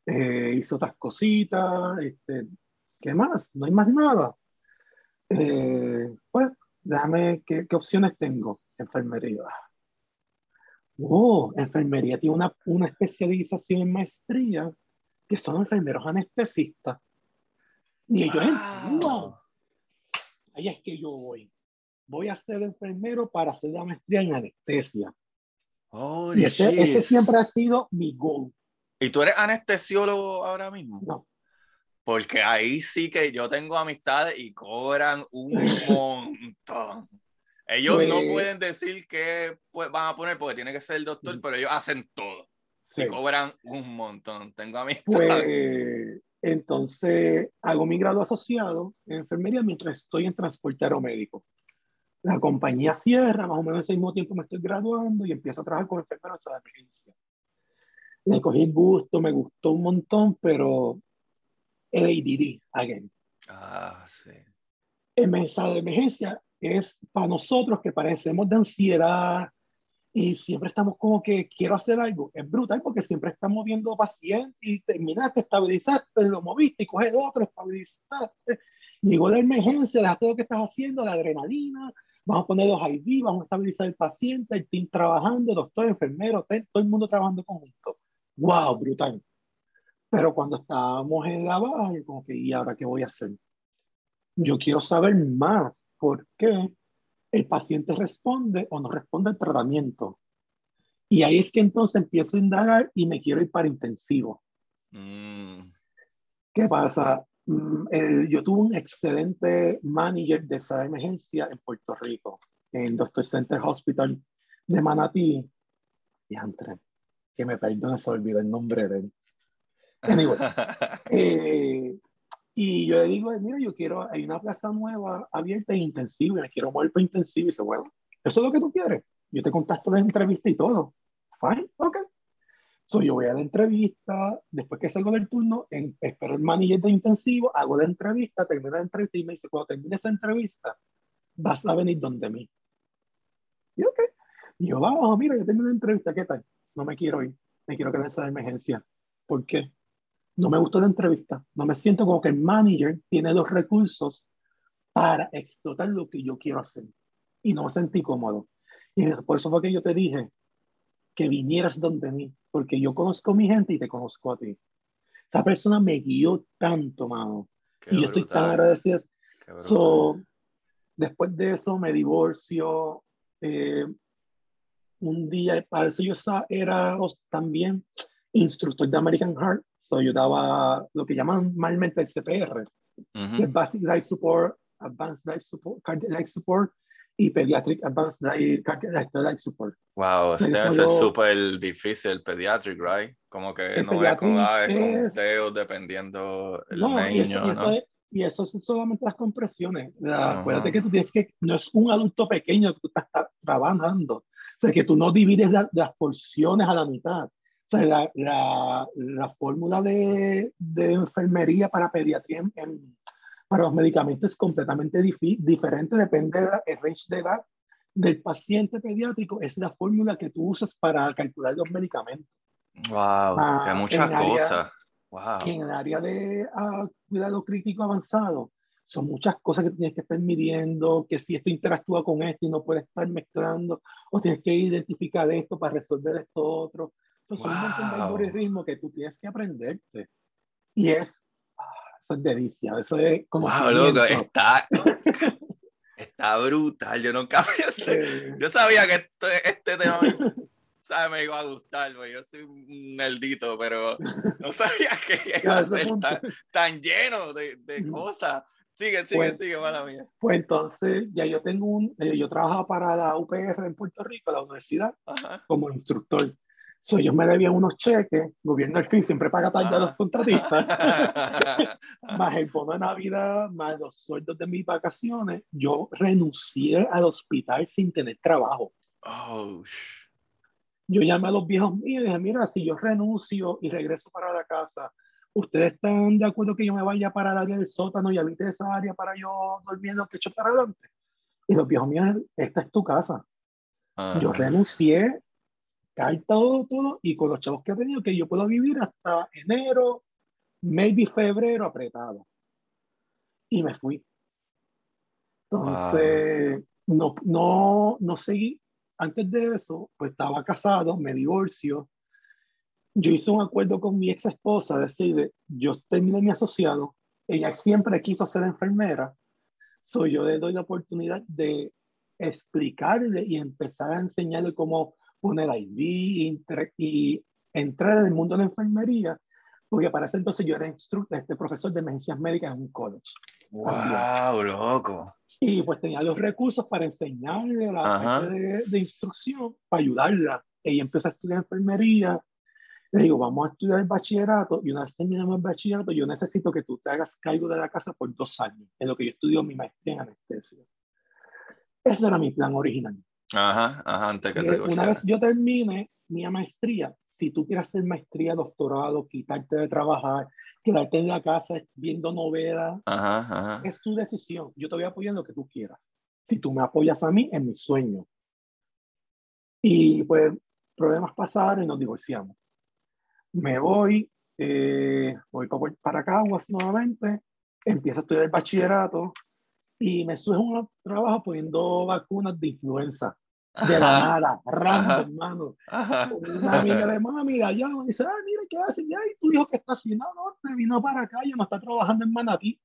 eh, hice otras cositas, este, ¿qué más? No hay más nada. Eh, pues, déjame, ¿qué, ¿qué, opciones tengo? Enfermería. Oh, enfermería tiene una, una especialización en maestría que son enfermeros anestesistas. Y ellos, wow. ahí es que yo voy. Voy a ser enfermero para hacer la maestría en anestesia. Oh, y ese, siempre ha sido mi goal. ¿Y tú eres anestesiólogo ahora mismo? No. Porque ahí sí que yo tengo amistades y cobran un montón. Ellos no pues pueden decir que van a poner porque tiene que ser el doctor, mm. pero ellos hacen todo. Y cobran un montón. Tengo amistades. Pues entonces, hago mi grado asociado en enfermería mientras estoy en transporte aeromédico. La compañía cierra, más o menos al mismo tiempo me estoy graduando y empiezo a trabajar con enfermeros de emergencia. Le cogí el gusto, me gustó un montón, pero el ADD, again. Ah, sí. En mesa de emergencia es para nosotros que parecemos de ansiedad, y siempre estamos como que quiero hacer algo. Es brutal porque siempre estamos viendo pacientes y terminaste, estabilizaste, lo moviste y coges otro, estabilizaste. Llegó la emergencia, dejaste lo que estás haciendo, la adrenalina, vamos a poner los IV, vamos a estabilizar el paciente, el team trabajando, doctor, enfermero, todo el mundo trabajando conjunto. ¡Wow! Brutal. Pero cuando estábamos en la baja, como que, ¿y ahora qué voy a hacer? Yo quiero saber más por qué el paciente responde o no responde al tratamiento. Y ahí es que entonces empiezo a indagar y me quiero ir para intensivo. Mm. ¿Qué pasa? Mm, yo tuve un excelente manager de esa emergencia en Puerto Rico, en Doctor Center Hospital de Manatí. Y entre, que me perdone, se olvidó el nombre de él. Anyway, [LAUGHS] eh, y yo le digo, mira, yo quiero, hay una plaza nueva abierta e intensiva, y me quiero mover para intensivo. Y dice, bueno, eso es lo que tú quieres. Yo te contacto de entrevista y todo. Fine, ok. So, yo voy a la entrevista, después que salgo del turno, en, espero el manager de intensivo, hago la entrevista, termino la entrevista y me dice, cuando termine esa entrevista, vas a venir donde mí. Y ok. Y yo, vamos, mira, yo tengo la entrevista, ¿qué tal? No me quiero ir, me quiero quedar en esa emergencia. ¿Por qué? No me gustó la entrevista, no me siento como que el manager tiene los recursos para explotar lo que yo quiero hacer. Y no me sentí cómodo. Y por eso fue que yo te dije que vinieras donde mí, porque yo conozco a mi gente y te conozco a ti. Esa persona me guió tanto, mano. y yo estoy tan agradecido. So, después de eso me divorcio. Eh, un día, para eso yo era también instructor de American Heart. So, yo daba lo que llaman malmente el CPR, Basic Life Support, Advanced Life Support, Cardiac Life Support y Pediatric Advanced Life Support. Wow, este debe ser súper difícil el Pediatric, right? Como que no es con es... dependiendo el niño, y eso, ¿no? es, y eso son solamente las compresiones. Acuérdate que tú tienes que, no es un adulto pequeño que tú estás trabajando. O sea, que tú no divides las porciones a la mitad. O sea, la, la, la fórmula de, de, enfermería para pediatría en, para los medicamentos es completamente diferente, depende del range de edad del paciente pediátrico, es la fórmula que tú usas para calcular los medicamentos. Wow, ah, muchas cosas. wow. en el área de ah, cuidado crítico avanzado, son muchas cosas que tienes que estar midiendo, que si esto interactúa con esto y no puedes estar mezclando, o tienes que identificar esto para resolver esto otro. Son un montón de algoritmos que tú tienes que aprenderte. Y es eso es delicia, eso es como... Wow, loco, está, está brutal, yo nunca pensé, [LAUGHS] yo sabía que este, este tema ¿sabes? me iba a gustar, pues yo soy un nerdito, pero no [LAUGHS] sabía que iba a ser tan, tan, lleno de, de cosas. Sigue, sigue, pues, sigue, mala mía. Pues entonces, ya yo tengo un, eh, yo trabajo para la UPR en Puerto Rico, la universidad, como instructor. So, ellos me debían unos cheques, el gobierno al fin siempre paga tarde a los ah. contratistas, [LAUGHS] más el bono de Navidad, más los sueldos de mis vacaciones, yo renuncié al hospital sin tener trabajo. Oh. Yo llamé a los viejos míos y dije, mira, si yo renuncio y regreso para la casa, ¿ustedes están de acuerdo que yo me vaya para el área del sótano y habite esa área para yo durmiendo que echo para adelante? Y los viejos míos, esta es tu casa. Yo renuncié cae todo, todo, y con los chavos que he tenido, que yo puedo vivir hasta enero, maybe febrero apretado. Y me fui. Entonces, no, no, no seguí. Antes de eso, pues estaba casado, me divorcio. Yo hice un acuerdo con mi ex esposa, decir, yo terminé mi asociado, ella siempre quiso ser enfermera, soy yo le doy la oportunidad de explicarle y empezar a enseñarle cómo poner IV y entrar en el mundo de la enfermería, porque para ese entonces yo era este profesor de emergencias médicas en un college. ¡Wow, loco! Y pues tenía los recursos para enseñarle la parte de, de, instrucción, para ayudarla. Ella empezó a estudiar enfermería. Le digo, vamos a estudiar el bachillerato y una vez terminamos el bachillerato, yo necesito que tú te hagas cargo de la casa por dos años, en lo que yo estudio mi maestría en anestesia. Ese era mi plan original. Ajá, ajá, antes que te eh, Una vez yo termine mi maestría, si tú quieres hacer maestría, doctorado, quitarte de trabajar, quedarte en la casa viendo novelas, es tu decisión. Yo te voy a apoyar en lo que tú quieras. Si tú me apoyas a mí, en mi sueño. Y pues problemas pasaron y nos divorciamos. Me voy, eh, voy para, para Caguas nuevamente, empiezo a estudiar el bachillerato y me surge un trabajo poniendo vacunas de influenza de la nada, random, hermano. Una amiga de [LAUGHS] mami de allá me dice, ah, mira, ¿qué haces? Ay, tu hijo que está haciendo, no, no, vino para acá, ya no está trabajando en Manatí.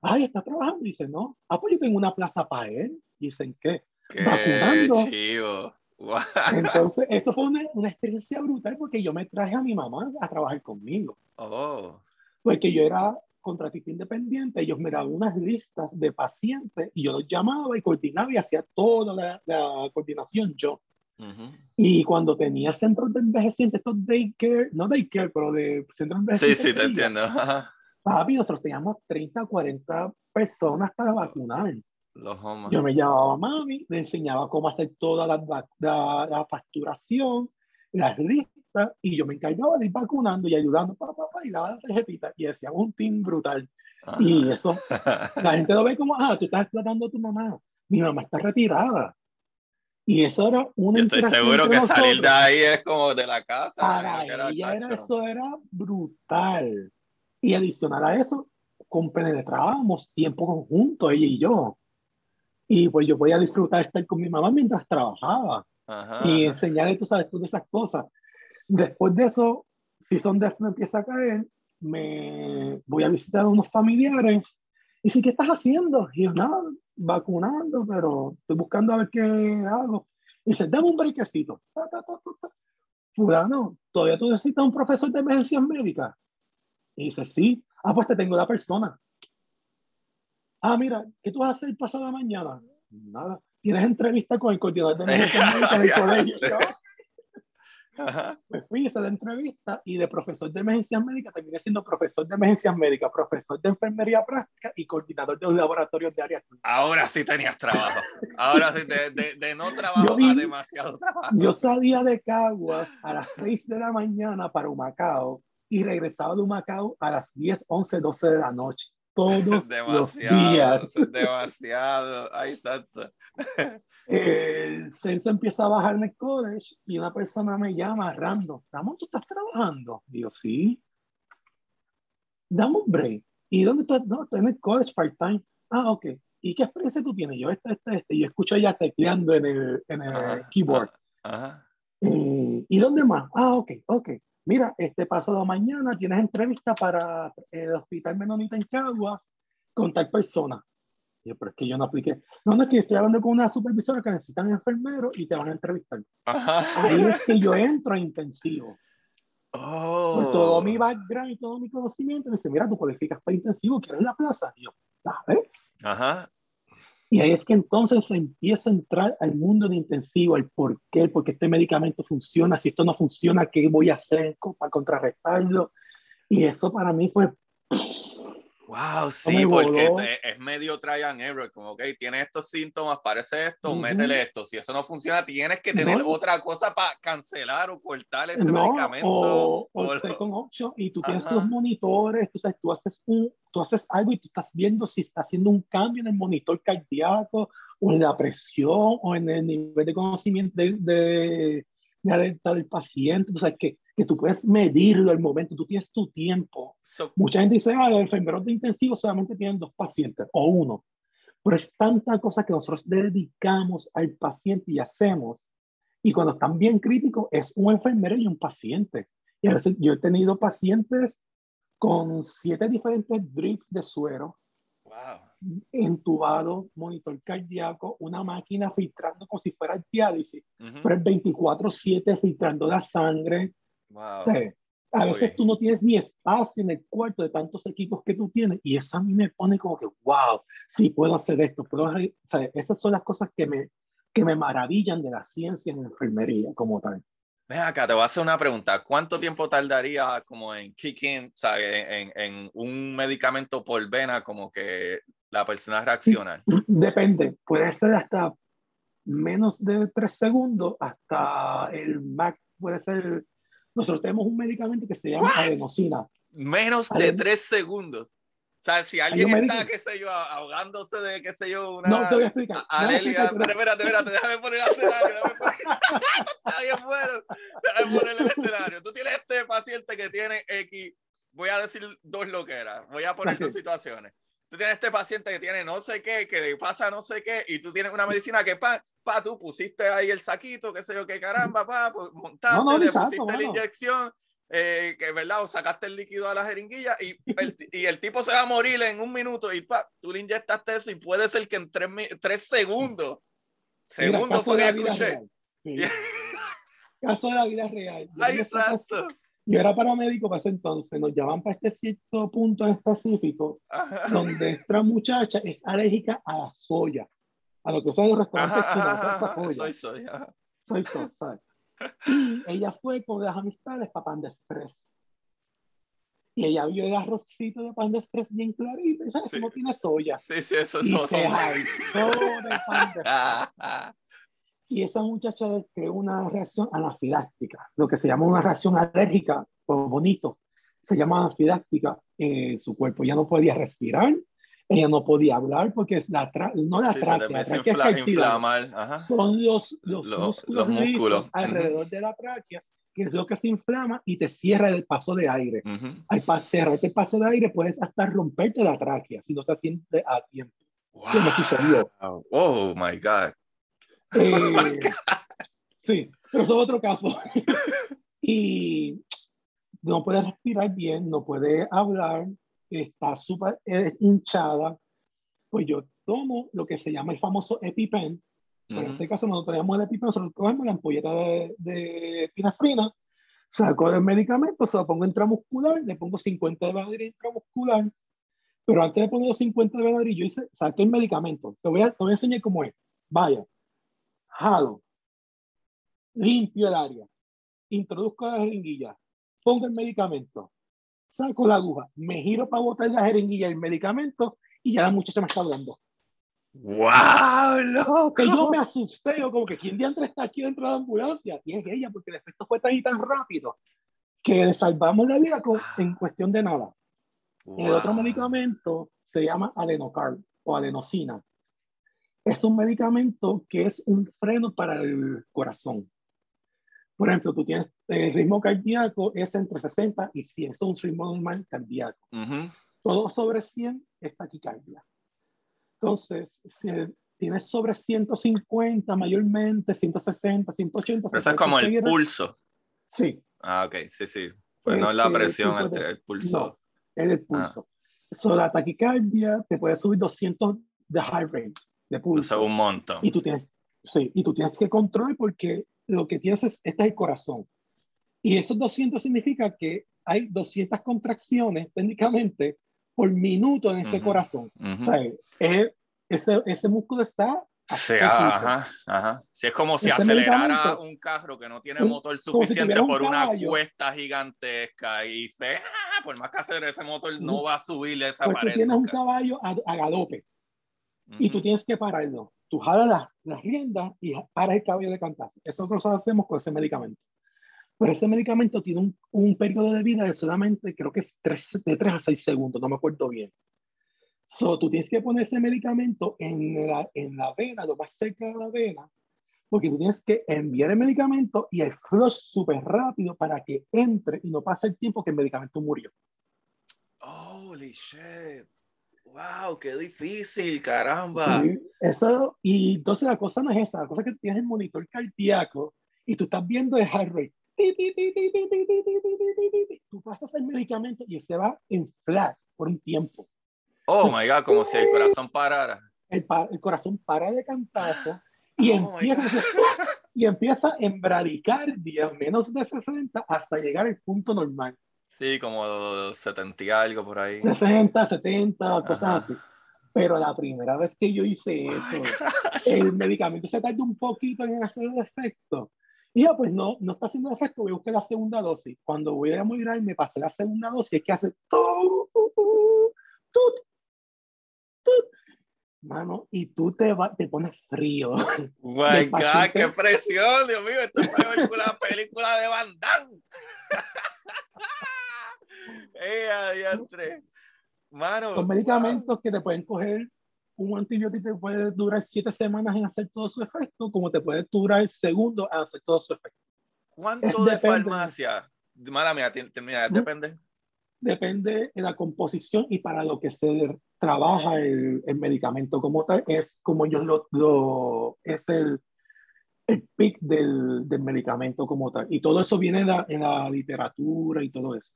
Ay, está trabajando. Dice, no. Ah, pues yo tengo una plaza para él. Dicen, ¿qué? Qué Vacunando. chivo. Wow. [LAUGHS] Entonces, eso fue una, una experiencia brutal porque yo me traje a mi mamá a trabajar conmigo. Oh. Porque yo era contratista independiente, ellos me daban unas listas de pacientes y yo los llamaba y coordinaba y hacía toda la, la coordinación yo. Ujú. Y cuando tenía centros de envejecientes, estos daycare, no daycare, pero de centros de Sí, envejecientes. sí, te que iba, entiendo. Papi, nosotros teníamos 30, 40 personas para vacunar. Los. Yo me llamaba a mami, le enseñaba cómo hacer toda la, la, la facturación, las listas, y yo me encargaba de ir vacunando y ayudando, pa, pa, pa, y daba la tarjetita, y decía un team brutal. Y eso, [LAUGHS] la gente lo ve como, ah, tú estás explotando a tu mamá. Mi mamá está retirada. Y eso era una Yo estoy seguro que salir de nosotros. ahí es como de la casa. Para era ella era, eso era brutal. Y adicional a eso, compenetrábamos tiempo conjunto, ella y yo. Y pues yo podía disfrutar estar con mi mamá mientras trabajaba Ajá, y enseñarle, tú sabes, todas esas cosas. Después de eso, si son de me empieza a caer, me voy a visitar a unos familiares. Y sí, ¿qué estás haciendo? Y yo, nada, vacunando, pero estoy buscando a ver qué hago. Y dice, dame un brequecito. Fulano, ¿todavía tú necesitas un profesor de emergencias médicas? Y dice, sí. Ah, pues te tengo la persona. Ah, mira, ¿qué tú vas a hacer pasada mañana? Nada. Tienes entrevista con el coordinador de [LAUGHS] emergencias médicas del colegio. Yo, Ajá. me fui, hice la entrevista y de profesor de emergencias médicas terminé siendo profesor de emergencias médicas, profesor de enfermería práctica y coordinador de los laboratorios de área clínica. Ahora sí tenías trabajo. Ahora sí, de, de, de no trabajo vi- a demasiado trabajo. Yo salía de Caguas a las 6 de la mañana para Humacao y regresaba de Humacao a las 10, 11, 12 de la noche. Todos [LAUGHS] los Demasiado, días. eso es [LAUGHS] demasiado. Ay, santo. [LAUGHS] El censo empieza a bajar en el college y una persona me llama, Rando, Ramón, ¿tú estás trabajando? Digo, sí. Dame un break. ¿Y dónde estás? No, estoy en el college part-time. Ah, ok. ¿Y qué experiencia tú tienes? Yo, este, este, este. Y yo escucho ella tecleando en el, en el Ajá, keyboard. Ajá. Eh, ¿Y dónde más? Ah, ok, ok. Mira, este pasado mañana tienes entrevista para el Hospital Menonita en Caguas con tal persona. Y yo, pero es que yo no apliqué. No, no es que yo estoy hablando con una supervisora que necesitan enfermeros y te van a entrevistar. Ajá. Ahí es que yo entro a intensivo. Oh. Por todo mi background y todo mi conocimiento, me dice, mira, tú cualificas para intensivo, ¿quieres la plaza? Y yo, ¿sabes? Ajá. Y ahí es que entonces empiezo a entrar al mundo de intensivo, el por qué, porque este medicamento funciona, si esto no funciona, ¿qué voy a hacer para contrarrestarlo? Y eso para mí fue, Wow, sí, porque es medio try and error, como que tiene estos síntomas, parece esto, Ujú. métele esto. Si eso no funciona, tienes que tener No. otra cosa para cancelar o cortar ese no, medicamento. o, o o second option, y tú tienes Ajá. los monitores, tú, sabes, tú, haces un, tú haces algo y tú estás viendo si está haciendo un cambio en el monitor cardíaco, o en la presión, o en el nivel de conocimiento de, de, de alerta del paciente, o sea, que, que tú puedes medirlo al momento, tú tienes tu tiempo. So- Mucha gente dice, ah, los enfermeros de intensivo solamente tienen dos pacientes o uno. Pero es tanta cosa que nosotros dedicamos al paciente y hacemos. Y cuando están bien críticos, es un enfermero y un paciente. Y a veces yo he tenido pacientes con siete diferentes drips de suero, wow. entubado, monitor cardíaco, una máquina filtrando como si fuera diálisis, Ujú. pero el 24-7 filtrando la sangre, Wow. o sea, a veces tú no tienes ni espacio en el cuarto de tantos equipos que tú tienes y eso a mí me pone como que, wow, sí puedo hacer esto, puedo o sea, esas son las cosas que me, que me maravillan de la ciencia en enfermería como tal. Ven acá, te voy a hacer una pregunta. ¿Cuánto tiempo tardaría como en kick in, o sea, en, en un medicamento por vena, como que la persona reacciona? Depende, puede ser hasta menos de tres segundos, hasta el MAC puede ser, nosotros tenemos un medicamento que se llama What? adenosina. Menos de tres segundos. O sea, si alguien está, médico- qué sé yo, ahogándose de, qué sé yo, una... No, te voy a explicar. Alelia, pero espérate, espérate, déjame poner el escenario. Déjame poner... Está bien [LAUGHS] bueno. Déjame poner el escenario. Tú tienes este paciente que tiene X, voy a decir dos loqueras, voy a poner dos situaciones. Tú tienes este paciente que tiene no sé qué, que le pasa no sé qué, y tú tienes una medicina que pa, pa, tú pusiste ahí el saquito, qué sé yo, qué caramba, pa, pues, montaste, No, no, le exacto, pusiste la mano. inyección, eh, que verdad, o sacaste el líquido a la jeringuilla y el, y el tipo se va a morir en un minuto y pa, tú le inyectaste eso y puede ser que en tres, tres segundos, segundos fue que escuché. Sí. [LAUGHS] caso de la vida real. Yo Ay, exacto. Yo era paramédico para ese entonces, nos llaman para este cierto punto en específico, Ajá. donde esta muchacha es alérgica a la soya, a lo que usan en los restaurantes Ajá, ajá, soya. soy, soy, ajá. Soy sosa. Y [LAUGHS] ella fue con las amistades para Panda Express. Y ella vio el arrocito de Panda Express bien clarito, y ¿sabes? Sí. No tiene soya. Sí, sí, eso es soso. se jaltó de [LAUGHS] Express. Ah, ah. Y esa muchacha creó una reacción anafiláctica, lo que se llama una reacción alérgica, o bonito, se llama anafiláctica en su cuerpo. Ella no podía respirar, ella no podía hablar porque es la no la Sí, se tráquea, la empieza a tráquea es. Ajá. Son los, los, Los- músculos, los músculos. lisos Ujú. alrededor de la tráquea, que es lo que se inflama y te cierra el paso de aire. Ujú. Al pa- cerrarte el paso de aire puedes hasta romperte la tráquea si no se siente a tiempo. ¿Qué me sucedió? Wow. Oh my God. Eh, [LAUGHS] sí, pero eso es otro caso. [LAUGHS] y no puede respirar bien, no puede hablar, está súper hinchada. Pues yo tomo lo que se llama el famoso EpiPen. Pero en Ujú. este caso, nosotros tenemos el EpiPen, nosotros cogemos la ampolleta de, de epinefrina, saco el medicamento, se lo pongo intramuscular, le pongo 50 de Benadryl intramuscular. Pero antes de poner los 50 de Benadryl, yo hice, saqué el medicamento. Te voy, a, te voy a enseñar cómo es. Vaya, jalo, limpio el área, introduzco la jeringuilla, pongo el medicamento, saco la aguja, me giro para botar la jeringuilla y el medicamento y ya la muchacha me está hablando. ¡Wow! ¡Loco! Que yo me asusté, yo como que quién diantre está aquí dentro de la ambulancia. Y es ella, porque el efecto fue tan y tan rápido que le salvamos la vida con- en cuestión de nada. El otro medicamento se llama adenocarb o adenosina. Es un medicamento que es un freno para el corazón. Por ejemplo, tú tienes el ritmo cardíaco es entre 60 y 100, es un ritmo normal cardíaco. Ujú. Todo sobre 100 es taquicardia. Entonces, si tienes sobre 150 mayormente, 160, 180. Pero eso es como el pulso. Sí, Ah, ok, sí, sí. Pues no es la Este, presión, el, de- el pulso. no, es el pulso. So, la taquicardia te puede subir 200 de heart rate, de Eso pulso. es un montón. Y tú tienes, sí, y tú tienes que controlar porque lo que tienes es, este es el corazón. Y esos 200 significa que hay 200 contracciones técnicamente por minuto en ese Ujú. corazón. Ujú. O sea, es- ese, ese músculo está... Sí, ajá, ajá. Sí, es como si Este acelerara un carro que no tiene un- motor si suficiente tuviera un por una caballo. cuesta gigantesca y se, ah, por más que acelere ese motor no va a subir esa Pues tú pared. tienes un nunca. caballo a, a galope y tú tienes que pararlo. Tú jalas las, las riendas y paras el caballo de cantazo. Eso nosotros hacemos con ese medicamento. Pero ese medicamento tiene un, un periodo de vida de solamente, creo que es tres, de 3 a 6 segundos, no me acuerdo bien. So, tú tienes que poner ese medicamento en la, en la vena, lo más cerca de la vena, porque tú tienes que enviar el medicamento y el flush súper rápido para que entre y no pase el tiempo que el medicamento murió. Holy shit. ¡Wow! ¡Qué difícil! ¡Caramba! Sí, eso, y entonces la cosa no es esa, la cosa es que tienes el monitor cardíaco y tú estás viendo el heart rate. Tú pasas el medicamento y se va en flat por un tiempo. Oh my God, como si el corazón parara. El, el corazón para de cantazo y, oh empieza, y empieza en bradicardia menos de 60 hasta llegar al punto normal. Sí, como 70 y algo por ahí. 60, 70, cosas Ajá. así. Pero la primera vez que yo hice eso, el medicamento se tarda un poquito en hacer el efecto. Y yo, pues no, no está haciendo efecto, voy a buscar la segunda dosis. Cuando voy a mirar, me pasé la segunda dosis, es que hace tut, tut, tut. Mano, y tú te, va- te pones frío. Oh [LAUGHS] my el God, paciente- qué presión, Dios mío, esto es una película de Van Damme. [LAUGHS] ¡Eh, adiantre! Mano. Son medicamentos que te pueden coger, un antibiótico te puede durar siete semanas en hacer todo su efecto, como te puede durar segundos en hacer todo su efecto. ¿Cuánto es de depende. farmacia? Mala mía, termina, depende. depende de la composición y para lo que se trabaja el, el medicamento como tal, es como ellos lo, lo- es el, el pic del, del, medicamento como tal. Y todo eso viene en la literatura y todo eso.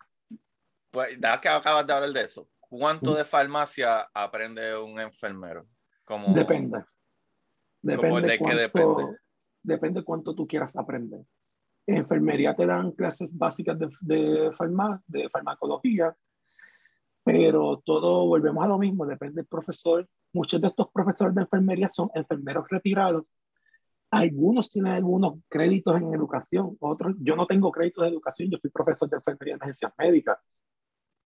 Pues ya que acabas de hablar de eso, ¿cuánto de farmacia aprende un enfermero? Como, depende. Depende de qué depende. Depende cuánto tú quieras aprender. En enfermería te dan clases básicas de, de, de farmacología, pero todo, volvemos a lo mismo, depende del profesor. Muchos de estos profesores de enfermería son enfermeros retirados. Algunos tienen algunos créditos en educación, otros, yo no tengo créditos de educación, yo soy profesor de enfermería en agencias médicas.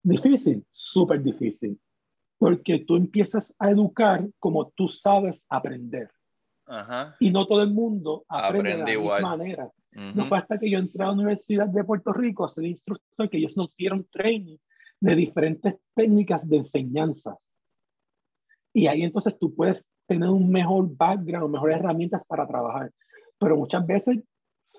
Difícil, súper difícil, porque tú empiezas a educar como tú sabes aprender. Ajá. Y no todo el mundo aprende, de la misma manera. No fue hasta que yo entré a la Universidad de Puerto Rico a ser instructor que ellos nos dieron training de diferentes técnicas de enseñanza. Y ahí entonces tú puedes tener un mejor background, mejores herramientas para trabajar. Pero muchas veces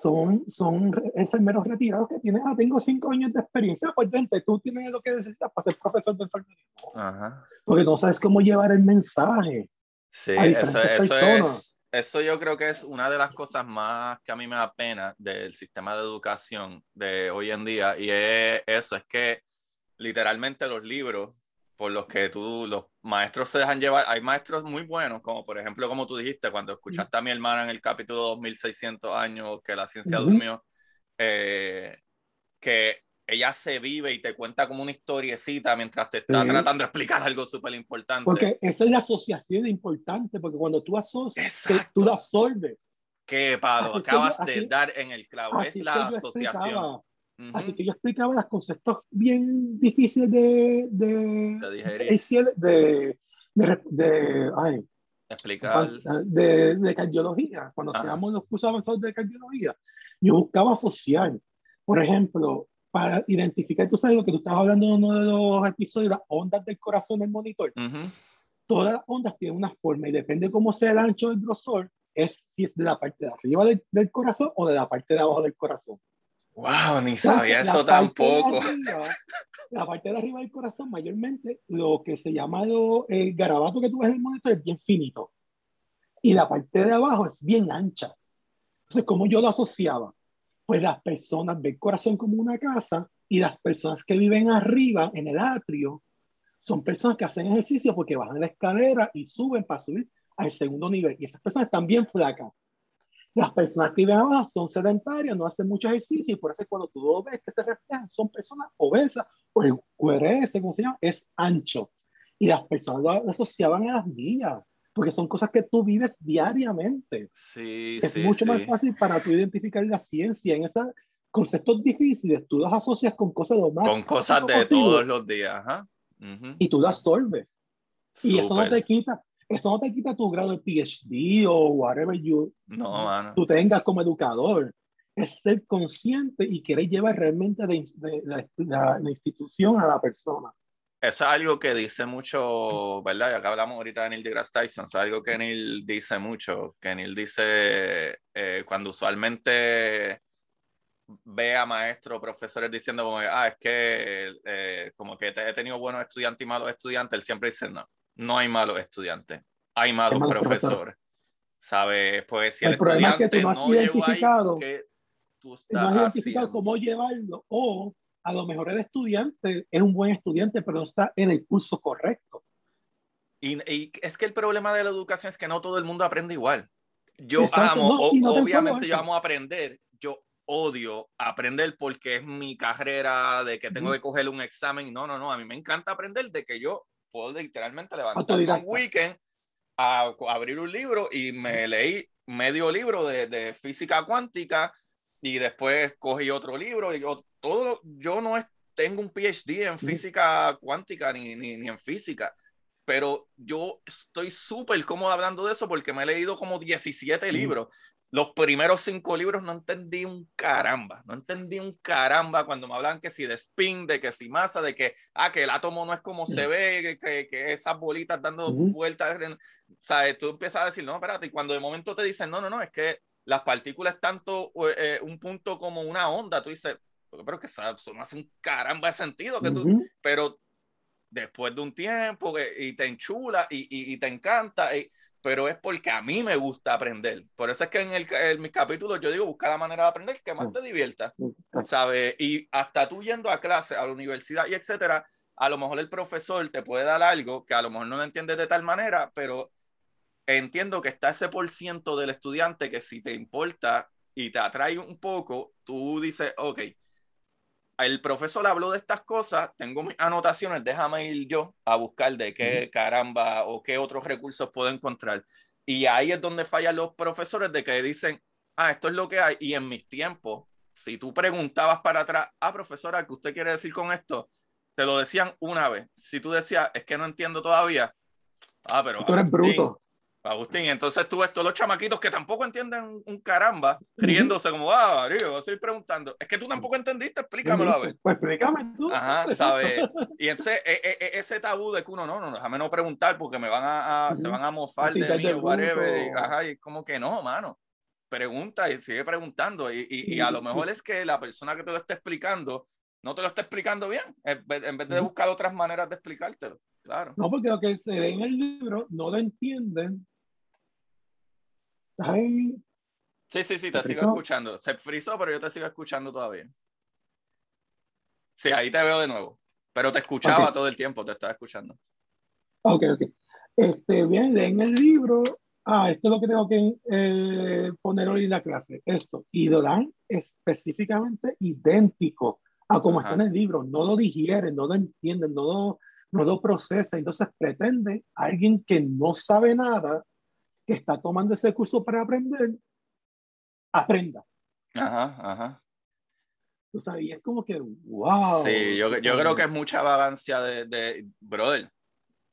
son, son enfermeros retirados que tienen, ah, tengo cinco años de experiencia, pues vente, tú tienes lo que necesitas para ser profesor de enfermería. Ajá. Porque no sabes cómo llevar el mensaje. Sí, eso, eso es, eso yo creo que es una de las cosas más que a mí me da pena del sistema de educación de hoy en día, y es eso, es que literalmente los libros por los que tú, los maestros se dejan llevar. Hay maestros muy buenos, como por ejemplo, como tú dijiste, cuando escuchaste a mi hermana en el capítulo 2600 años que la ciencia durmió, eh, que ella se vive y te cuenta como una historiecita mientras te está tratando de explicar algo súper importante. Porque esa es la asociación importante, porque cuando tú asocias, tú lo absorbes. Que, Pablo, acabas de dar en el clavo, es la asociación. Así que yo explicaba los conceptos bien difíciles de, de, de, de, de, ay, explicar de, de cardiología. Cuando hacíamos los cursos avanzados de cardiología, yo buscaba asociar, por ejemplo, para identificar, tú sabes lo que tú estabas hablando en uno de los episodios, las ondas del corazón del monitor. Todas las ondas tienen una forma y depende cómo sea el ancho del grosor, es si es de la parte de arriba del, del corazón o de la parte de abajo del corazón. Wow, ni sabía eso tampoco. la parte de arriba del corazón, mayormente, lo que se llama el garabato que tú ves en el monitor es bien finito. Y la parte de abajo es bien ancha. Entonces, ¿cómo yo lo asociaba? Pues las personas ven el corazón como una casa y las personas que viven arriba, en el atrio, son personas que hacen ejercicio porque bajan la escalera y suben para subir al segundo nivel. Y esas personas están bien flacas. Las personas que viven abajo son sedentarias, no hacen mucho ejercicio y por eso cuando tú lo ves que se reflejan son personas obesas o el QRS, como se llama, es ancho. Y las personas lo asociaban a las millas, porque son cosas que tú vives diariamente. Sí, es mucho más fácil para tú identificar la ciencia en esos conceptos difíciles. Tú los asocias con cosas de más. Con cosas de todos los días. Ajá. Y tú las absorbes. Y eso no te quita, eso no te quita tu grado de PhD o whatever you, no, tú tengas como educador. Es ser consciente y querer llevar realmente de, la, institución a la persona. Eso es algo que dice mucho, ¿verdad? Y acá hablamos ahorita de Neil deGrasse Tyson, es algo que Neil dice mucho, que Neil dice eh, cuando usualmente ve a maestros, profesores diciendo como, ah, es que eh, como que he tenido buenos estudiantes y malos estudiantes, él siempre dice, no, no hay malos estudiantes, hay malos, profesores. ¿Sabes? Pues si el, problema es que tú no has identificado, tú no has identificado cómo llevarlo o a lo mejor el estudiante es un buen estudiante, pero no está en el curso correcto. Y, es que el problema de la educación es que no todo el mundo aprende igual. Yo amo, obviamente yo amo aprender, yo odio aprender porque es mi carrera de que tengo que coger un examen. No, no, no, a mí me encanta aprender de que yo puedo literalmente levantar un weekend a, abrir un libro y me leí medio libro de, de, física cuántica y después cogí otro libro y yo, todo, yo no es, tengo un PhD en física cuántica ni, ni, ni en física, pero yo estoy súper cómodo hablando de eso porque me he leído como 17 libros los primeros cinco libros no entendí un caramba, no entendí un caramba cuando me hablan que si de spin, de que si masa, de que, ah, que el átomo no es como se ve, que, que esas bolitas dando vueltas, o sea, tú empiezas a decir, no, espérate, y cuando de momento te dicen, no, no, no, es que las partículas tanto eh, un punto como una onda, tú dices, pero que eso no hace un caramba de sentido, que tú, pero después de un tiempo y te enchula y, y, y te encanta, y, pero es porque a mí me gusta aprender. Por eso es que en, el, en mis capítulos yo digo, busca la manera de aprender que más te divierta, ¿sabes? Y hasta tú yendo a clase, a la universidad y etcétera, a lo mejor el profesor te puede dar algo que a lo mejor no lo entiendes de tal manera, pero entiendo que está ese por ciento del estudiante que si te importa y te atrae un poco, tú dices, ok, el profesor habló de estas cosas, tengo mis anotaciones, déjame ir yo a buscar de qué caramba o qué otros recursos puedo encontrar. Y ahí es donde fallan los profesores de que dicen, ah, esto es lo que hay. Y en mis tiempos, si tú preguntabas para atrás, ah, profesora, ¿qué usted quiere decir con esto? Te lo decían una vez. Si tú decías, es que no entiendo todavía, ah, pero... Tú eres bruto. Agustín, entonces tú ves todos los chamaquitos que tampoco entienden un caramba, riéndose como, ah, yo voy a seguir preguntando. Es que tú tampoco entendiste, explícamelo a ver. Pues explícame tú. Ajá, ¿sabes? Y entonces e, e, e, ese tabú de que uno, no, no, déjame no preguntar porque me van a, se van a mofar de mí o whatever. Y, ajá, y como que no, mano. Pregunta y sigue preguntando. Y, y, y, a lo mejor es que la persona que te lo está explicando no te lo está explicando bien, en vez de buscar otras maneras de explicártelo. Claro. No, porque lo que se ve en el libro no lo entienden Sí, sí, sí, te sigo escuchando. Se frizó, pero yo te sigo escuchando todavía. Sí, ahí te veo de nuevo. Pero te escuchaba todo el tiempo, te estaba escuchando. Ok, ok. Este, bien, en el libro. Ah, esto es lo que tengo que eh, poner hoy en la clase. Esto. Y lo dan específicamente idéntico a como está en el libro. No lo digieren, no lo entienden, no lo, no lo procesan. Entonces pretende alguien que no sabe nada que está tomando ese curso para aprender, aprenda. Ajá, ajá. Y es como que, wow. Sí, yo, yo creo que es mucha vagancia de, de, brother.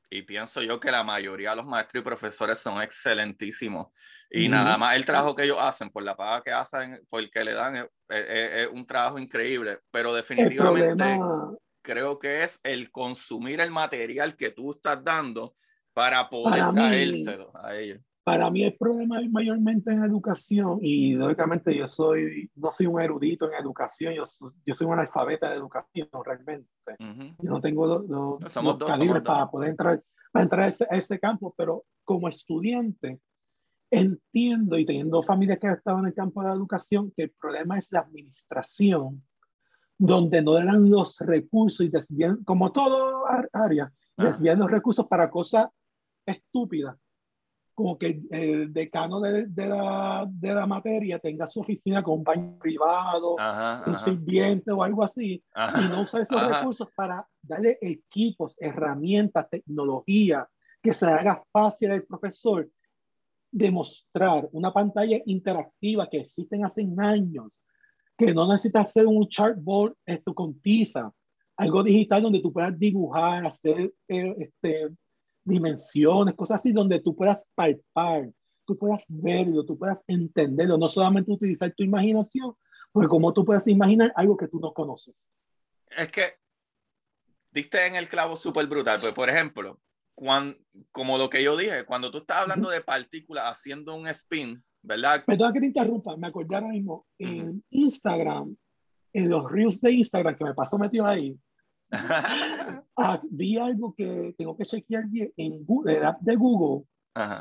Y pienso yo que la mayoría de los maestros y profesores son excelentísimos. Y nada más el trabajo que ellos hacen, por la paga que hacen, por el que le dan, es, es, un trabajo increíble. Pero definitivamente creo que es el consumir el material que tú estás dando para poder traérselo a ellos. Para mí el problema es mayormente en educación y lógicamente yo soy, no soy un erudito en educación, yo soy, yo soy un analfabeta de educación realmente. Yo no tengo los, calibres para poder entrar, para entrar a ese, a ese, campo, pero como estudiante entiendo y teniendo familias que han estado en el campo de la educación que el problema es la administración, donde no dan los recursos y desvían, como todo área, desvían los recursos para cosas estúpidas como que el decano de, de, la, de, la, materia tenga su oficina con un baño privado, un sirviente o algo así, y no usa esos recursos para darle equipos, herramientas, tecnología, que se haga fácil al profesor demostrar una pantalla interactiva que existen hace años, que no necesita hacer un chartboard esto con tiza, algo digital donde tú puedas dibujar, hacer eh, este, dimensiones, cosas así, donde tú puedas palpar, tú puedas verlo, tú puedas entenderlo, no solamente utilizar tu imaginación, porque como tú puedes imaginar algo que tú no conoces. Es que diste en el clavo súper brutal, pues por ejemplo, cuando, como lo que yo dije, cuando tú estás hablando de partículas haciendo un spin, ¿verdad? Perdón que te interrumpa, me acordé ahora mismo, en Instagram, en los reels de Instagram que me pasó metido ahí, [LAUGHS] ah, vi algo que tengo que chequear bien en Google, el app de Google.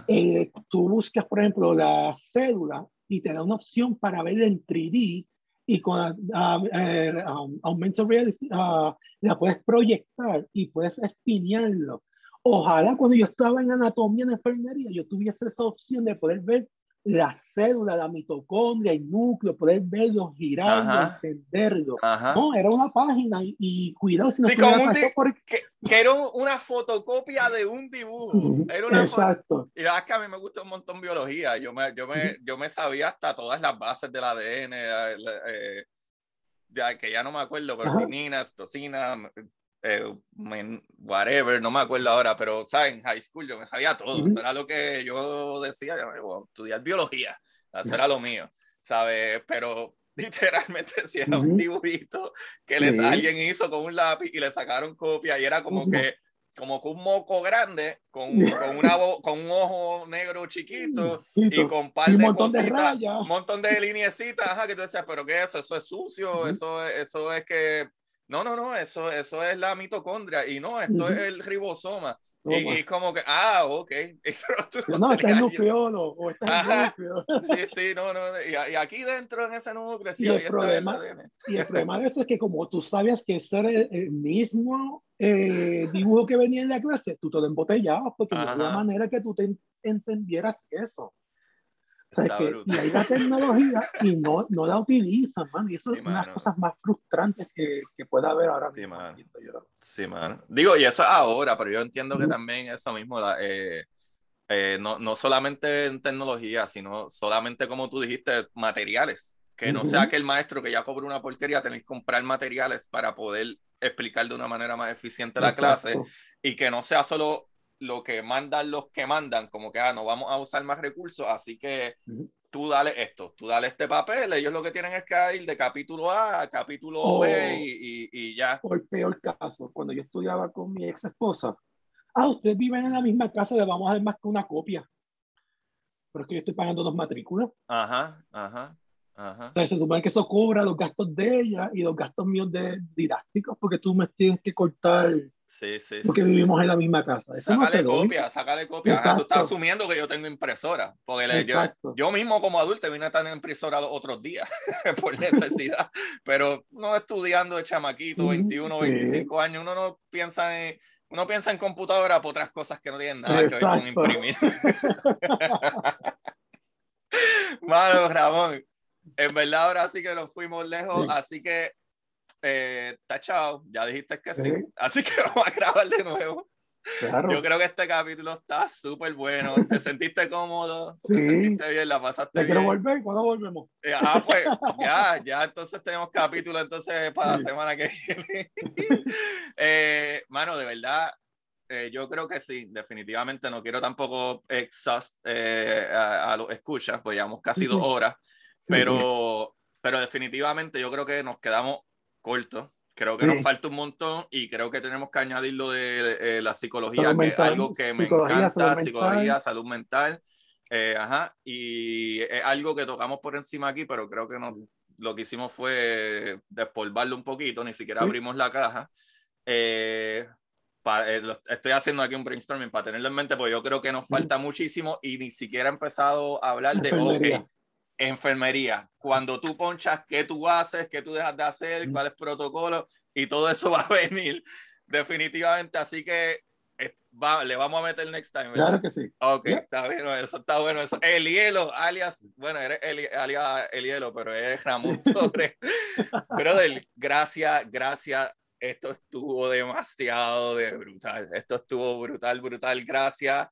Eh, tú buscas, por ejemplo, la cédula y te da una opción para ver en 3D y con uh, um, aumento reality la puedes proyectar y puedes espinearlo. Ojalá cuando yo estaba en anatomía en enfermería yo tuviese esa opción de poder ver la célula, la mitocondria, el núcleo, poder verlo, girarlo, entenderlo. No, era una página y, cuidado si no sí, que, era una fotocopia de un dibujo. Era una Exacto. Y es que a mí me gusta un montón biología. Yo me, yo me, yo me sabía hasta todas las bases del ADN, eh, eh, ya, que ya no me acuerdo, pero tininas, eh, whatever, no me acuerdo ahora, pero ¿sabes? en high school yo me sabía todo, eso era lo que yo decía, yo, estudiar biología, eso era lo mío, ¿sabes? Pero [LAUGHS] literalmente [LAUGHS] si era un dibujito que les, alguien hizo con un lápiz y le sacaron copia y era como que como que un moco grande con, [LAUGHS] con, una con un ojo negro chiquito y con par de un montón cositas, de un montón de lineecitas, ajá, que tú decías, pero qué es eso, eso es sucio, eso, eso es que no, no, no, eso, eso es la mitocondria y no, esto es el ribosoma. Y, como que, ah, ok. [LAUGHS] no, está el nucleolo o está el núcleo. [LAUGHS] Sí, sí, no, no. Y, aquí dentro, en ese núcleo, sí, y el, problema, y el problema de [LAUGHS] eso es que como tú sabías que ese era el mismo eh, dibujo que venía en la clase, tú te lo embotellabas porque no había manera que tú te entendieras eso. O sea, que, y hay la tecnología y no, no la utilizan, man. Y eso es una de las cosas más frustrantes que, que puede haber ahora mismo. Sí, man. Digo, y eso ahora, pero yo entiendo que también eso mismo, eh, eh, no, no solamente en tecnología, sino solamente, como tú dijiste, materiales. Que no sea que el maestro que ya cobró una porquería, tenéis que comprar materiales para poder explicar de una manera más eficiente la clase y que no sea solo lo que mandan los que mandan, como que ah, no vamos a usar más recursos, así que tú dale esto, tú dale este papel, ellos lo que tienen es que ir de capítulo A a capítulo B y, y, ya. O el peor caso, cuando yo estudiaba con mi ex esposa, ah, ustedes viven en la misma casa, le vamos a dar más que una copia. Pero es que yo estoy pagando dos matrículas. Ajá, ajá. Ajá. se supone que eso cobra los gastos de ella y los gastos míos de didácticos porque tú me tienes que cortar Sí, sí. Porque vivimos en la misma casa. Eso sácale copia, sácale copia. tú estás asumiendo que yo tengo impresora. Porque yo, yo, mismo como adulto vine a estar en impresora otros días [LAUGHS] por necesidad. pero no estudiando de chamaquito, 21, 25 años, uno no piensa en, uno piensa en computadora por otras cosas que no tienen nada que ver con imprimir. [LAUGHS] Mano, Ramón, en verdad ahora sí que nos fuimos lejos, así que eh, chao, ya dijiste que sí. Así que [LAUGHS] vamos a grabar de nuevo. Yo creo que este capítulo está súper bueno. [LAUGHS] ¿Te sentiste cómodo? ¿Te sentiste bien? ¿La pasaste bien? quiero volver? ¿Cuándo volvemos? Ah, pues ya, ya entonces tenemos capítulo entonces para la semana que viene. [LAUGHS] eh, mano, de verdad, eh, yo creo que sí, definitivamente. No quiero tampoco exhaust eh, a, a los escuchas, pues llevamos casi dos horas, pero, [LAUGHS] pero definitivamente yo creo que nos quedamos corto. Creo que nos falta un montón y creo que tenemos que añadir lo de eh, la psicología, que es algo que me encanta, salud psicología, salud mental. Eh, ajá, y es algo que tocamos por encima aquí, pero creo que no, lo que hicimos fue despolvarlo un poquito, ni siquiera abrimos la caja. Eh, estoy haciendo aquí un brainstorming para tenerlo en mente, porque yo creo que nos falta muchísimo y ni siquiera he empezado a hablar de, ok, enfermería. Cuando tú ponchas qué tú haces, qué tú dejas de hacer, cuál es el protocolo y todo eso [LAUGHS] va a venir definitivamente. Así que eh, le vamos a meter next time. Claro que sí. Ok, está bien, eso está bueno. Eso. El hielo, alias, bueno, eres el, alias el hielo, pero es Ramón [LAUGHS] Torres. Brother, gracias, gracias. Esto estuvo demasiado de brutal. Esto estuvo brutal, brutal. Gracias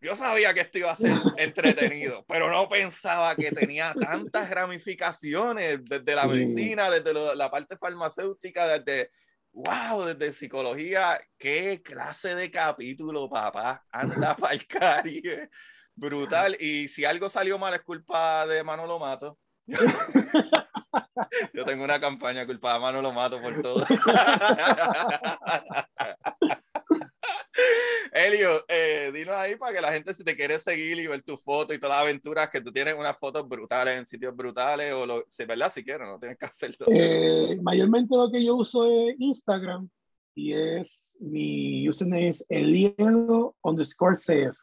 yo sabía que esto iba a ser entretenido, [LAUGHS] pero no pensaba que tenía tantas ramificaciones desde la medicina, desde la parte farmacéutica, desde, wow, desde psicología. ¿Qué clase de capítulo, papá? Anda para el Caribe. Brutal. Y si algo salió mal es culpa de Manolo Mato. [LAUGHS] Yo tengo una campaña culpa de Manolo Mato por todo. [LAUGHS] Elio, eh, dinos ahí para que la gente si te quiere seguir y ver tus fotos y todas las aventuras que tú tienes unas fotos brutales en sitios brutales o lo, si verdad si quieres, no tienes que hacerlo. Eh, mayormente lo que yo uso es Instagram y es mi username es elielo underscore cf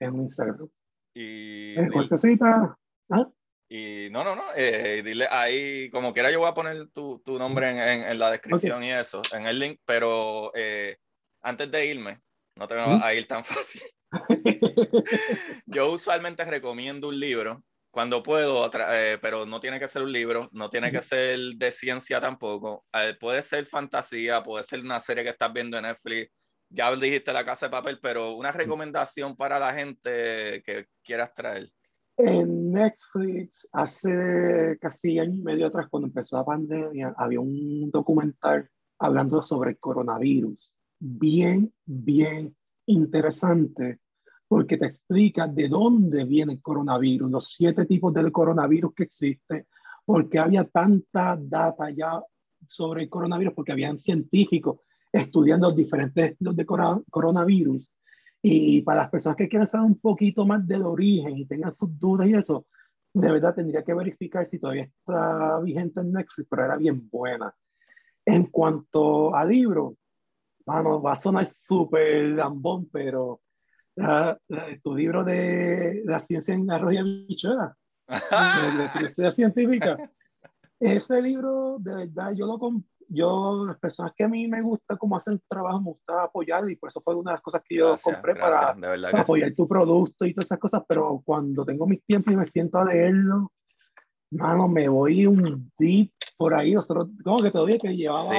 en Instagram. Y eh, cosita. ¿Ah? Y no, no, no, eh, dile ahí, como quiera yo voy a poner tu, tu nombre en, en, la descripción y eso, en el link, pero eh, antes de irme, no te vas a ir tan fácil. [LAUGHS] Yo usualmente recomiendo un libro cuando puedo, eh, pero no tiene que ser un libro, no tiene que ser de ciencia tampoco. Eh, puede ser fantasía, puede ser una serie que estás viendo en Netflix. Ya dijiste La Casa de Papel, pero una recomendación para la gente que quieras traer. En Netflix, hace casi año y medio atrás, cuando empezó la pandemia, había un documental hablando sobre el coronavirus bien, bien interesante porque te explica de dónde viene el coronavirus, los siete tipos del coronavirus que existe, porque había tanta data ya sobre el coronavirus, porque habían científicos estudiando diferentes estilos de coronavirus. Y para las personas que quieran saber un poquito más del origen y tengan sus dudas y eso, de verdad tendría que verificar si todavía está vigente en Netflix, pero era bien buena. En cuanto a libro, bueno, va a sonar súper lambón, pero tu libro de la ciencia en arroz y habichuela, [LAUGHS] de, de científica, ese libro, de verdad, yo lo yo, las personas que a mí me gusta cómo hacen el trabajo, me gusta apoyar y por eso fue una de las cosas que yo compré para, apoyar tu producto y todas esas cosas, pero cuando tengo mis tiempos y me siento a leerlo, mano, me voy un deep por ahí, nosotros, como que te dije que llevaba...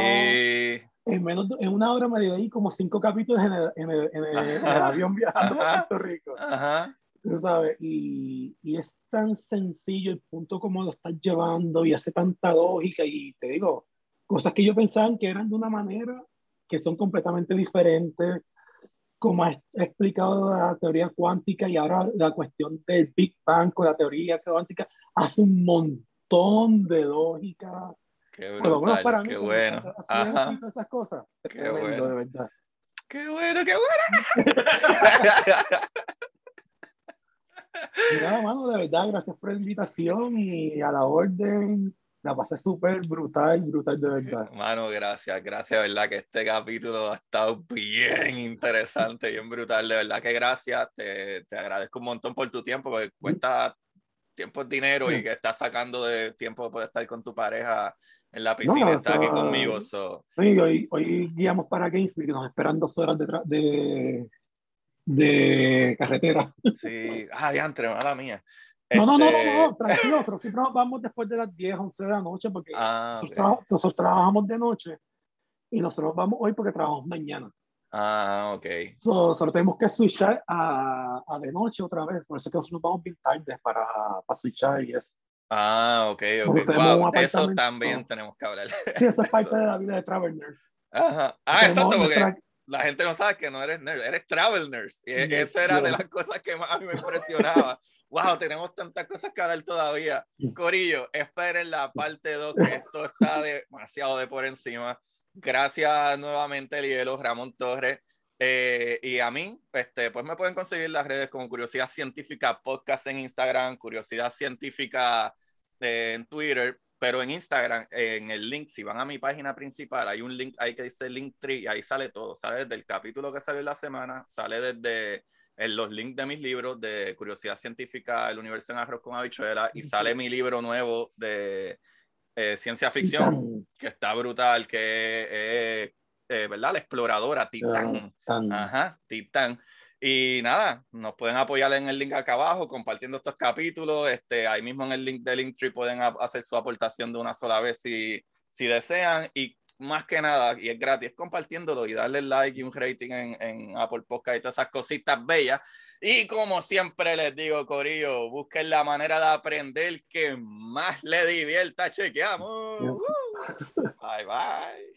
En, menos en una hora me leí como cinco capítulos en el, en el, en el, avión viajando a Puerto Rico. Ajá. ¿sabes? Y, y, es tan sencillo el punto como lo estás llevando y hace tanta lógica y te digo, cosas que yo pensaba que eran de una manera que son completamente diferentes, como ha explicado la teoría cuántica y ahora la cuestión del Big Bang con la teoría cuántica, hace un montón de lógica. Qué brutal, para mí, qué bueno. Ajá. Esas cosas. Qué bueno. De verdad. Qué bueno, qué bueno. [LAUGHS] nada, mano, de verdad, gracias por la invitación y a la orden la pasé súper brutal, brutal de verdad. Mano, gracias, gracias, de verdad que este capítulo ha estado bien interesante, bien brutal, de verdad que gracias, te, te agradezco un montón por tu tiempo, porque cuenta tiempo es dinero y que estás sacando de tiempo para estar con tu pareja en la piscina, está aquí conmigo. So. hoy, hoy guiamos para Gainesville, que nos esperan dos horas detrás de, de carretera. Sí, ah, diantre, mala mía. No, no, no, no, no, este tranquilo, nosotros siempre vamos después de las 10, 11 de la noche porque ah, nosotros, trabajamos de noche y nosotros vamos hoy porque trabajamos mañana. Ah, ok. So, solo tenemos que switchar a, a, de noche otra vez, por eso que nosotros vamos bien tarde para, para switchar y eso. Ah, ok, ok. Wow, de eso también tenemos que hablar. Sí, eso es [LAUGHS] parte de la vida de Travel Nurse. Ajá. Ah, exacto, porque la gente no sabe que no eres nurse, eres Travel Nurse. Y esa era de las cosas que más me impresionaba [LAUGHS] wow, tenemos tantas cosas que hablar todavía. Corillo, esperen la parte 2, que esto está demasiado de por encima. Gracias nuevamente, Lielo, Ramón Torres. Eh, y a mí, este, pues me pueden conseguir las redes como Curiosidad Científica Podcast en Instagram, Curiosidad Científica eh, en Twitter, pero en Instagram, en el link, si van a mi página principal, hay un link ahí que dice Linktree y ahí sale todo. Sale desde el capítulo que salió la semana, sale desde en los links de mis libros de Curiosidad Científica, El Universo en Arroz con Habichuela, y sale mi libro nuevo de eh, ciencia ficción, que está brutal, que es, eh, ¿verdad? La exploradora, Titán. Ajá, Titán. Y nada, nos pueden apoyar en el link acá abajo, compartiendo estos capítulos. Este, ahí mismo en el link del Linktree pueden hacer su aportación de una sola vez si, si desean. Y más que nada, y es gratis, compartiéndolo y darle like y un rating en, en, Apple Podcast y todas esas cositas bellas. Y como siempre les digo, Corillo, busquen la manera de aprender que más le divierta. Chequeamos. bye, bye.